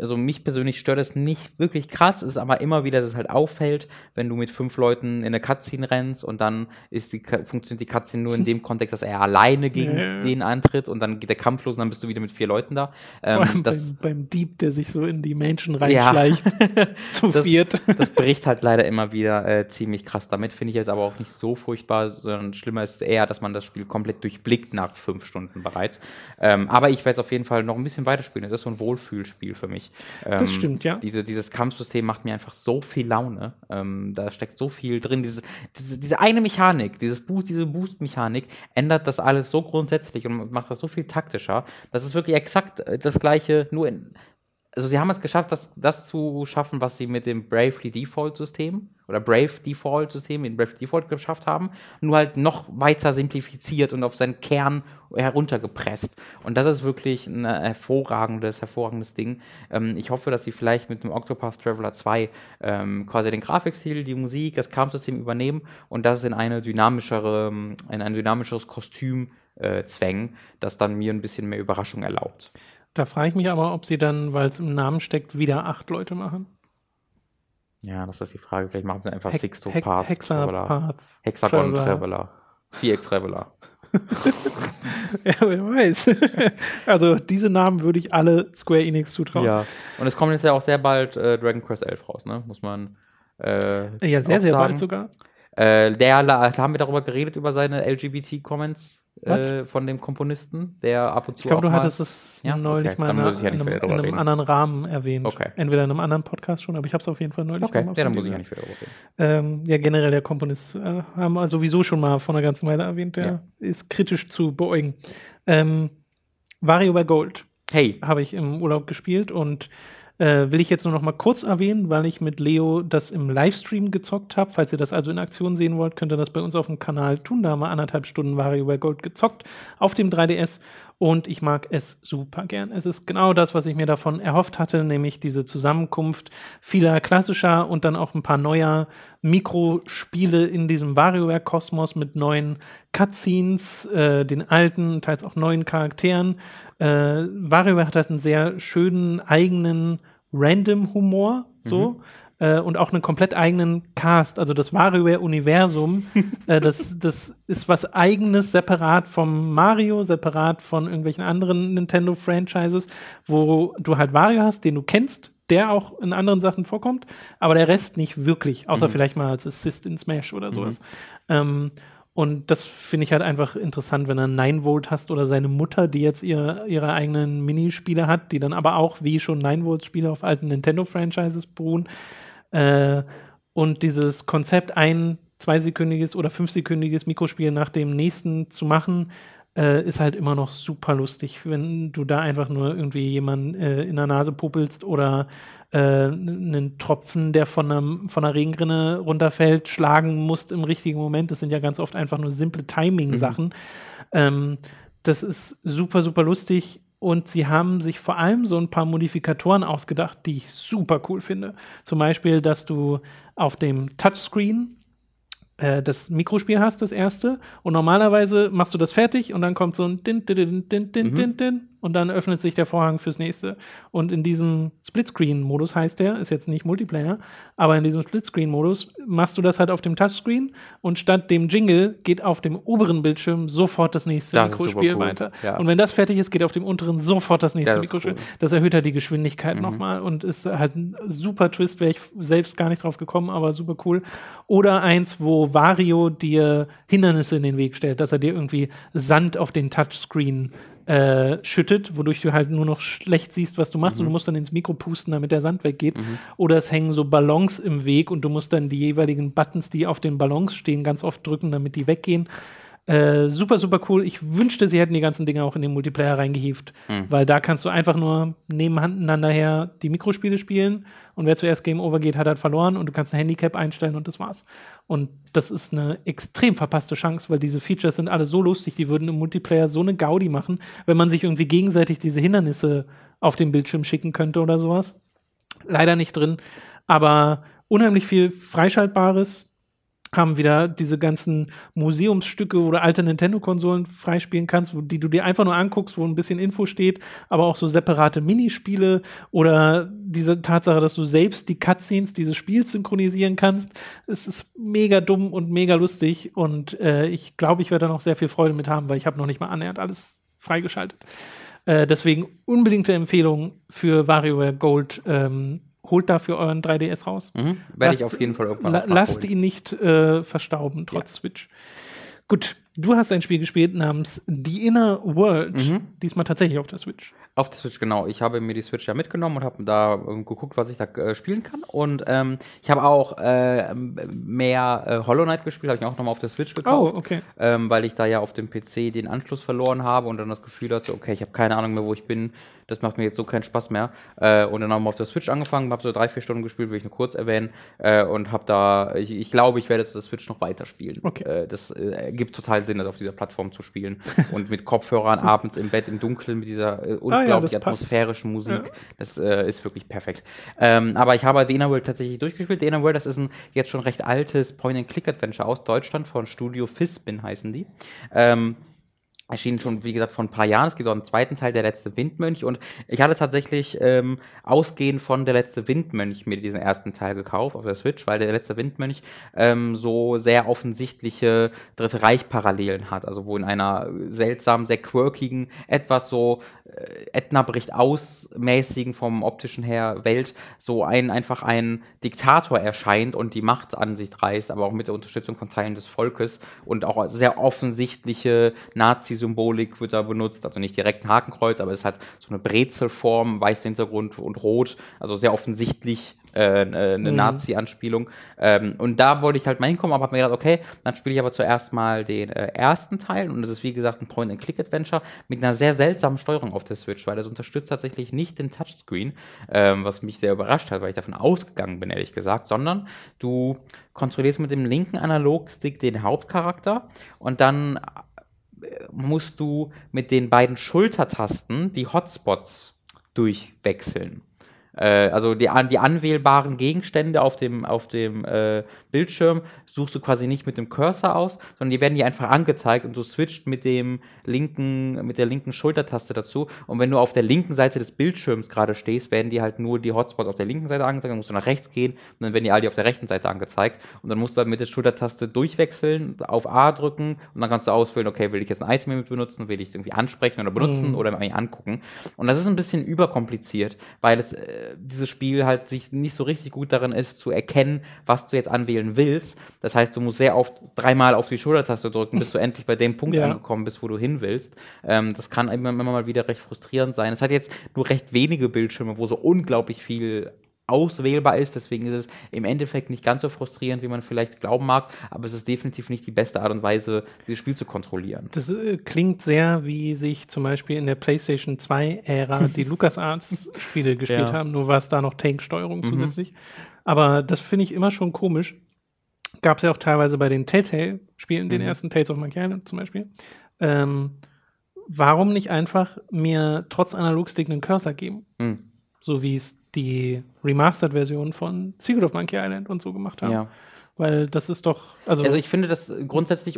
also mich persönlich stört es nicht wirklich krass, ist aber immer wieder, dass es halt auffällt, wenn du mit fünf Leuten in eine Cutscene rennst und dann ist die, funktioniert die Cutscene nur in dem Kontext, dass er alleine gegen Ja, ja. den antritt und dann geht der Kampf los und dann bist du wieder mit vier Leuten da. Vor Ähm, allem das, beim, beim Dieb, der sich so in die Menschen Ja. reinschleicht. zu Das- viert. das bricht halt leider immer wieder äh, ziemlich krass damit. Finde ich jetzt aber auch nicht so furchtbar, sondern schlimmer ist eher, dass man das Spiel komplett durchblickt nach fünf Stunden bereits. Ähm, aber ich werde es auf jeden Fall noch ein bisschen weiterspielen. Das ist so ein Wohlfühlspiel für mich. Ähm, Das stimmt, ja. Diese, dieses Kampfsystem macht mir einfach so viel Laune. Ähm, da steckt so viel drin. Diese, diese, diese eine Mechanik, dieses Boost, diese Boost-Mechanik ändert das alles so grundsätzlich und macht das so viel taktischer. Das ist wirklich exakt äh, das gleiche, nur in, also sie haben es geschafft, das, das zu schaffen, was sie mit dem Bravely Default System oder Brave Default System in Brave Default geschafft haben, nur halt noch weiter simplifiziert und auf seinen Kern heruntergepresst. Und das ist wirklich ein hervorragendes, hervorragendes Ding. Ähm, ich hoffe, dass sie vielleicht mit dem Octopath Traveler 2 ähm, quasi den Grafikstil, die Musik, das Kampfsystem übernehmen und das in eine dynamischere, in ein dynamischeres Kostüm äh, zwängen, das dann mir ein bisschen mehr Überraschung erlaubt. Da frage ich mich aber, ob sie dann, weil es im Namen steckt, wieder acht Leute machen. Ja, das ist die Frage. Vielleicht machen sie einfach Hex- Sixto Hex- Path Traveler. Hexapath. Hexagon Traveler. Traveler. Viereck Traveler. Ja, wer weiß. also diese Namen würde ich alle Square Enix zutrauen. Ja. Und es kommt jetzt ja auch sehr bald äh, Dragon Quest 11 raus, ne? Muss man. Äh, Ja, sehr, sehr bald sogar. Äh, der, da haben wir darüber geredet, über seine LGBT-Comments äh, von dem Komponisten, der ab und zu. Ich glaube, du mal- hattest es Ja? neulich Okay, mal in, ja einem, in einem reden. anderen Rahmen erwähnt. Okay. Entweder in einem anderen Podcast schon, aber ich habe es auf jeden Fall neulich Okay, mal ja, dann muss ich ja nicht wieder drüber reden. Ähm, ja, generell der Komponist äh, haben wir sowieso schon mal vor einer ganzen Weile erwähnt. Der Ja. ist kritisch zu beäugen. Ähm, WarioWare Gold Hey, habe ich im Urlaub gespielt und äh, will ich jetzt nur noch mal kurz erwähnen, weil ich mit Leo das im Livestream gezockt habe. Falls ihr das also in Aktion sehen wollt, könnt ihr das bei uns auf dem Kanal tun. Da haben wir anderthalb Stunden WarioWare Gold gezockt auf dem 3DS und ich mag es super gern. Es ist genau das, was ich mir davon erhofft hatte, nämlich diese Zusammenkunft vieler klassischer und dann auch ein paar neuer Mikrospiele in diesem WarioWare-Kosmos mit neuen Cutscenes, äh, den alten, teils auch neuen Charakteren. Äh, WarioWare hat halt einen sehr schönen eigenen Random-Humor, so. Äh, und auch einen komplett eigenen Cast, also das WarioWare-Universum, äh, das, das ist was eigenes, separat vom Mario, separat von irgendwelchen anderen Nintendo-Franchises, wo du halt Wario hast, den du kennst, der auch in anderen Sachen vorkommt, aber der Rest nicht wirklich, außer vielleicht mal als Assist in Smash oder sowas. Ähm, und das finde ich halt einfach interessant, wenn er Nine Volt hast oder seine Mutter, die jetzt ihr, ihre eigenen Minispiele hat, die dann aber auch wie schon Nine Volt Spiele auf alten Nintendo-Franchises beruhen. Äh, und dieses Konzept, ein zweisekündiges oder fünfsekündiges Mikrospiel nach dem nächsten zu machen, äh, ist halt immer noch super lustig, wenn du da einfach nur irgendwie jemanden äh, in der Nase popelst oder äh, einen Tropfen, der von, einem, von einer Regenrinne runterfällt, schlagen musst im richtigen Moment. Das sind ja ganz oft einfach nur simple Timing-Sachen. Ähm, das ist super, super lustig. Und sie haben sich vor allem so ein paar Modifikatoren ausgedacht, die ich super cool finde. Zum Beispiel, dass du auf dem Touchscreen äh, das Mikrospiel hast, das erste. Und normalerweise machst du das fertig und dann kommt so ein Din, din, din, din, din, din, din, und dann öffnet sich der Vorhang fürs nächste. Und in diesem Splitscreen-Modus heißt der, ist jetzt nicht Multiplayer, aber in diesem Splitscreen-Modus machst du das halt auf dem Touchscreen und statt dem Jingle geht auf dem oberen Bildschirm sofort das nächste Das Mikrospiel cool. weiter. Ja. Und wenn das fertig ist, geht auf dem unteren sofort das nächste Das Mikrospiel. cool. Das erhöht halt die Geschwindigkeit Mhm. nochmal und ist halt ein super Twist, wäre ich selbst gar nicht drauf gekommen, aber super cool. Oder eins, wo Wario dir Hindernisse in den Weg stellt, dass er dir irgendwie Sand auf den Touchscreen äh, schüttet, wodurch du halt nur noch schlecht siehst, was du machst und Mhm. du musst dann ins Mikro pusten, damit der Sand weggeht. Oder es hängen so Ballons im Weg und du musst dann die jeweiligen Buttons, die auf den Ballons stehen, ganz oft drücken, damit die weggehen. Äh, super, super cool. Ich wünschte, sie hätten die ganzen Dinge auch in den Multiplayer reingehieft, Mhm. weil da kannst du einfach nur nebeneinander her die Mikrospiele spielen und wer zuerst Game Over geht, hat halt verloren und du kannst ein Handicap einstellen und das war's. Und das ist eine extrem verpasste Chance, weil diese Features sind alle so lustig, die würden im Multiplayer so eine Gaudi machen, wenn man sich irgendwie gegenseitig diese Hindernisse auf den Bildschirm schicken könnte oder sowas. Leider nicht drin, aber unheimlich viel Freischaltbares haben wieder diese ganzen Museumsstücke oder alte Nintendo-Konsolen freispielen kannst, wo, die du dir einfach nur anguckst, wo ein bisschen Info steht, aber auch so separate Minispiele oder diese Tatsache, dass du selbst die Cutscenes dieses Spiels synchronisieren kannst. Es ist mega dumm und mega lustig und äh, ich glaube, ich werde da noch sehr viel Freude mit haben, weil ich habe noch nicht mal annähernd alles freigeschaltet. Äh, deswegen unbedingte Empfehlung für WarioWare Gold. Ähm, holt dafür euren 3DS raus. Mhm. Werde ich auf jeden Fall irgendwann La lasst ihn nicht äh, verstauben, trotz Switch. Gut, du hast ein Spiel gespielt namens The Inner World. Mhm. Diesmal tatsächlich auf der Switch. Auf der Switch, genau. Ich habe mir die Switch ja mitgenommen und habe da ähm, geguckt, was ich da äh, spielen kann. Und ähm, ich habe auch äh, mehr Hollow Knight gespielt, habe ich auch nochmal auf der Switch gekauft. Oh, okay. ähm, weil ich da ja auf dem PC den Anschluss verloren habe und dann das Gefühl hatte, okay, ich habe keine Ahnung mehr, wo ich bin. Das macht mir jetzt so keinen Spaß mehr. Äh, und dann haben wir auf der Switch angefangen, habe so drei, vier Stunden gespielt, will ich nur kurz erwähnen. Äh, und habe da, ich, ich glaube, ich werde auf der Switch noch weiterspielen. Okay. Äh, das ergibt total Sinn, das auf dieser Plattform zu spielen. und mit Kopfhörern abends im Bett im Dunkeln mit dieser äh, unglaublich Ah das passt. atmosphärischen Musik. Ja. Das äh, ist wirklich perfekt. Ähm, aber ich habe The Inner World tatsächlich durchgespielt. The Inner World, das ist ein jetzt schon recht altes Point-and-Click-Adventure aus Deutschland von Studio Fispin heißen die. Ähm, Erschien schon, wie gesagt, vor ein paar Jahren. Es gibt auch einen zweiten Teil, Der letzte Windmönch. Und ich hatte tatsächlich ähm, ausgehend von Der letzte Windmönch mir diesen ersten Teil gekauft auf der Switch, weil Der letzte Windmönch ähm, so sehr offensichtliche Dritte Reich-Parallelen hat. Also wo in einer seltsam, sehr quirkigen, etwas so äh, Edna bricht aus mäßigen vom optischen her Welt so ein einfach ein Diktator erscheint und die Macht an sich reißt, aber auch mit der Unterstützung von Teilen des Volkes und auch sehr offensichtliche Nazi-Symbolik wird da benutzt, also nicht direkt ein Hakenkreuz, aber es hat so eine Brezelform, weißer Hintergrund und rot, also sehr offensichtlich äh, äh, eine Mhm. Nazi-Anspielung. Ähm, und da wollte ich halt mal hinkommen, aber habe mir gedacht, okay, dann spiele ich aber zuerst mal den äh, ersten Teil und das ist wie gesagt ein Point-and-Click-Adventure mit einer sehr seltsamen Steuerung auf der Switch, weil das unterstützt tatsächlich nicht den Touchscreen, ähm, was mich sehr überrascht hat, weil ich davon ausgegangen bin, ehrlich gesagt, sondern du kontrollierst mit dem linken Analogstick den Hauptcharakter und dann musst du mit den beiden Schultertasten die Hotspots durchwechseln. Äh, also die, die anwählbaren Gegenstände auf dem, auf dem äh, Bildschirm suchst du quasi nicht mit dem Cursor aus, sondern die werden dir einfach angezeigt und du switcht mit dem linken, mit der linken Schultertaste dazu. Und wenn du auf der linken Seite des Bildschirms gerade stehst, werden dir halt nur die Hotspots auf der linken Seite angezeigt, dann musst du nach rechts gehen und dann werden die all die auf der rechten Seite angezeigt. Und dann musst du halt mit der Schultertaste durchwechseln, auf A drücken und dann kannst du auswählen, okay, will ich jetzt ein Item mit benutzen, will ich es irgendwie ansprechen oder benutzen Mhm. oder mir angucken. Und das ist ein bisschen überkompliziert, weil es äh, dieses Spiel halt sich nicht so richtig gut darin ist, zu erkennen, was du jetzt anwählen willst. Das heißt, du musst sehr oft dreimal auf die Schultertaste drücken, bis du endlich bei dem Punkt Ja. angekommen bist, wo du hin willst. Ähm, das kann immer, immer mal wieder recht frustrierend sein. Es hat jetzt nur recht wenige Bildschirme, wo so unglaublich viel auswählbar ist, deswegen ist es im Endeffekt nicht ganz so frustrierend, wie man vielleicht glauben mag, aber es ist definitiv nicht die beste Art und Weise, dieses Spiel zu kontrollieren. Das äh, klingt sehr, wie sich zum Beispiel in der PlayStation 2-Ära die LucasArts-Spiele gespielt Ja. haben, nur war es da noch Tank-Steuerung Mhm. zusätzlich. Aber das finde ich immer schon komisch. Gab es ja auch teilweise bei den Telltale-Spielen, den Mhm. ersten Tales of Monkey Island zum Beispiel. Ähm, warum nicht einfach mir trotz Analogstick einen Cursor geben? Hm. So wie es die Remastered-Version von Secret of Monkey Island und so gemacht haben. Ja. Weil das ist doch, also, Also ich finde das grundsätzlich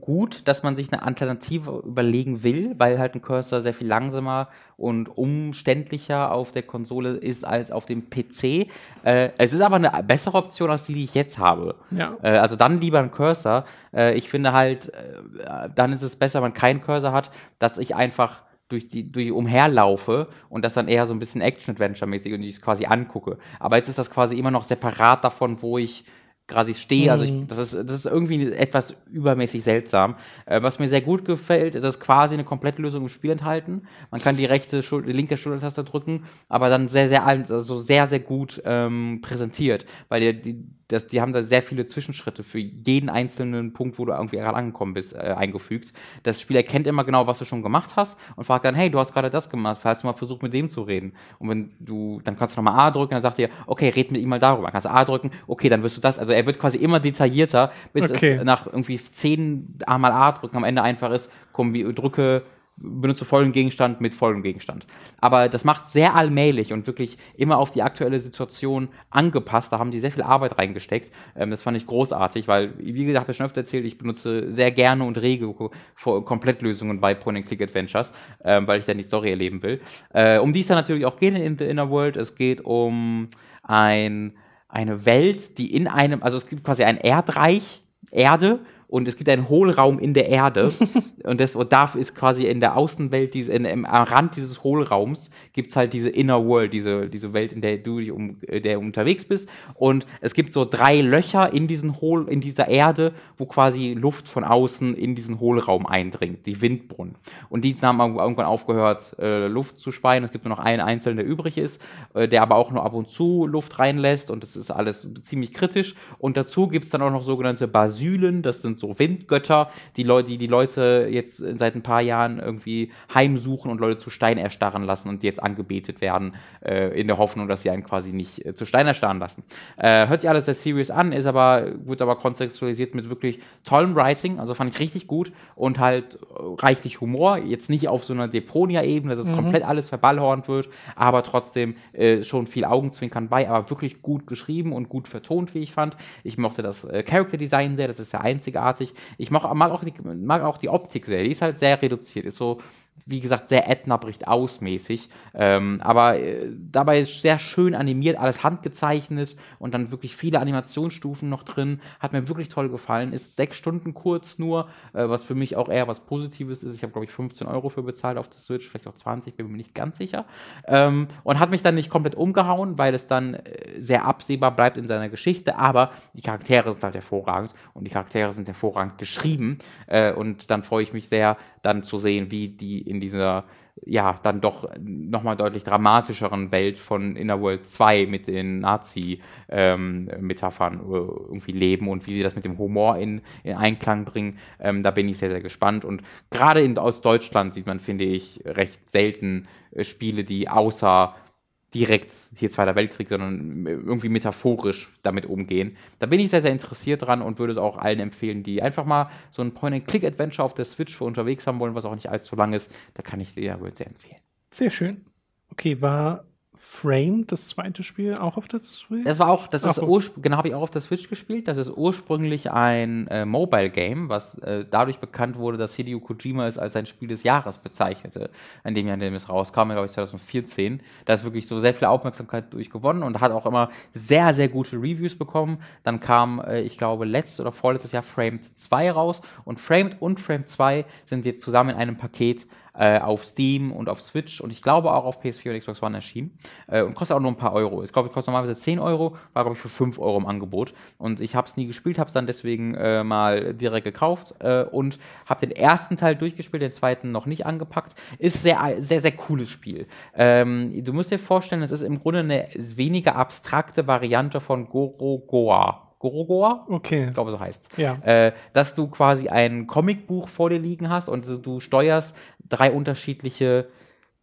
gut, dass man sich eine Alternative überlegen will, weil halt ein Cursor sehr viel langsamer und umständlicher auf der Konsole ist als auf dem PC. Äh, es ist aber eine bessere Option als die, die ich jetzt habe. ja. Äh, also dann lieber ein Cursor. Äh, ich finde halt, äh, dann ist es besser, wenn man keinen Cursor hat, dass ich einfach durch die durch umherlaufe und das dann eher so ein bisschen Action-Adventure-mäßig und ich es quasi angucke. Aber jetzt ist das quasi immer noch separat davon, wo ich quasi stehe. Also ich, das, ist, das ist irgendwie etwas übermäßig seltsam. Äh, was mir sehr gut gefällt, ist, dass quasi eine Komplettlösung im Spiel enthalten. Man kann die rechte, Schul die linke Schultertaste drücken, aber dann sehr, sehr, also sehr, sehr gut ähm, präsentiert, weil die, die, das, die haben da sehr viele Zwischenschritte für jeden einzelnen Punkt, wo du irgendwie gerade angekommen bist, äh, eingefügt. Das Spiel erkennt immer genau, was du schon gemacht hast und fragt dann, hey, du hast gerade das gemacht, hast du mal versucht, mit dem zu reden? Und wenn du, dann kannst du nochmal A drücken, dann sagt er, okay, red mit ihm mal darüber. Dann kannst du A drücken, okay, dann wirst du das. Also er wird quasi immer detaillierter, bis Okay. es nach irgendwie zehn mal A drücken am Ende einfach ist, komm, drücke benutze vollen Gegenstand mit vollem Gegenstand. Aber das macht sehr allmählich und wirklich immer auf die aktuelle Situation angepasst. Da haben die sehr viel Arbeit reingesteckt. Ähm, das fand ich großartig, weil, wie gesagt, habe ich schon öfter erzählt, ich benutze sehr gerne und rege Ko- Ko- Komplettlösungen bei Point-and-Click-Adventures, ähm, weil ich dann die Story erleben will. Äh, um die es dann natürlich auch geht in The Inner World. Es geht um ein, eine Welt, die in einem, also es gibt quasi ein Erdreich, Erde, und es gibt einen Hohlraum in der Erde. und das und da ist quasi in der Außenwelt, diese, in, im, am Rand dieses Hohlraums, gibt es halt diese Inner World, diese, diese Welt, in der du dich um, äh, der unterwegs bist. Und es gibt so drei Löcher in diesen Hohl, in dieser Erde, wo quasi Luft von außen in diesen Hohlraum eindringt, die Windbrunnen. Und die haben irgendwann aufgehört, äh, Luft zu speien. Es gibt nur noch einen einzelnen, der übrig ist, äh, der aber auch nur ab und zu Luft reinlässt. Und das ist alles ziemlich kritisch. Und dazu gibt es dann auch noch sogenannte Basylen, das sind so Windgötter, die Leute, die die Leute jetzt seit ein paar Jahren irgendwie heimsuchen und Leute zu Stein erstarren lassen und die jetzt angebetet werden, äh, in der Hoffnung, dass sie einen quasi nicht äh, zu Stein erstarren lassen. Äh, hört sich alles sehr serious an, ist aber, wird aber kontextualisiert mit wirklich tollem Writing, also fand ich richtig gut und halt äh, reichlich Humor, jetzt nicht auf so einer Deponia-Ebene, dass es komplett alles verballhornt wird, aber trotzdem äh, schon viel Augenzwinkern bei, aber wirklich gut geschrieben und gut vertont, wie ich fand. Ich mochte das äh, Character Design sehr, das ist sehr einzigartig. Ich mag, auch die, mag auch die Optik sehr, die ist halt sehr reduziert, ist so wie gesagt, sehr Edna bricht ausmäßig. Ähm, aber äh, dabei ist sehr schön animiert, alles handgezeichnet und dann wirklich viele Animationsstufen noch drin. Hat mir wirklich toll gefallen. Ist sechs Stunden kurz nur, äh, was für mich auch eher was Positives ist. Ich habe, glaube ich, 15 Euro für bezahlt auf der Switch, vielleicht auch 20, bin mir nicht ganz sicher. Ähm, und hat mich dann nicht komplett umgehauen, weil es dann äh, sehr absehbar bleibt in seiner Geschichte. Aber die Charaktere sind halt hervorragend und die Charaktere sind hervorragend geschrieben. Äh, und dann freue ich mich sehr, dann zu sehen, wie die in dieser ja, dann doch nochmal deutlich dramatischeren Welt von Inner World 2 mit den Nazi-Metaphern äh, irgendwie leben und wie sie das mit dem Humor in, in Einklang bringen. Ähm, da bin ich sehr, sehr gespannt. Und gerade aus Deutschland sieht man, finde ich, recht selten äh, Spiele, die außer direkt hier Zweiter Weltkrieg, sondern irgendwie metaphorisch damit umgehen. Da bin ich sehr, sehr interessiert dran und würde es auch allen empfehlen, die einfach mal so ein Point-and-Click-Adventure auf der Switch für unterwegs haben wollen, was auch nicht allzu lang ist. Da kann ich dir wohl sehr empfehlen. Sehr schön. Okay, war Frame das zweite Spiel auch auf der Switch? Das war auch, das Ach ist urspr- genau, habe ich auch auf der Switch gespielt. Das ist ursprünglich ein äh, Mobile Game, was äh, dadurch bekannt wurde, dass Hideo Kojima es als sein Spiel des Jahres bezeichnete, an dem Jahr, in dem es rauskam, glaube ich 2014. Da ist wirklich so sehr viel Aufmerksamkeit durchgewonnen und hat auch immer sehr, sehr gute Reviews bekommen. Dann kam, äh, ich glaube, letztes oder vorletztes Jahr Framed 2 raus und Framed und Framed 2 sind jetzt zusammen in einem Paket äh, auf Steam und auf Switch und ich glaube auch auf PS4 und Xbox One erschienen. Äh, und kostet auch nur ein paar Euro. Ich glaube, es kostet normalerweise 10 Euro, war, glaube ich, für 5 Euro im Angebot. Und ich habe es nie gespielt, habe es dann deswegen äh, mal direkt gekauft äh, und habe den ersten Teil durchgespielt, den zweiten noch nicht angepackt. Ist sehr, sehr, sehr cooles Spiel. Ähm, du musst dir vorstellen, es ist im Grunde eine weniger abstrakte Variante von Gorogoa. Gorogoa? Okay. Ich glaube, so heißt's. Ja. Äh, dass du quasi ein Comicbuch vor dir liegen hast und du steuerst drei unterschiedliche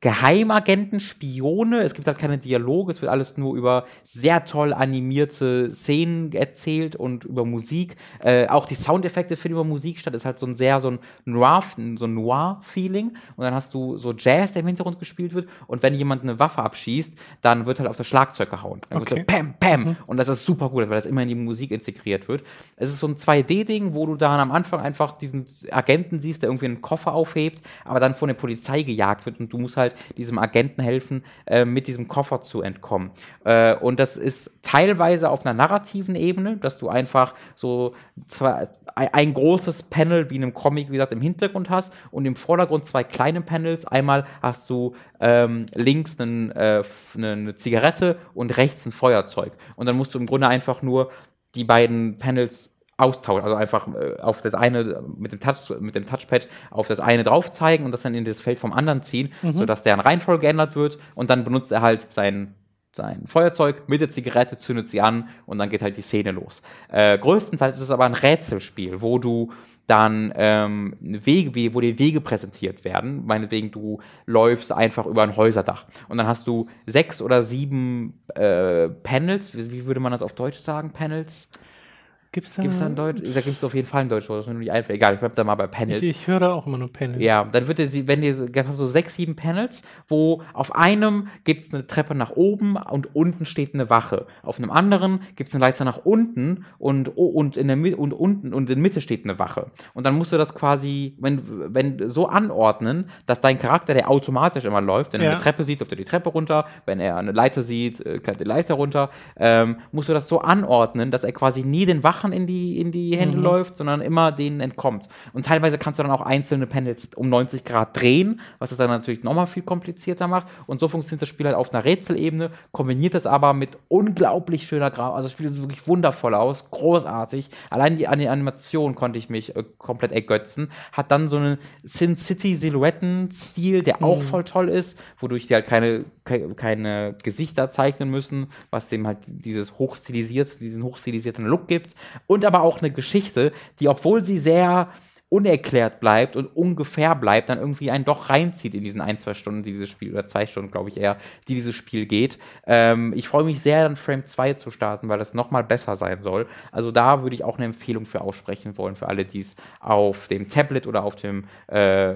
Geheimagenten, Spione. Es gibt halt keine Dialoge, es wird alles nur über sehr toll animierte Szenen erzählt und über Musik. Äh, auch die Soundeffekte finden über Musik statt. Ist halt so ein sehr so ein Noir, so ein Noir-Feeling. Und dann hast du so Jazz, der im Hintergrund gespielt wird. Und wenn jemand eine Waffe abschießt, dann wird halt auf das Schlagzeug gehauen. Dann wird Okay. so Pam, Pam. Und das ist super gut, weil das immer in die Musik integriert wird. Es ist so ein 2D-Ding, wo du dann am Anfang einfach diesen Agenten siehst, der irgendwie einen Koffer aufhebt, aber dann von der Polizei gejagt wird und du musst halt diesem Agenten helfen, äh, mit diesem Koffer zu entkommen. Äh, und das ist teilweise auf einer narrativen Ebene, dass du einfach so zwei, ein, großes Panel wie in einem Comic, wie gesagt, im Hintergrund hast und im Vordergrund zwei kleine Panels. Einmal hast du ähm, links einen, äh, eine Zigarette und rechts ein Feuerzeug. Und dann musst du im Grunde einfach nur die beiden Panels austauschen, also einfach äh, auf das eine mit dem Touch mit dem Touchpad auf das eine drauf zeigen und das dann in das Feld vom anderen ziehen, Mhm. sodass deren Reihenfolge geändert wird und dann benutzt er halt sein sein Feuerzeug mit der Zigarette, zündet sie an und dann geht halt die Szene los. Äh, größtenteils ist es aber ein Rätselspiel, wo du dann ähm, Wege, wo dir Wege präsentiert werden. Meinetwegen, du läufst einfach über ein Häuserdach und dann hast du sechs oder sieben äh, Panels. Wie, wie würde man das auf Deutsch sagen? Panels? Gibt's da? Gibt es da ein Deutsch? Da gibt es auf jeden Fall ein Deutsch, das ist mir nicht einfach. Egal, ich bleib da mal bei Panels. ich, ich höre da auch immer nur Panel. Ja, dann wird dir, sie- wenn dir so- gab es so sechs, sieben Panels, wo auf einem gibt es eine Treppe nach oben und unten steht eine Wache. Auf einem anderen gibt es eine Leiter nach unten und, oh, und in der Mitte und unten und in der Mitte steht eine Wache. Und dann musst du das quasi, wenn, wenn so anordnen, dass dein Charakter, der automatisch immer läuft, wenn er Ja. eine Treppe sieht, läuft er die Treppe runter, wenn er eine Leiter sieht, äh, klettert die Leiter runter, ähm, musst du das so anordnen, dass er quasi nie den Wachen in die, in die Hände läuft, sondern immer denen entkommt. Und teilweise kannst du dann auch einzelne Panels um 90 Grad drehen, was es dann natürlich nochmal viel komplizierter macht. Und so funktioniert das Spiel halt auf einer Rätselebene, kombiniert das aber mit unglaublich schöner Grafik. Also das Spiel sieht wirklich wundervoll aus, großartig. Allein die, an die Animation konnte ich mich äh, komplett ergötzen. Hat dann so einen Sin City Silhouetten-Stil, der auch voll toll ist, wodurch die halt keine, ke- keine Gesichter zeichnen müssen, was dem halt dieses hochstilisiert, diesen hochstilisierten Look gibt. Und aber auch eine Geschichte, die, obwohl sie sehr unerklärt bleibt und ungefähr bleibt, dann irgendwie einen doch reinzieht in diesen ein, zwei Stunden, die dieses Spiel, oder zwei Stunden, glaube ich eher, die dieses Spiel geht. Ähm, ich freue mich sehr, dann Frame 2 zu starten, weil das nochmal besser sein soll. Also da würde ich auch eine Empfehlung für aussprechen wollen, für alle, die es auf dem Tablet oder auf dem äh,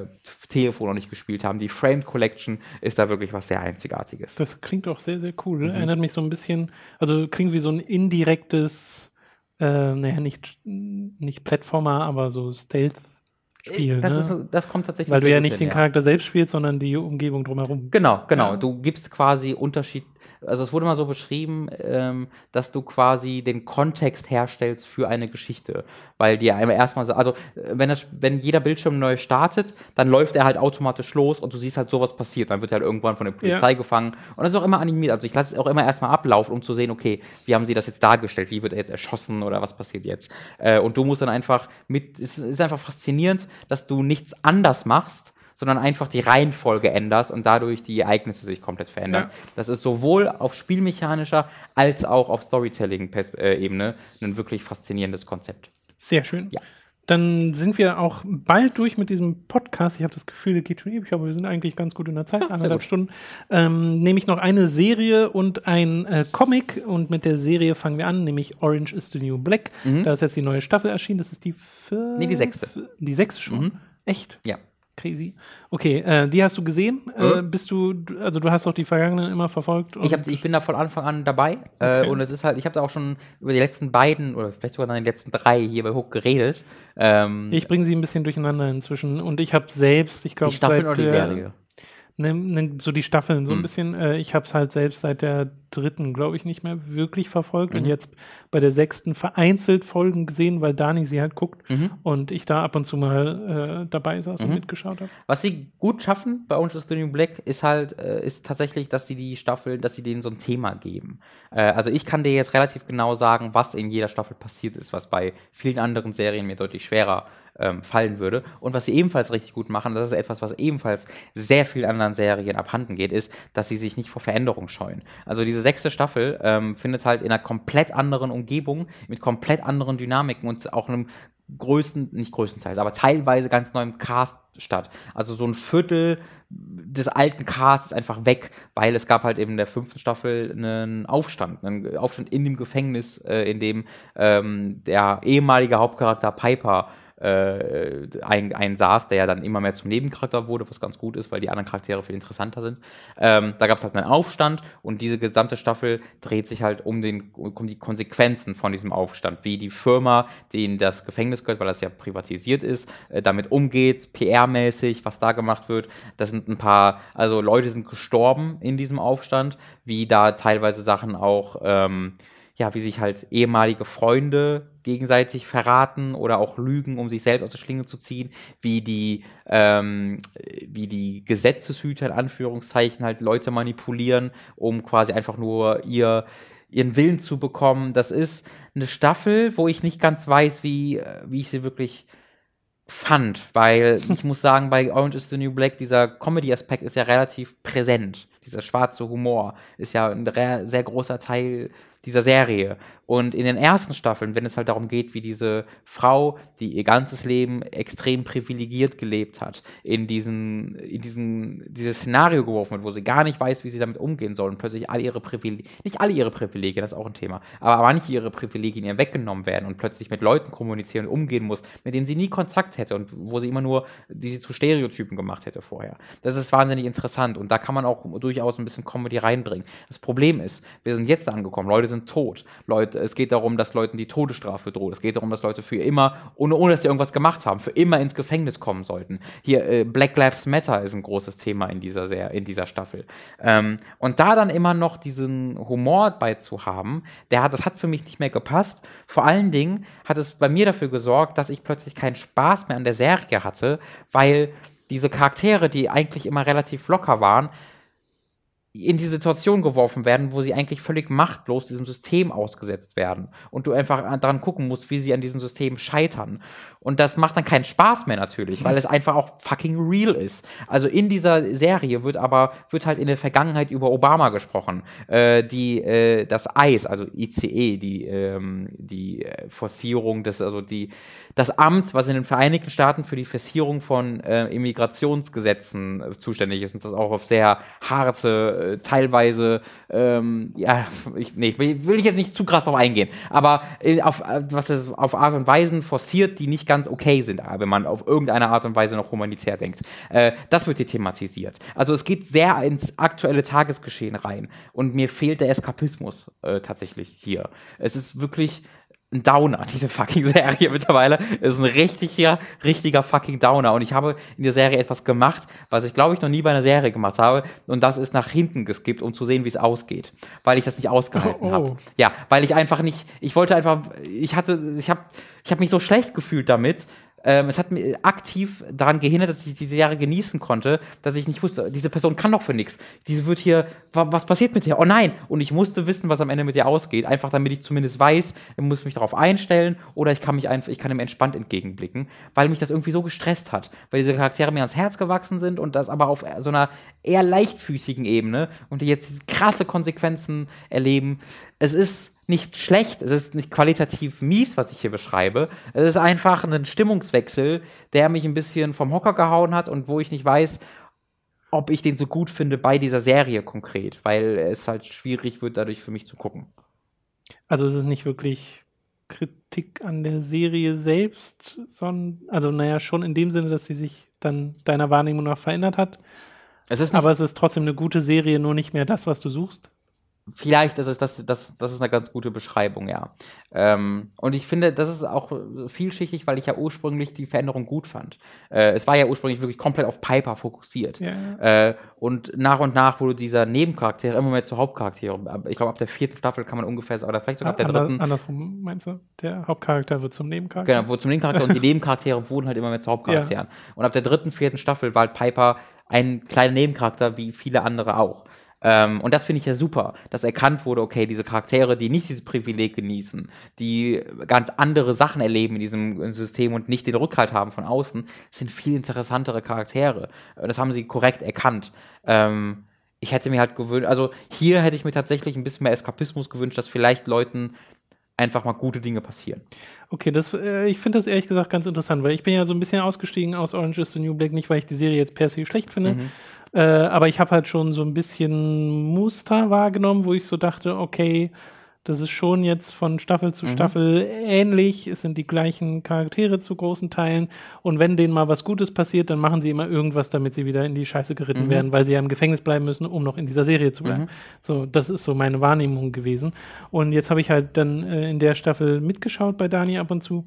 Telefon noch nicht gespielt haben. Die Framed Collection ist da wirklich was sehr Einzigartiges. Das klingt auch sehr, sehr Mhm. cool. Erinnert mich so ein bisschen, also klingt wie so ein indirektes, äh, naja, nicht, nicht Plattformer, aber so Stealth-Spiel. Das, ne? ist, das kommt tatsächlich Weil du ja nicht hin, den ja. Charakter selbst spielst, sondern die Umgebung drumherum. Genau, genau. Ja. Du gibst quasi Unterschied. Also es wurde mal so beschrieben, ähm, dass du quasi den Kontext herstellst für eine Geschichte, weil dir einmal erstmal, so- also äh, wenn das, wenn jeder Bildschirm neu startet, dann läuft er halt automatisch los und du siehst halt sowas passiert. Dann wird er halt irgendwann von der Polizei gefangen und das ist auch immer animiert. Also ich lasse es auch immer erstmal ablaufen, um zu sehen, okay, wie haben sie das jetzt dargestellt? Wie wird er jetzt erschossen oder was passiert jetzt? Äh, und du musst dann einfach mit, es ist einfach faszinierend, dass du nichts anders machst sondern einfach die Reihenfolge änderst und dadurch die Ereignisse sich komplett verändern. Ja. Das ist sowohl auf spielmechanischer als auch auf Storytelling-Ebene ein wirklich faszinierendes Konzept. Sehr schön. Ja. Dann sind wir auch bald durch mit diesem Podcast. Ich habe das Gefühl, der geht schon ewig, aber wir sind eigentlich ganz gut in der Zeit, anderthalb gut. Stunden. Ähm, nämlich noch eine Serie und ein äh, Comic. Und mit der Serie fangen wir an, nämlich Orange is the New Black. Da ist jetzt die neue Staffel erschienen. Das ist die vierte. Mhm. Nee, die sechste. Mhm. Die sechste schon. Echt? Ja. Crazy. Okay, äh, die hast du gesehen. Äh, bist du, also du hast auch die vergangenen immer verfolgt. Ich, hab, ich bin da von Anfang an dabei äh, Okay. und es ist halt, ich habe da auch schon über die letzten beiden oder vielleicht sogar dann die letzten drei hier bei Hook geredet. Ähm, ich bringe sie ein bisschen durcheinander inzwischen. Und ich habe selbst, ich glaube, die Staffel seit oder die Serie? Ne, ne, so die Staffeln, so ein Mhm. bisschen. Äh, ich habe es halt selbst seit der dritten, glaube ich, nicht mehr wirklich verfolgt Mhm. und jetzt bei der sechsten vereinzelt Folgen gesehen, weil Dani sie halt guckt Mhm. und ich da ab und zu mal äh, dabei saß und mitgeschaut habe. Was sie gut schaffen bei Orange is the New Black ist halt, äh, ist tatsächlich, dass sie die Staffel, dass sie denen so ein Thema geben. Äh, also ich kann dir jetzt relativ genau sagen, was in jeder Staffel passiert ist, was bei vielen anderen Serien mir deutlich schwerer ähm, fallen würde. Und was sie ebenfalls richtig gut machen, das ist etwas, was ebenfalls sehr vielen anderen Serien abhanden geht, ist, dass sie sich nicht vor Veränderung scheuen. Also diese sechste Staffel ähm, findet halt in einer komplett anderen Umgebung, mit komplett anderen Dynamiken und auch einem größten, nicht größtenteils, aber teilweise ganz neuem Cast statt. Also so ein Viertel des alten Casts einfach weg, weil es gab halt eben in der fünften Staffel einen Aufstand, einen Aufstand in dem Gefängnis, äh, in dem ähm, der ehemalige Hauptcharakter Piper äh, ein, ein saß, der ja dann immer mehr zum Nebencharakter wurde, was ganz gut ist, weil die anderen Charaktere viel interessanter sind. Ähm, da gab es halt einen Aufstand und diese gesamte Staffel dreht sich halt um, den, um die Konsequenzen von diesem Aufstand, wie die Firma, in das Gefängnis gehört, weil das ja privatisiert ist, äh, damit umgeht, PR-mäßig, was da gemacht wird. Das sind ein paar, also Leute sind gestorben in diesem Aufstand, wie da teilweise Sachen auch ähm, ja, wie sich halt ehemalige Freunde gegenseitig verraten oder auch lügen, um sich selbst aus der Schlinge zu ziehen, wie die, ähm, wie die Gesetzeshüter in Anführungszeichen halt Leute manipulieren, um quasi einfach nur ihr ihren Willen zu bekommen. Das ist eine Staffel, wo ich nicht ganz weiß, wie, äh, wie ich sie wirklich fand, weil ich muss sagen, bei Orange is the New Black, dieser Comedy-Aspekt ist ja relativ präsent. Dieser schwarze Humor ist ja ein sehr großer Teil dieser Serie. Und in den ersten Staffeln, wenn es halt darum geht, wie diese Frau, die ihr ganzes Leben extrem privilegiert gelebt hat, in diesen, in diesen, dieses Szenario geworfen wird, wo sie gar nicht weiß, wie sie damit umgehen soll und plötzlich all ihre Privilegien, nicht alle ihre Privilegien, das ist auch ein Thema, aber manche ihre Privilegien ihr weggenommen werden und plötzlich mit Leuten kommunizieren und umgehen muss, mit denen sie nie Kontakt hätte und wo sie immer nur diese zu Stereotypen gemacht hätte vorher. Das ist wahnsinnig interessant und da kann man auch durchaus ein bisschen Comedy reinbringen. Das Problem ist, wir sind jetzt angekommen, Leute sind tot, Leute es geht darum, dass Leuten die Todesstrafe droht. Es geht darum, dass Leute für immer, ohne, ohne dass sie irgendwas gemacht haben, für immer ins Gefängnis kommen sollten. Hier, äh, Black Lives Matter ist ein großes Thema in dieser, Ser in dieser Staffel. Ähm, und da dann immer noch diesen Humor bei zu haben, der hat, das hat für mich nicht mehr gepasst. Vor allen Dingen hat es bei mir dafür gesorgt, dass ich plötzlich keinen Spaß mehr an der Serie hatte, weil diese Charaktere, die eigentlich immer relativ locker waren, in die Situation geworfen werden, wo sie eigentlich völlig machtlos diesem System ausgesetzt werden. Und du einfach daran gucken musst, wie sie an diesem System scheitern. Und das macht dann keinen Spaß mehr natürlich, weil es einfach auch fucking real ist. Also in dieser Serie wird aber, wird halt in der Vergangenheit über Obama gesprochen. Äh, die, äh, das ICE, also ICE, die, ähm, die Forcierung des, also die, das Amt, was in den Vereinigten Staaten für die Forcierung von äh, Immigrationsgesetzen äh, zuständig ist und das auch auf sehr harte äh, teilweise, ähm, ja, ich, nee, will ich jetzt nicht zu krass drauf eingehen, aber äh, auf, äh, was es auf Art und Weisen forciert, die nicht ganz okay sind, wenn man auf irgendeine Art und Weise noch humanitär denkt. Äh, das wird hier thematisiert. Also es geht sehr ins aktuelle Tagesgeschehen rein und mir fehlt der Eskapismus äh, tatsächlich hier. Es ist wirklich ein Downer, diese fucking Serie mittlerweile. ist ein richtiger, richtiger fucking Downer. Und ich habe in der Serie etwas gemacht, was ich glaube ich noch nie bei einer Serie gemacht habe. Und das ist nach hinten geskippt, um zu sehen, wie es ausgeht. Weil ich das nicht ausgehalten oh, oh. habe. Ja, weil ich einfach nicht, ich wollte einfach, ich hatte, ich habe ich hab mich so schlecht gefühlt damit, ähm, es hat mir aktiv daran gehindert, dass ich diese Jahre genießen konnte, dass ich nicht wusste, diese Person kann doch für nichts. Diese wird hier, was passiert mit ihr? Oh nein! Und ich musste wissen, was am Ende mit ihr ausgeht, einfach damit ich zumindest weiß, ich muss mich darauf einstellen oder ich kann mich einfach, ich kann ihm entspannt entgegenblicken, weil mich das irgendwie so gestresst hat, weil diese Charaktere mir ans Herz gewachsen sind und das aber auf so einer eher leichtfüßigen Ebene und die jetzt diese krasse Konsequenzen erleben. Es ist nicht schlecht, es ist nicht qualitativ mies, was ich hier beschreibe. Es ist einfach ein Stimmungswechsel, der mich ein bisschen vom Hocker gehauen hat und wo ich nicht weiß, ob ich den so gut finde bei dieser Serie konkret, weil es halt schwierig wird, dadurch für mich zu gucken. Also es ist nicht wirklich Kritik an der Serie selbst, sondern, also naja, schon in dem Sinne, dass sie sich dann deiner Wahrnehmung nach verändert hat. Es aber es ist trotzdem eine gute Serie, nur nicht mehr das, was du suchst. Vielleicht ist es das, das, das ist eine ganz gute Beschreibung, ja. Ähm, und ich finde, das ist auch vielschichtig, weil ich ja ursprünglich die Veränderung gut fand. Äh, es war ja ursprünglich wirklich komplett auf Piper fokussiert. Ja. Äh, und nach und nach wurde dieser Nebencharakter immer mehr zu Hauptcharaktere. Ich glaube, ab der vierten Staffel kann man ungefähr, oder vielleicht sogar ab der dritten. Andersrum meinst du? Der Hauptcharakter wird zum Nebencharakter? Genau, wurde zum Nebencharakter und die Nebencharaktere wurden halt immer mehr zu Hauptcharakteren. Ja. Und ab der dritten, vierten Staffel war halt Piper ein kleiner Nebencharakter wie viele andere auch. Ähm, und das finde ich ja super, dass erkannt wurde, okay, diese Charaktere, die nicht dieses Privileg genießen, die ganz andere Sachen erleben in diesem System und nicht den Rückhalt haben von außen, sind viel interessantere Charaktere. Das haben sie korrekt erkannt. Ähm, ich hätte mir halt gewünscht, also hier hätte ich mir tatsächlich ein bisschen mehr Eskapismus gewünscht, dass vielleicht Leuten einfach mal gute Dinge passieren. Okay, das, äh, ich finde das ehrlich gesagt ganz interessant, weil ich bin ja so ein bisschen ausgestiegen aus Orange is the New Black, nicht weil ich die Serie jetzt per se schlecht finde, mhm. Äh, aber ich habe halt schon so ein bisschen Muster wahrgenommen, wo ich so dachte, okay, das ist schon jetzt von Staffel zu mhm. Staffel ähnlich. Es sind die gleichen Charaktere zu großen Teilen. Und wenn denen mal was Gutes passiert, dann machen sie immer irgendwas, damit sie wieder in die Scheiße geritten mhm. werden, weil sie ja im Gefängnis bleiben müssen, um noch in dieser Serie zu bleiben. Mhm. So, das ist so meine Wahrnehmung gewesen. Und jetzt habe ich halt dann äh, in der Staffel mitgeschaut bei Dani ab und zu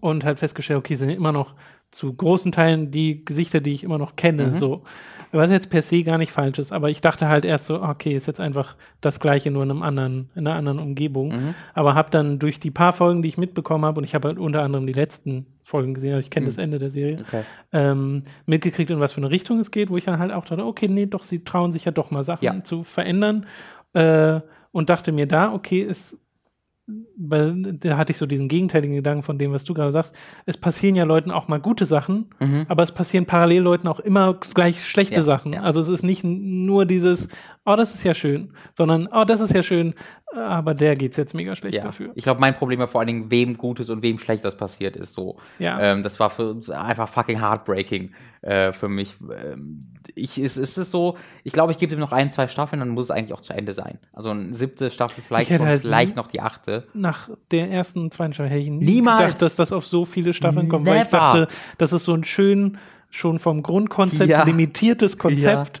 und halt festgestellt, okay, sind immer noch zu großen Teilen die Gesichter, die ich immer noch kenne, mhm. so. Was jetzt per se gar nicht falsch ist, aber ich dachte halt erst so, okay, ist jetzt einfach das Gleiche, nur in einem anderen, in einer anderen Umgebung. Mhm. Aber habe dann durch die paar Folgen, die ich mitbekommen habe, und ich habe halt unter anderem die letzten Folgen gesehen, also ich kenne mhm. das Ende der Serie, okay. ähm, mitgekriegt, in was für eine Richtung es geht, wo ich dann halt auch dachte, okay, nee, doch, sie trauen sich ja doch mal Sachen ja. zu verändern. Äh, und dachte mir da, okay, es da hatte ich so diesen gegenteiligen Gedanken von dem, was du gerade sagst. Es passieren ja Leuten auch mal gute Sachen, Mhm. aber es passieren parallel Leuten auch immer gleich schlechte Ja, Sachen. ja. Also es ist nicht nur dieses, oh, das ist ja schön, sondern, oh, das ist ja schön, aber der geht's jetzt mega schlecht Ja. dafür. Ich glaube, mein Problem war vor allen Dingen, wem Gutes und wem Schlechtes passiert ist. So. Ja. Ähm, das war für uns einfach fucking heartbreaking äh, für mich. Ähm, ich, es, es ist so, ich glaube, ich gebe ihm noch ein, zwei Staffeln, dann muss es eigentlich auch zu Ende sein. Also eine siebte Staffel, vielleicht, und halt vielleicht noch die achte. Nach der ersten, zweiten Staffel hätte ich nie Niemals. gedacht, dass das auf so viele Staffeln kommt, weil ich Never. dachte, das ist so ein schön, schon vom Grundkonzept Ja. limitiertes Konzept.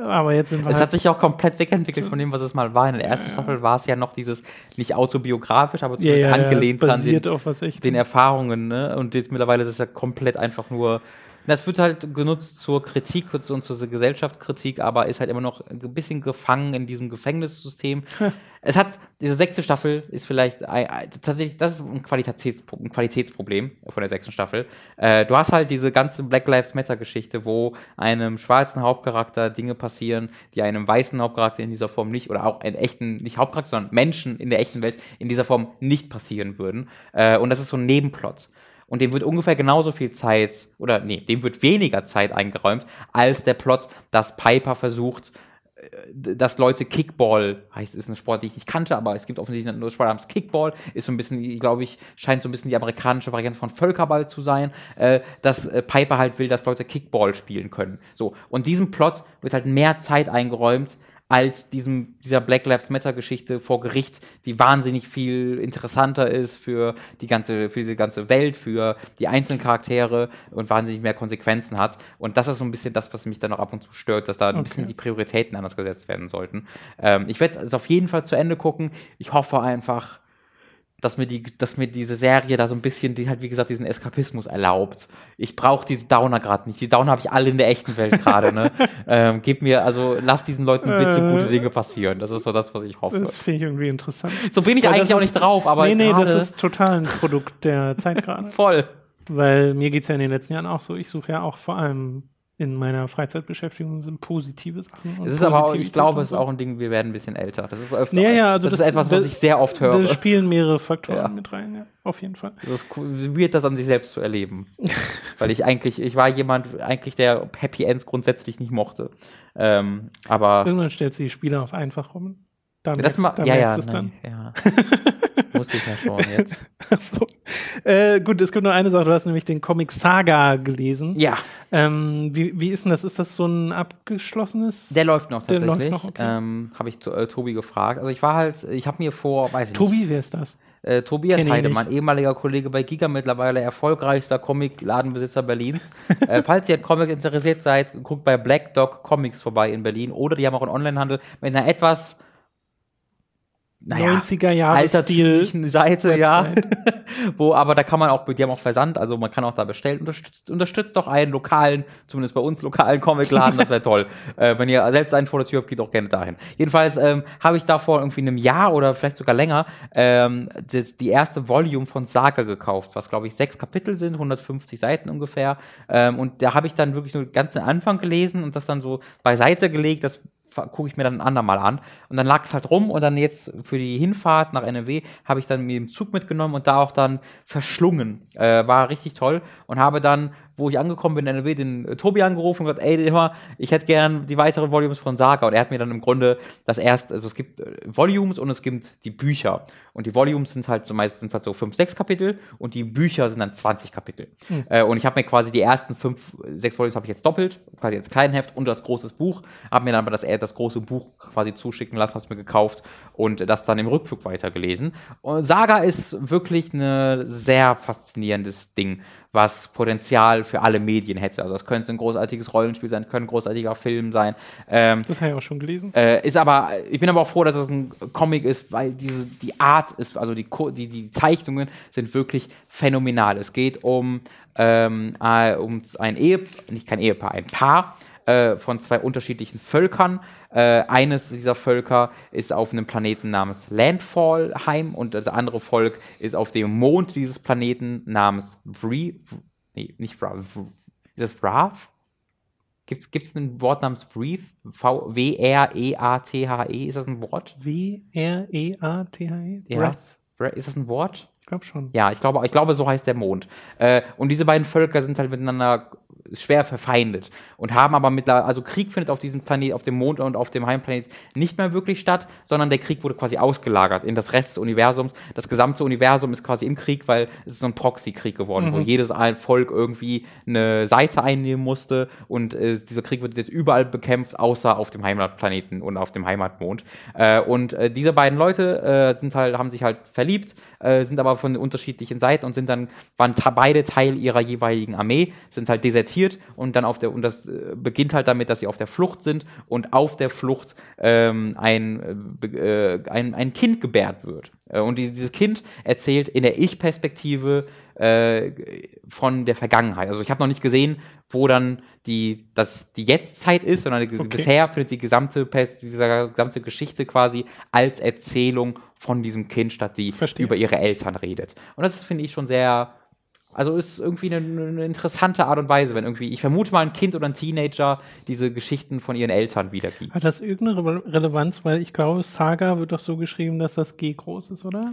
Aber jetzt sind wir Es halt hat sich auch komplett wegentwickelt von dem, was es mal war. In der ersten Staffel war es ja noch dieses, nicht autobiografisch, aber ja, zumindest ja, ja, es angelehnt an den, den Erfahrungen, ne? Und jetzt mittlerweile ist es ja komplett einfach nur. Das wird halt genutzt zur Kritik und zur Gesellschaftskritik, aber ist halt immer noch ein bisschen gefangen in diesem Gefängnissystem. es hat, diese sechste Staffel ist vielleicht tatsächlich, das ist ein, Qualitäts, ein Qualitätsproblem von der sechsten Staffel. Äh, du hast halt diese ganze Black Lives Matter Geschichte, wo einem schwarzen Hauptcharakter Dinge passieren, die einem weißen Hauptcharakter in dieser Form nicht, oder auch einen echten, nicht Hauptcharakter, sondern Menschen in der echten Welt in dieser Form nicht passieren würden. Äh, und das ist so ein Nebenplot. Und dem wird ungefähr genauso viel Zeit, oder nee, dem wird weniger Zeit eingeräumt, als der Plot, dass Piper versucht, äh, dass Leute Kickball, heißt ist ein Sport, den ich nicht kannte, aber es gibt offensichtlich nur Sport namens Kickball, ist so ein bisschen, glaube ich, scheint so ein bisschen die amerikanische Variante von Völkerball zu sein, äh, dass äh, Piper halt will, dass Leute Kickball spielen können. So. Und diesem Plot wird halt mehr Zeit eingeräumt, als diesem, dieser Black Lives Matter Geschichte vor Gericht, die wahnsinnig viel interessanter ist für die ganze, für diese ganze Welt, für die einzelnen Charaktere und wahnsinnig mehr Konsequenzen hat. Und das ist so ein bisschen das, was mich dann auch ab und zu stört, dass da ein Okay. bisschen die Prioritäten anders gesetzt werden sollten. Ähm, ich werde es auf jeden Fall zu Ende gucken. Ich hoffe einfach, dass mir, die, dass mir diese Serie da so ein bisschen, die halt wie gesagt diesen Eskapismus erlaubt. Ich brauche diese Downer gerade nicht. Die Downer habe ich alle in der echten Welt gerade. Ne? ähm, gib mir, also lass diesen Leuten bitte Äh. gute Dinge passieren. Das ist so das, was ich hoffe. Das finde ich irgendwie interessant. So bin ich Weil eigentlich auch ist- nicht drauf, aber nee, nee, das ist total ein Produkt der Zeit gerade. voll. Weil mir geht's ja in den letzten Jahren auch so. Ich suche ja auch vor allem in meiner Freizeitbeschäftigung sind positive Sachen. Es ist aber auch, ich glaube, es ist auch ein Ding, wir werden ein bisschen älter. Das ist öfter. Ja, ja, also das, das- ist etwas, was das- ich sehr oft höre. Da spielen mehrere Faktoren Ja. mit rein, ja, auf jeden Fall. Das ist cool, weird, das an sich selbst zu erleben. Weil ich eigentlich, ich war jemand, eigentlich, der Happy Ends grundsätzlich nicht mochte. Ähm, aber Irgendwann stellt sie die Spieler auf einfach rum. Da das merkst, ma da ja, ja, merkst du es dann. nein, ja. Musste ich ja schon jetzt. So. äh, gut, es gibt nur eine Sache. Du hast nämlich den Comic Saga gelesen. Ja, Ähm, wie, wie ist denn das? Ist das so ein abgeschlossenes? der läuft noch Der tatsächlich. läuft noch, okay. ähm, Habe ich äh, Tobi gefragt. Also ich war halt, ich habe mir vor, weiß ich nicht, Tobi, wer ist das? äh, Tobias Heidemann, ehemaliger Kollege bei Giga, mittlerweile erfolgreichster Comic-Ladenbesitzer Berlins. äh, falls ihr an Comics interessiert seid, guckt bei Black Dog Comics vorbei in Berlin oder die haben auch einen Onlinehandel mit einer etwas naja, 90er Jahre Stil. altertümlichen Seite, ja. Wo, aber da kann man auch, die haben auch Versand, also man kann auch da bestellen. Unterstützt, unterstützt doch einen lokalen, zumindest bei uns lokalen Comicladen, das wäre toll. Äh, wenn ihr selbst einen vor der Tür habt, geht auch gerne dahin. Jedenfalls ähm, habe ich da vor irgendwie einem Jahr oder vielleicht sogar länger ähm, das, die erste Volume von Saga gekauft, was glaube ich sechs Kapitel sind, 150 Seiten ungefähr. Ähm, und da habe ich dann wirklich nur den ganzen Anfang gelesen und das dann so beiseite gelegt, das gucke ich mir dann ein andermal an. Und dann lag es halt rum und dann jetzt für die Hinfahrt nach NRW habe ich dann mir den Zug mitgenommen und da auch dann verschlungen. Äh, war richtig toll und habe dann, wo ich angekommen bin in NRW, den äh, Tobi angerufen und gesagt, ey, mal, ich hätte gern die weiteren Volumes von Saga. Und er hat mir dann im Grunde das erst, also es gibt äh, Volumes und es gibt die Bücher. Und die Volumes sind halt so meistens halt so fünf, sechs Kapitel und die Bücher sind dann 20 Kapitel. Äh, und ich habe mir quasi die ersten fünf, sechs Volumes habe ich jetzt doppelt, quasi als Kleinheft und als großes Buch, habe mir dann aber das, äh, das große Buch quasi zuschicken lassen, habe es mir gekauft und das dann im Rückflug weitergelesen. Und Saga ist wirklich ein sehr faszinierendes Ding, was Potenzial für alle Medien hätte. Also das könnte ein großartiges Rollenspiel sein, könnte ein großartiger Film sein. Ähm, Das habe ich auch schon gelesen. äh, ist aber, ich bin aber auch froh, dass es ein Comic ist, weil diese, die Art ist, also die, die, die Zeichnungen sind wirklich phänomenal. Es geht um, ähm, äh, um ein Ehe, nicht kein Ehepaar, ein Paar äh, von zwei unterschiedlichen Völkern. Äh, eines dieser Völker ist auf einem Planeten namens Landfallheim und das andere Volk ist auf dem Mond dieses Planeten namens Vri, v nee, nicht Vra, ist das Vrav? Gibt es ein Wort namens Wreath? W-R-E-A-T-H-E? E? Ist das ein Wort? W-R-E-A-T-H-E? Ja. Wrath. Ist das ein Wort? Ich glaube schon. Ja, ich glaube, ich glaube, so heißt der Mond. Äh, und diese beiden Völker sind halt miteinander schwer verfeindet und haben aber mittlerweile, also Krieg findet auf diesem Planet, auf dem Mond und auf dem Heimplanet nicht mehr wirklich statt, sondern der Krieg wurde quasi ausgelagert in das Rest des Universums. Das gesamte Universum ist quasi im Krieg, weil es ist so ein Proxy-Krieg geworden, wo jedes Volk irgendwie eine Seite einnehmen musste und äh, dieser Krieg wird jetzt überall bekämpft, außer auf dem Heimatplaneten und auf dem Heimatmond. Äh, und äh, diese beiden Leute äh, sind halt, haben sich halt verliebt, äh, sind aber von unterschiedlichen Seiten und sind dann, waren beide Teil ihrer jeweiligen Armee, sind halt desertiert und dann auf der, und das äh, beginnt halt damit, dass sie auf der Flucht sind und auf der Flucht ähm, ein, äh, äh, ein, ein Kind gebärt wird. Und die, dieses Kind erzählt in der Ich-Perspektive äh, von der Vergangenheit. Also ich habe noch nicht gesehen, wo dann die, das, die Jetztzeit ist, sondern Okay. bisher findet die gesamte, diese gesamte Geschichte quasi als Erzählung von diesem Kind statt, die Verstehe. über ihre Eltern redet. Und das finde ich schon sehr, also ist irgendwie eine, eine interessante Art und Weise, wenn irgendwie, ich vermute mal ein Kind oder ein Teenager diese Geschichten von ihren Eltern wiedergibt. Hat das irgendeine Re Relevanz? Weil ich glaube, Saga wird doch so geschrieben, dass das G groß ist, oder?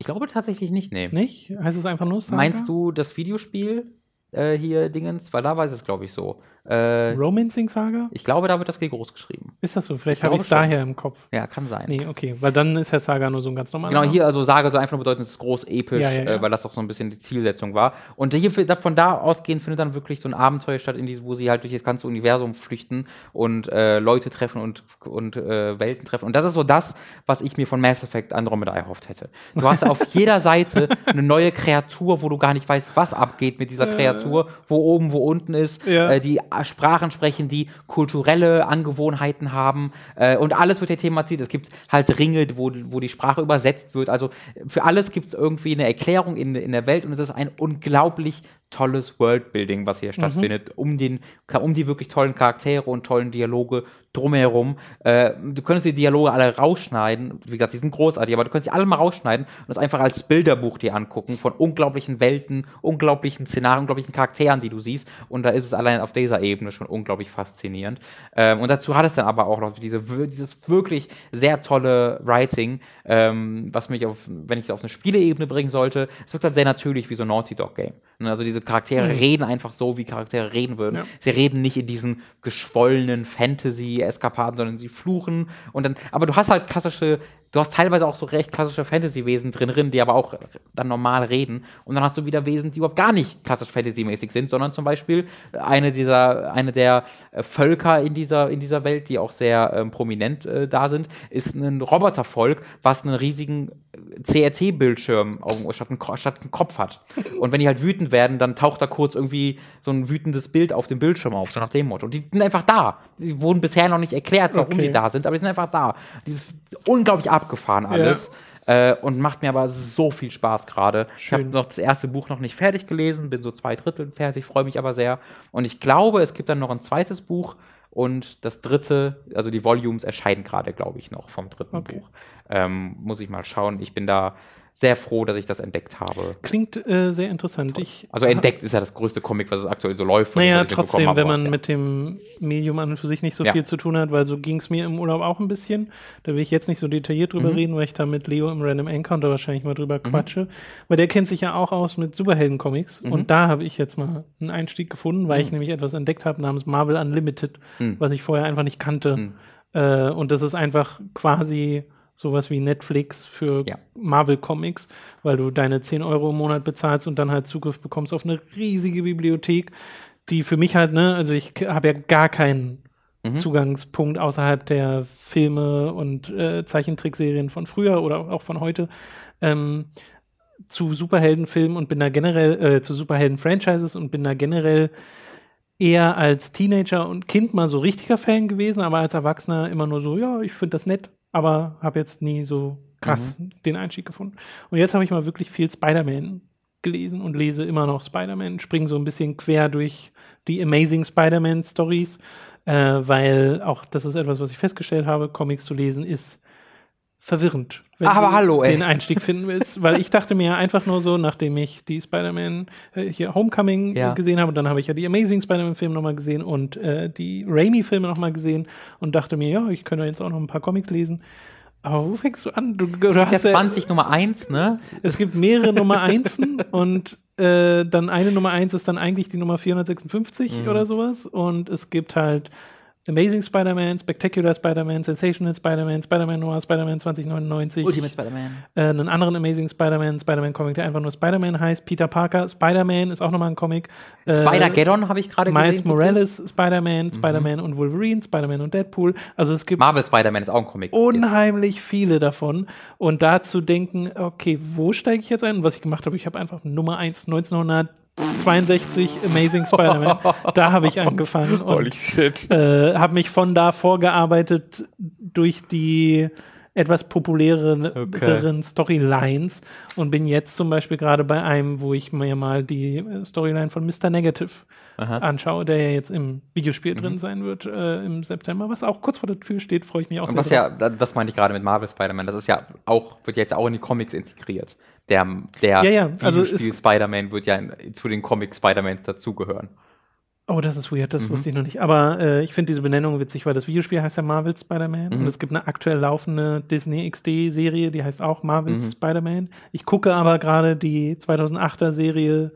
Ich glaube tatsächlich nicht, nee. Nicht? Heißt es einfach nur Saga? Meinst du das Videospiel äh, hier Dingens? Weil da weiß es, glaube ich, so. Äh, Romancing Saga? ich glaube, da wird das G groß geschrieben. Ist das so? Vielleicht Ich habe ich es daher im Kopf. Ja, kann sein. Nee, okay. Weil dann ist ja Saga nur so ein ganz normaler. Genau, Name. hier also Sage so einfach nur bedeuten, es ist groß episch, Ja, ja, ja. Äh, weil das auch so ein bisschen die Zielsetzung war. Und hier von da ausgehend findet dann wirklich so ein Abenteuer statt, in diesem, wo sie halt durch das ganze Universum flüchten und äh, Leute treffen und, und äh, Welten treffen. Und das ist so das, was ich mir von Mass Effect Andromeda erhofft hätte. Du hast auf jeder Seite eine neue Kreatur, wo du gar nicht weißt, was abgeht mit dieser Kreatur, wo oben, wo unten ist, Ja. äh, die Sprachen sprechen, die kulturelle Angewohnheiten haben äh, und alles wird hier thematisiert. Es gibt halt Ringe, wo, wo die Sprache übersetzt wird. Also für alles gibt es irgendwie eine Erklärung in, in der Welt und es ist ein unglaublich tolles Worldbuilding, was hier stattfindet, um, den, um die wirklich tollen Charaktere und tollen Dialoge drumherum. Äh, du könntest die Dialoge alle rausschneiden. Wie gesagt, die sind großartig, aber du könntest sie alle mal rausschneiden und das einfach als Bilderbuch dir angucken von unglaublichen Welten, unglaublichen Szenarien, unglaublichen Charakteren, die du siehst. Und da ist es allein auf dieser Ebene schon unglaublich faszinierend. Ähm, und dazu hat es dann aber auch noch diese, dieses wirklich sehr tolle Writing, ähm, was mich auf, wenn ich es auf eine Spieleebene bringen sollte, es wirkt halt sehr natürlich wie so ein Naughty Dog Game. Also diese Charaktere reden einfach so, wie Charaktere reden würden. Ja. Sie reden nicht in diesen geschwollenen Fantasy-Eskapaden, sondern sie fluchen und dann, aber du hast halt klassische, du hast teilweise auch so recht klassische Fantasy-Wesen drin, die aber auch dann normal reden und dann hast du wieder Wesen, die überhaupt gar nicht klassisch Fantasy-mäßig sind, sondern zum Beispiel eine dieser, eine der äh, Völker in dieser, in dieser Welt, die auch sehr ähm, prominent äh, da sind, ist ein Robotervolk, was einen riesigen CRT-Bildschirm einen Ko- statt einen Kopf hat. Und wenn die halt wütend werden, dann taucht da kurz irgendwie so ein wütendes Bild auf dem Bildschirm auf, so nach dem Motto. Und die sind einfach da. Die wurden bisher noch nicht erklärt, warum Okay. die da sind, aber die sind einfach da. Dieses unglaublich abgefahren alles. Äh, und macht mir aber so viel Spaß gerade. Ich habe noch das erste Buch noch nicht fertig gelesen, bin so zwei Drittel fertig, freue mich aber sehr. Und ich glaube, es gibt dann noch ein zweites Buch und das dritte, also die Volumes erscheinen gerade, glaube ich, noch vom dritten Okay. Buch. Ähm, muss ich mal schauen. Ich bin da sehr froh, dass ich das entdeckt habe. Klingt äh, sehr interessant. Also entdeckt ist ja das größte Comic, was es aktuell so läuft. Naja, trotzdem, habe, wenn man ja. mit dem Medium an und für sich nicht so Ja. viel zu tun hat, weil so ging es mir im Urlaub auch ein bisschen. Da will ich jetzt nicht so detailliert Mhm. drüber reden, weil ich da mit Leo im Random Encounter wahrscheinlich mal drüber quatsche. Weil der kennt sich ja auch aus mit Superhelden-Comics. Mhm. Und da habe ich jetzt mal einen Einstieg gefunden, weil ich nämlich etwas entdeckt habe namens Marvel Unlimited, Mhm. was ich vorher einfach nicht kannte. Äh, und das ist einfach quasi sowas wie Netflix für Ja. Marvel-Comics, weil du deine 10 Euro im Monat bezahlst und dann halt Zugriff bekommst auf eine riesige Bibliothek, die für mich halt, ne, also ich habe ja gar keinen Zugangspunkt außerhalb der Filme und äh, Zeichentrickserien von früher oder auch von heute ähm, zu Superheldenfilmen und bin da generell äh, zu Superhelden-Franchises und bin da generell eher als Teenager und Kind mal so richtiger Fan gewesen, aber als Erwachsener immer nur so, ja, ich finde das nett, aber habe jetzt nie so krass den Einstieg gefunden. Und jetzt habe ich mal wirklich viel Spider-Man gelesen und lese immer noch Spider-Man, springe so ein bisschen quer durch die Amazing Spider-Man Stories, äh, weil auch das ist etwas, was ich festgestellt habe, Comics zu lesen ist verwirrend, wenn Aber du hallo, ey. den Einstieg finden willst, weil ich dachte mir einfach nur so, nachdem ich die Spider-Man äh, hier Homecoming Ja. gesehen habe, und dann habe ich ja die Amazing Spider-Man-Filme nochmal gesehen und äh, die Raimi-Filme nochmal gesehen und dachte mir, ja, ich könnte jetzt auch noch ein paar Comics lesen. Aber wo fängst du an? Du, du Der hast ja, 20 Nummer 1, ne? es gibt mehrere Nummer Einsen und äh, dann eine Nummer Eins ist dann eigentlich die Nummer 456 Mhm. oder sowas. Und es gibt halt Amazing Spider-Man, Spectacular Spider-Man, Sensational Spider-Man, Spider-Man Noir, Spider-Man 2099, Spider-Man. äh, einen anderen Amazing Spider-Man, Spider-Man-Comic, der einfach nur Spider-Man heißt, Peter Parker, Spider-Man ist auch nochmal ein Comic. Äh, Spider-Geddon habe ich gerade gesehen. Miles. Morales, Spider-Man, Spider-Man und Wolverine, Spider-Man und Deadpool. Also es gibt Marvel Spider-Man ist auch ein Comic. unheimlich viele davon. Und da zu denken, okay, wo steige ich jetzt ein? Und was ich gemacht habe, ich habe einfach Nummer 1, 1962 Amazing Spider-Man. da habe ich angefangen und shit. äh, habe mich von da vorgearbeitet durch die etwas populäreren Okay. Storylines und bin jetzt zum Beispiel gerade bei einem, wo ich mir mal die äh, Storyline von Mr. Negative Aha. anschaue, der ja jetzt im Videospiel Mhm. drin sein wird äh, im September, was auch kurz vor der Tür steht, freue ich mich auch Und sehr was drauf. ja, da- das meine ich gerade mit Marvel Spider-Man, das ist ja auch, wird jetzt auch in die Comics integriert. Der, der Ja, ja, also Spider-Man wird ja in, zu den Comic Spider-Man dazugehören. Oh, das ist weird, das Mhm. wusste ich noch nicht. Aber äh, ich finde diese Benennung witzig, weil das Videospiel heißt ja Marvel Spider-Man Mhm. und es gibt eine aktuell laufende Disney XD-Serie, die heißt auch Marvel Mhm. Spider-Man. Ich gucke aber gerade die 2008er Serie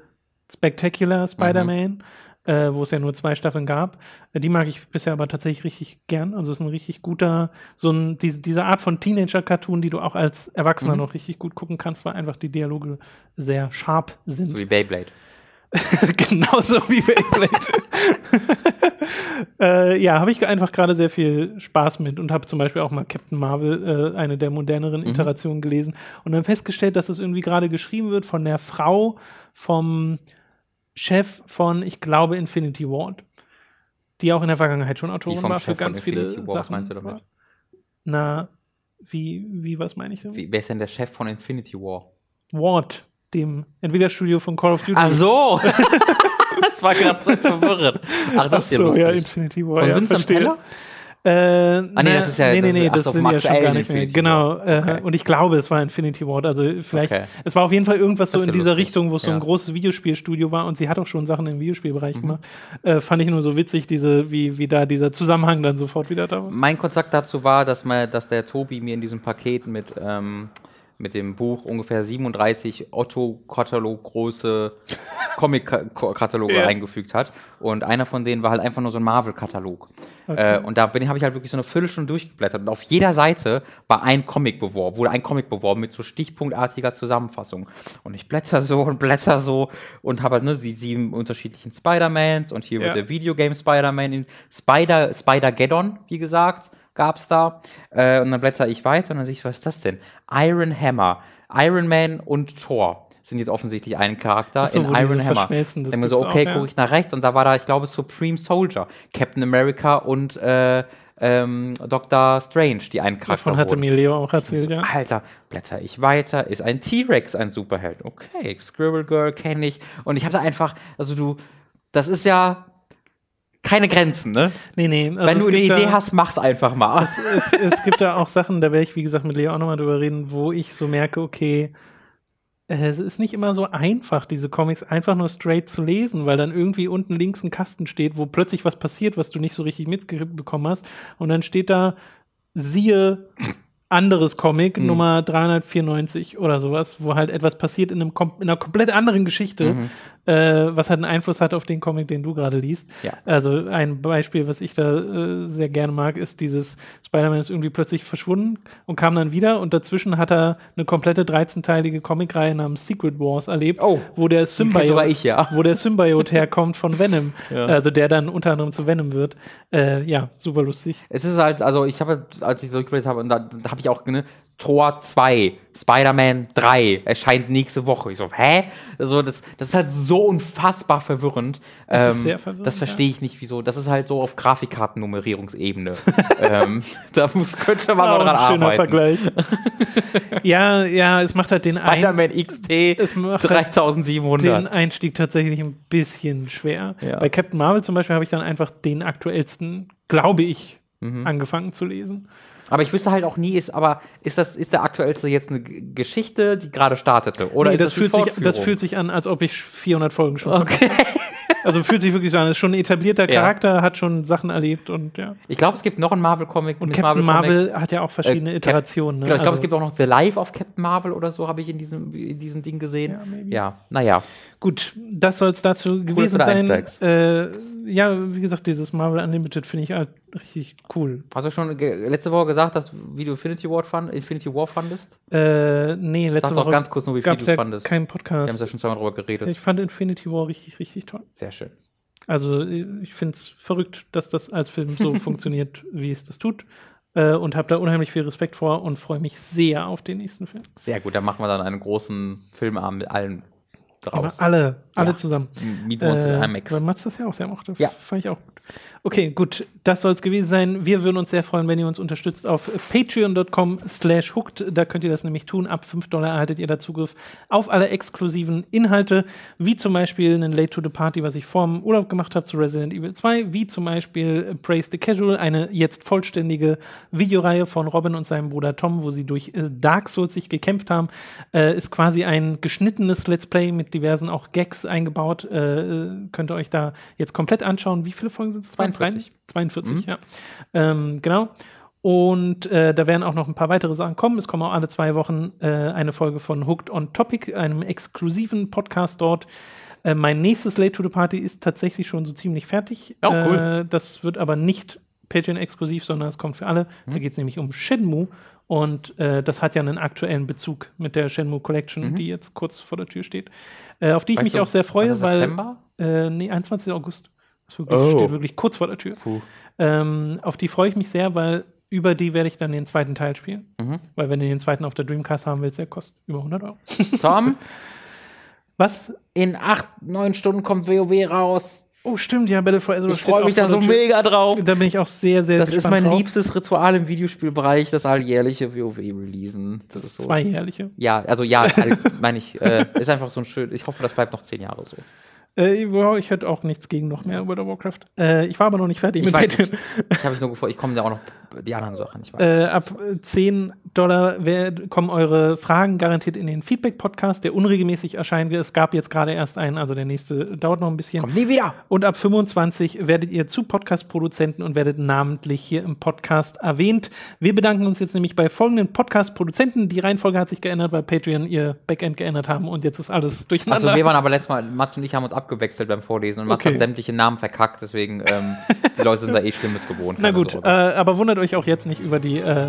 Spectacular Spider-Man, äh, wo es ja nur zwei Staffeln gab. Äh, die mag ich bisher aber tatsächlich richtig gern. Also es ist ein richtig guter, so ein, diese, diese Art von Teenager-Cartoon, die du auch als Erwachsener Mhm. noch richtig gut gucken kannst, weil einfach die Dialoge sehr sharp sind. So wie Beyblade. Genauso wie Beyblade. äh, ja, habe ich einfach gerade sehr viel Spaß mit und habe zum Beispiel auch mal Captain Marvel, äh, eine der moderneren Mhm. Iterationen gelesen und dann festgestellt, dass es irgendwie gerade geschrieben wird von der Frau vom Chef von, ich glaube, Infinity Ward, die auch in der Vergangenheit schon Autorin war für Chef von ganz viele Infinity War, was Sachen. meinst du damit? Na, wie, wie, was meine ich damit? Wie, wer ist denn der Chef von Infinity War? Ward, dem Entwicklerstudio von Call of Duty. Ach so! das war gerade so verwirrend. Ach, das ist ja Ach so, lustig. ja, Infinity War. Von ja, Vincent verstehe. Peller? Äh, Ah, nee, das ist ja- nee, nee, das nee, das so, sind ja schon gar nicht mehr. Genau. Äh, Okay. und ich glaube, es war Infinity Ward. Also vielleicht, Okay. es war auf jeden Fall irgendwas so Das in ja dieser lustig. Richtung, wo es so ein Ja. großes Videospielstudio war und sie hat auch schon Sachen im Videospielbereich Mhm. gemacht. Äh, fand ich nur so witzig, diese, wie, wie da dieser Zusammenhang dann sofort wieder da war. Mein Kontakt dazu war, dass, man, dass der Tobi mir in diesem Paket mit, ähm, mit dem Buch ungefähr 37 Otto-Katalog große Comic-Kataloge Ja. eingefügt hat. Und einer von denen war halt einfach nur so ein Marvel-Katalog. Okay. Äh, und da bin habe ich halt wirklich so eine Viertelstunde durchgeblättert. Und auf jeder Seite war ein Comic beworben, wurde ein Comic beworben mit so stichpunktartiger Zusammenfassung. Und ich blätter so und blätter so und habe halt ne, die sieben unterschiedlichen Spider-Mans und hier Ja. wird der Videogame Spider-Man in Spider, Spider-Geddon, wie gesagt, gab's da. Äh, und dann blätter ich weiter und dann sehe ich, was ist das denn? Iron Hammer, Iron Man und Thor sind jetzt offensichtlich ein Charakter so, in Iron so Hammer. Dann mir so, okay, ja. gucke ich nach rechts und da war da, ich glaube, Supreme Soldier, Captain America und äh, ähm, Doctor Strange, die einen Charakter Davon hatte mir Leo auch erzählt, ja. Alter, blätter ich weiter, ist ein T-Rex ein Superheld? Okay, Squirrel Girl kenne ich. Und ich habe da einfach, also du, das ist ja keine Grenzen, ne? Nee, nee. also Wenn es du eine Idee da- hast, mach's einfach mal. es, es gibt da auch Sachen, da werde ich, wie gesagt, mit Leo auch nochmal drüber reden, wo ich so merke, okay, es ist nicht immer so einfach, diese Comics einfach nur straight zu lesen, weil dann irgendwie unten links ein Kasten steht, wo plötzlich was passiert, was du nicht so richtig mitbekommen hast. Und dann steht da, siehe anderes Comic, Mhm. Nummer 394 oder sowas, wo halt etwas passiert in, einem, in einer komplett anderen Geschichte, Mhm. Äh, was halt einen Einfluss hat auf den Comic, den du gerade liest. Ja. Also ein Beispiel, was ich da äh, sehr gerne mag, ist dieses Spider-Man ist irgendwie plötzlich verschwunden und kam dann wieder und dazwischen hat er eine komplette 13-teilige Comicreihe namens Secret Wars erlebt, Oh, wo der Symbiote, ich, ja. wo der Symbiote herkommt von Venom, Ja. also der dann unter anderem zu Venom wird. Äh, ja, super lustig. Es ist halt, also ich habe, als ich durchgeblättert habe, und da, da habe ich auch, ne, Tor 2, Spider-Man 3 erscheint nächste Woche. Ich so, hä? Also das, das ist halt so unfassbar verwirrend. Das ist sehr verwirrend, Das verstehe ich nicht, wieso. Das ist halt so auf Grafikkartennummerierungsebene. ähm, da muss, könnte man Auch mal dran ein schöner arbeiten. Vergleich. ja, ja, es macht halt den, Spider-Man XT es macht halt den 3700. Einstieg tatsächlich ein bisschen schwer. Ja. Bei Captain Marvel zum Beispiel habe ich dann einfach den aktuellsten, glaube ich, Mhm. angefangen zu lesen. Aber ich wüsste halt auch nie, ist aber ist das ist der aktuellste jetzt eine Geschichte, die gerade startete oder nee, ist das, die fühlt sich, das fühlt sich an, als ob ich 400 Folgen schon Okay. Also fühlt sich wirklich so an. Ist schon ein etablierter Ja. Charakter, hat schon Sachen erlebt und ja. Ich glaube, es gibt noch einen Marvel Comic Und Captain Marvel. Marvel hat ja auch verschiedene Äh, Iterationen. Ne? Genau, ich glaube, Also- es gibt auch noch The Life of Captain Marvel oder so, habe ich in diesem, in diesem Ding gesehen. Ja, maybe. Ja, naja. Gut, das soll es dazu gewesen du da sein. Äh, ja, wie gesagt, dieses Marvel Unlimited finde ich halt richtig cool. Hast du schon letzte Woche gesagt, dass, wie du Infinity War, fand, Infinity War fandest? Äh, nee, letzte Sag doch Woche ganz kurz nur, wie viel du ja fandest. keinen Wir haben Podcast. ja schon zweimal drüber geredet. Ich fand Infinity War richtig, richtig toll. Sehr schön. Also ich finde es verrückt, dass das als Film so funktioniert, wie es das tut. Äh, und habe da unheimlich viel Respekt vor und freue mich sehr auf den nächsten Film. Sehr gut, dann machen wir dann einen großen Filmabend mit allen Aber draus. alle, alle Ja. zusammen. Uns das Äh, IMAX. weil Mats das ja auch sehr mochte. Ja. Fand ich auch gut. Okay, gut. Das soll es gewesen sein. Wir würden uns sehr freuen, wenn ihr uns unterstützt auf patreon.com slash hooked. Da könnt ihr das nämlich tun. Ab 5 Dollar erhaltet ihr da Zugriff auf alle exklusiven Inhalte, wie zum Beispiel einen Late to the Party, was ich vor dem Urlaub gemacht habe zu Resident Evil 2, wie zum Beispiel Praise the Casual, eine jetzt vollständige Videoreihe von Robin und seinem Bruder Tom, wo sie durch äh, Dark Souls sich gekämpft haben. Äh, ist quasi ein geschnittenes Let's Play mit diversen auch Gags eingebaut. Äh, könnt ihr euch da jetzt komplett anschauen. Wie viele Folgen sind es? 42. 42, ja. Ähm, genau. Und äh, da werden auch noch ein paar weitere Sachen kommen. Es kommen auch alle zwei Wochen äh, eine Folge von Hooked on Topic, einem exklusiven Podcast dort. Äh, mein nächstes Late to the Party ist tatsächlich schon so ziemlich fertig. Oh, cool. Äh, das wird aber nicht Patreon-exklusiv, sondern es kommt für alle. Da geht es nämlich um Shenmue. Und äh, das hat ja einen aktuellen Bezug mit der Shenmue Collection, die jetzt kurz vor der Tür steht. Äh, auf die ich Weißt mich du, auch sehr freue, weil. September? Äh, nee, 21. August. Das wirklich, Oh. steht wirklich kurz vor der Tür. Ähm, auf die freue ich mich sehr, weil über die werde ich dann den zweiten Teil spielen. Mhm. Weil wenn du den zweiten auf der Dreamcast haben willst, der kostet über 100 Euro. Tom, Was? in acht, neun Stunden kommt WoW raus. Oh, stimmt, ja, Battle for Azeroth Ich freue mich da so mega drauf. Da bin ich auch sehr, sehr Das ist mein drauf. liebstes Ritual im Videospielbereich, das alljährliche WoW-Releasen. Das ist so. Zweijährliche. Ja, also ja, meine ich, äh, ist einfach so ein schön. Ich hoffe, das bleibt noch zehn Jahre so. Äh, ich hätte auch nichts gegen noch mehr World of Warcraft. Äh, ich war aber noch nicht fertig Ich mit weiß Patreon. Ich habe nur gefreut. Ich komme ja auch noch die anderen Sachen. Ich weiß. Äh, ab äh, 10 Dollar wer- kommen eure Fragen garantiert in den Feedback-Podcast, der unregelmäßig erscheint. Es gab jetzt gerade erst einen, also der nächste dauert noch ein bisschen. Kommt nie wieder. Und ab 25 werdet ihr zu Podcast-Produzenten und werdet namentlich hier im Podcast erwähnt. Wir bedanken uns jetzt nämlich bei folgenden Podcast-Produzenten. Die Reihenfolge hat sich geändert, weil Patreon ihr Backend geändert haben und jetzt ist alles durcheinander. Also wir waren aber letztes Mal, Mats und ich haben uns abgewechselt beim Vorlesen und Okay. hat sämtliche Namen verkackt, deswegen ähm, die Leute sind da eh Schlimmes gewohnt. Na gut, äh, aber wundert euch auch jetzt nicht über die äh,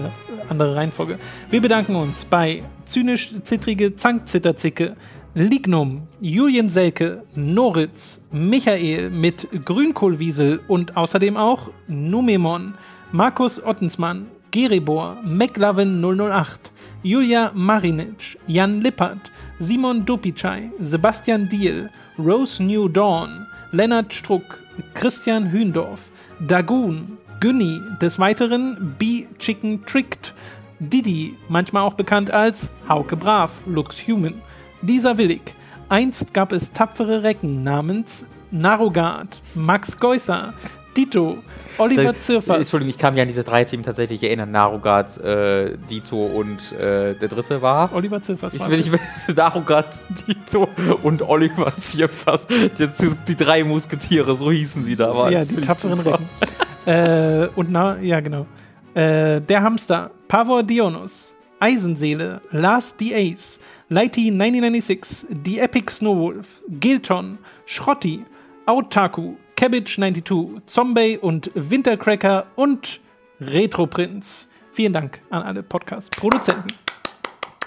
andere Reihenfolge. Wir bedanken uns bei Zynisch-Zittrige Zankzitterzicke, Lignum, Julian Selke, Noritz, Michael mit Grünkohlwiesel und außerdem auch Numemon, Markus Ottensmann, Geribor, McLovin 008, Julia Marinic, Jan Lippert, Simon Dopicai, Sebastian Diel, Rose New Dawn, Lennart Struck, Christian Hühndorf, Dagoon, Günni, des Weiteren B Chicken Tricked, Didi, manchmal auch bekannt als Hauke Brav, Lux Human, Lisa Willig. Einst gab es tapfere Recken namens Narogard, Max Geusser, Dito, Oliver Da- Zirfers. Entschuldigung, ich kann mich an diese drei Teams tatsächlich erinnern. Narogard, äh, Dito und äh, der dritte war. Oliver Zirfers. Ich will es. nicht Narogard, Dito und Oliver. Jetzt sind die drei Musketiere, so hießen sie da. Ja, die tapferen Recken. äh, und na, ja, genau. Äh, der Hamster, Pavor Dionus, Eisenseele, Last the Ace, Lighty 1996, The Epic Snowwolf, Gilton, Schrotti, Otaku, Cabbage 92, Zombie und Wintercracker und Retro-Prinz. Vielen Dank an alle Podcast-Produzenten.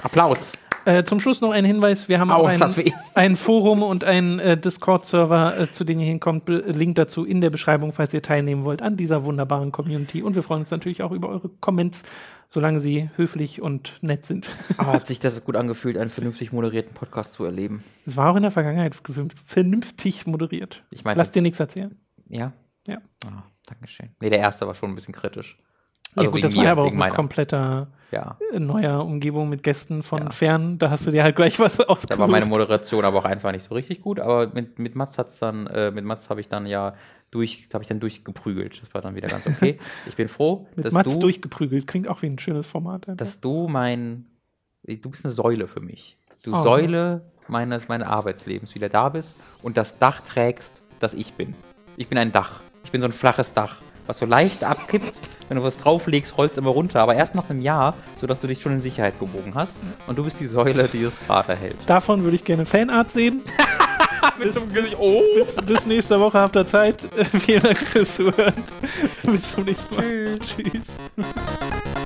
Applaus. Äh, zum Schluss noch ein Hinweis: Wir haben Au, auch ein, ein Forum und einen äh, Discord-Server, äh, zu dem ihr hinkommt. Link dazu in der Beschreibung, falls ihr teilnehmen wollt an dieser wunderbaren Community. Und wir freuen uns natürlich auch über eure Comments, solange sie höflich und nett sind. Aber hat sich das gut angefühlt, einen vernünftig moderierten Podcast zu erleben? Es war auch in der Vergangenheit vernünftig moderiert. Ich meine, Lass dir nichts erzählen. ja? Ja. Ah, Dankeschön. Nee, der erste war schon ein bisschen kritisch. ja, Also gut, wegen das war mir, ja aber auch ein kompletter Ja. äh, neuer Umgebung mit Gästen von Ja. fern. Da hast du dir halt gleich was Da ausgesucht. war meine Moderation aber auch einfach nicht so richtig gut. Aber mit, mit Mats hat's dann, äh, mit Mats habe ich dann ja durch, habe ich dann durchgeprügelt. Das war dann wieder ganz okay. Ich bin froh, dass Mats du, durchgeprügelt. Klingt auch wie ein schönes Format. einfach. dass du mein, du bist eine Säule für mich. Du Oh. Säule meines, meines Arbeitslebens wieder da bist und das Dach trägst, das ich bin. Ich bin ein Dach. Ich bin so ein flaches Dach, was so leicht abkippt, wenn du was drauflegst, rollt es immer runter, aber erst nach einem Jahr, sodass du dich schon in Sicherheit gebogen hast. Und du bist die Säule, die es gerade hält. Davon würde ich gerne Fanart sehen. bis, bis, bis, bis nächste Woche habt ihr Zeit. Vielen Dank fürs Zuhören. bis zum nächsten Mal. Tschüss.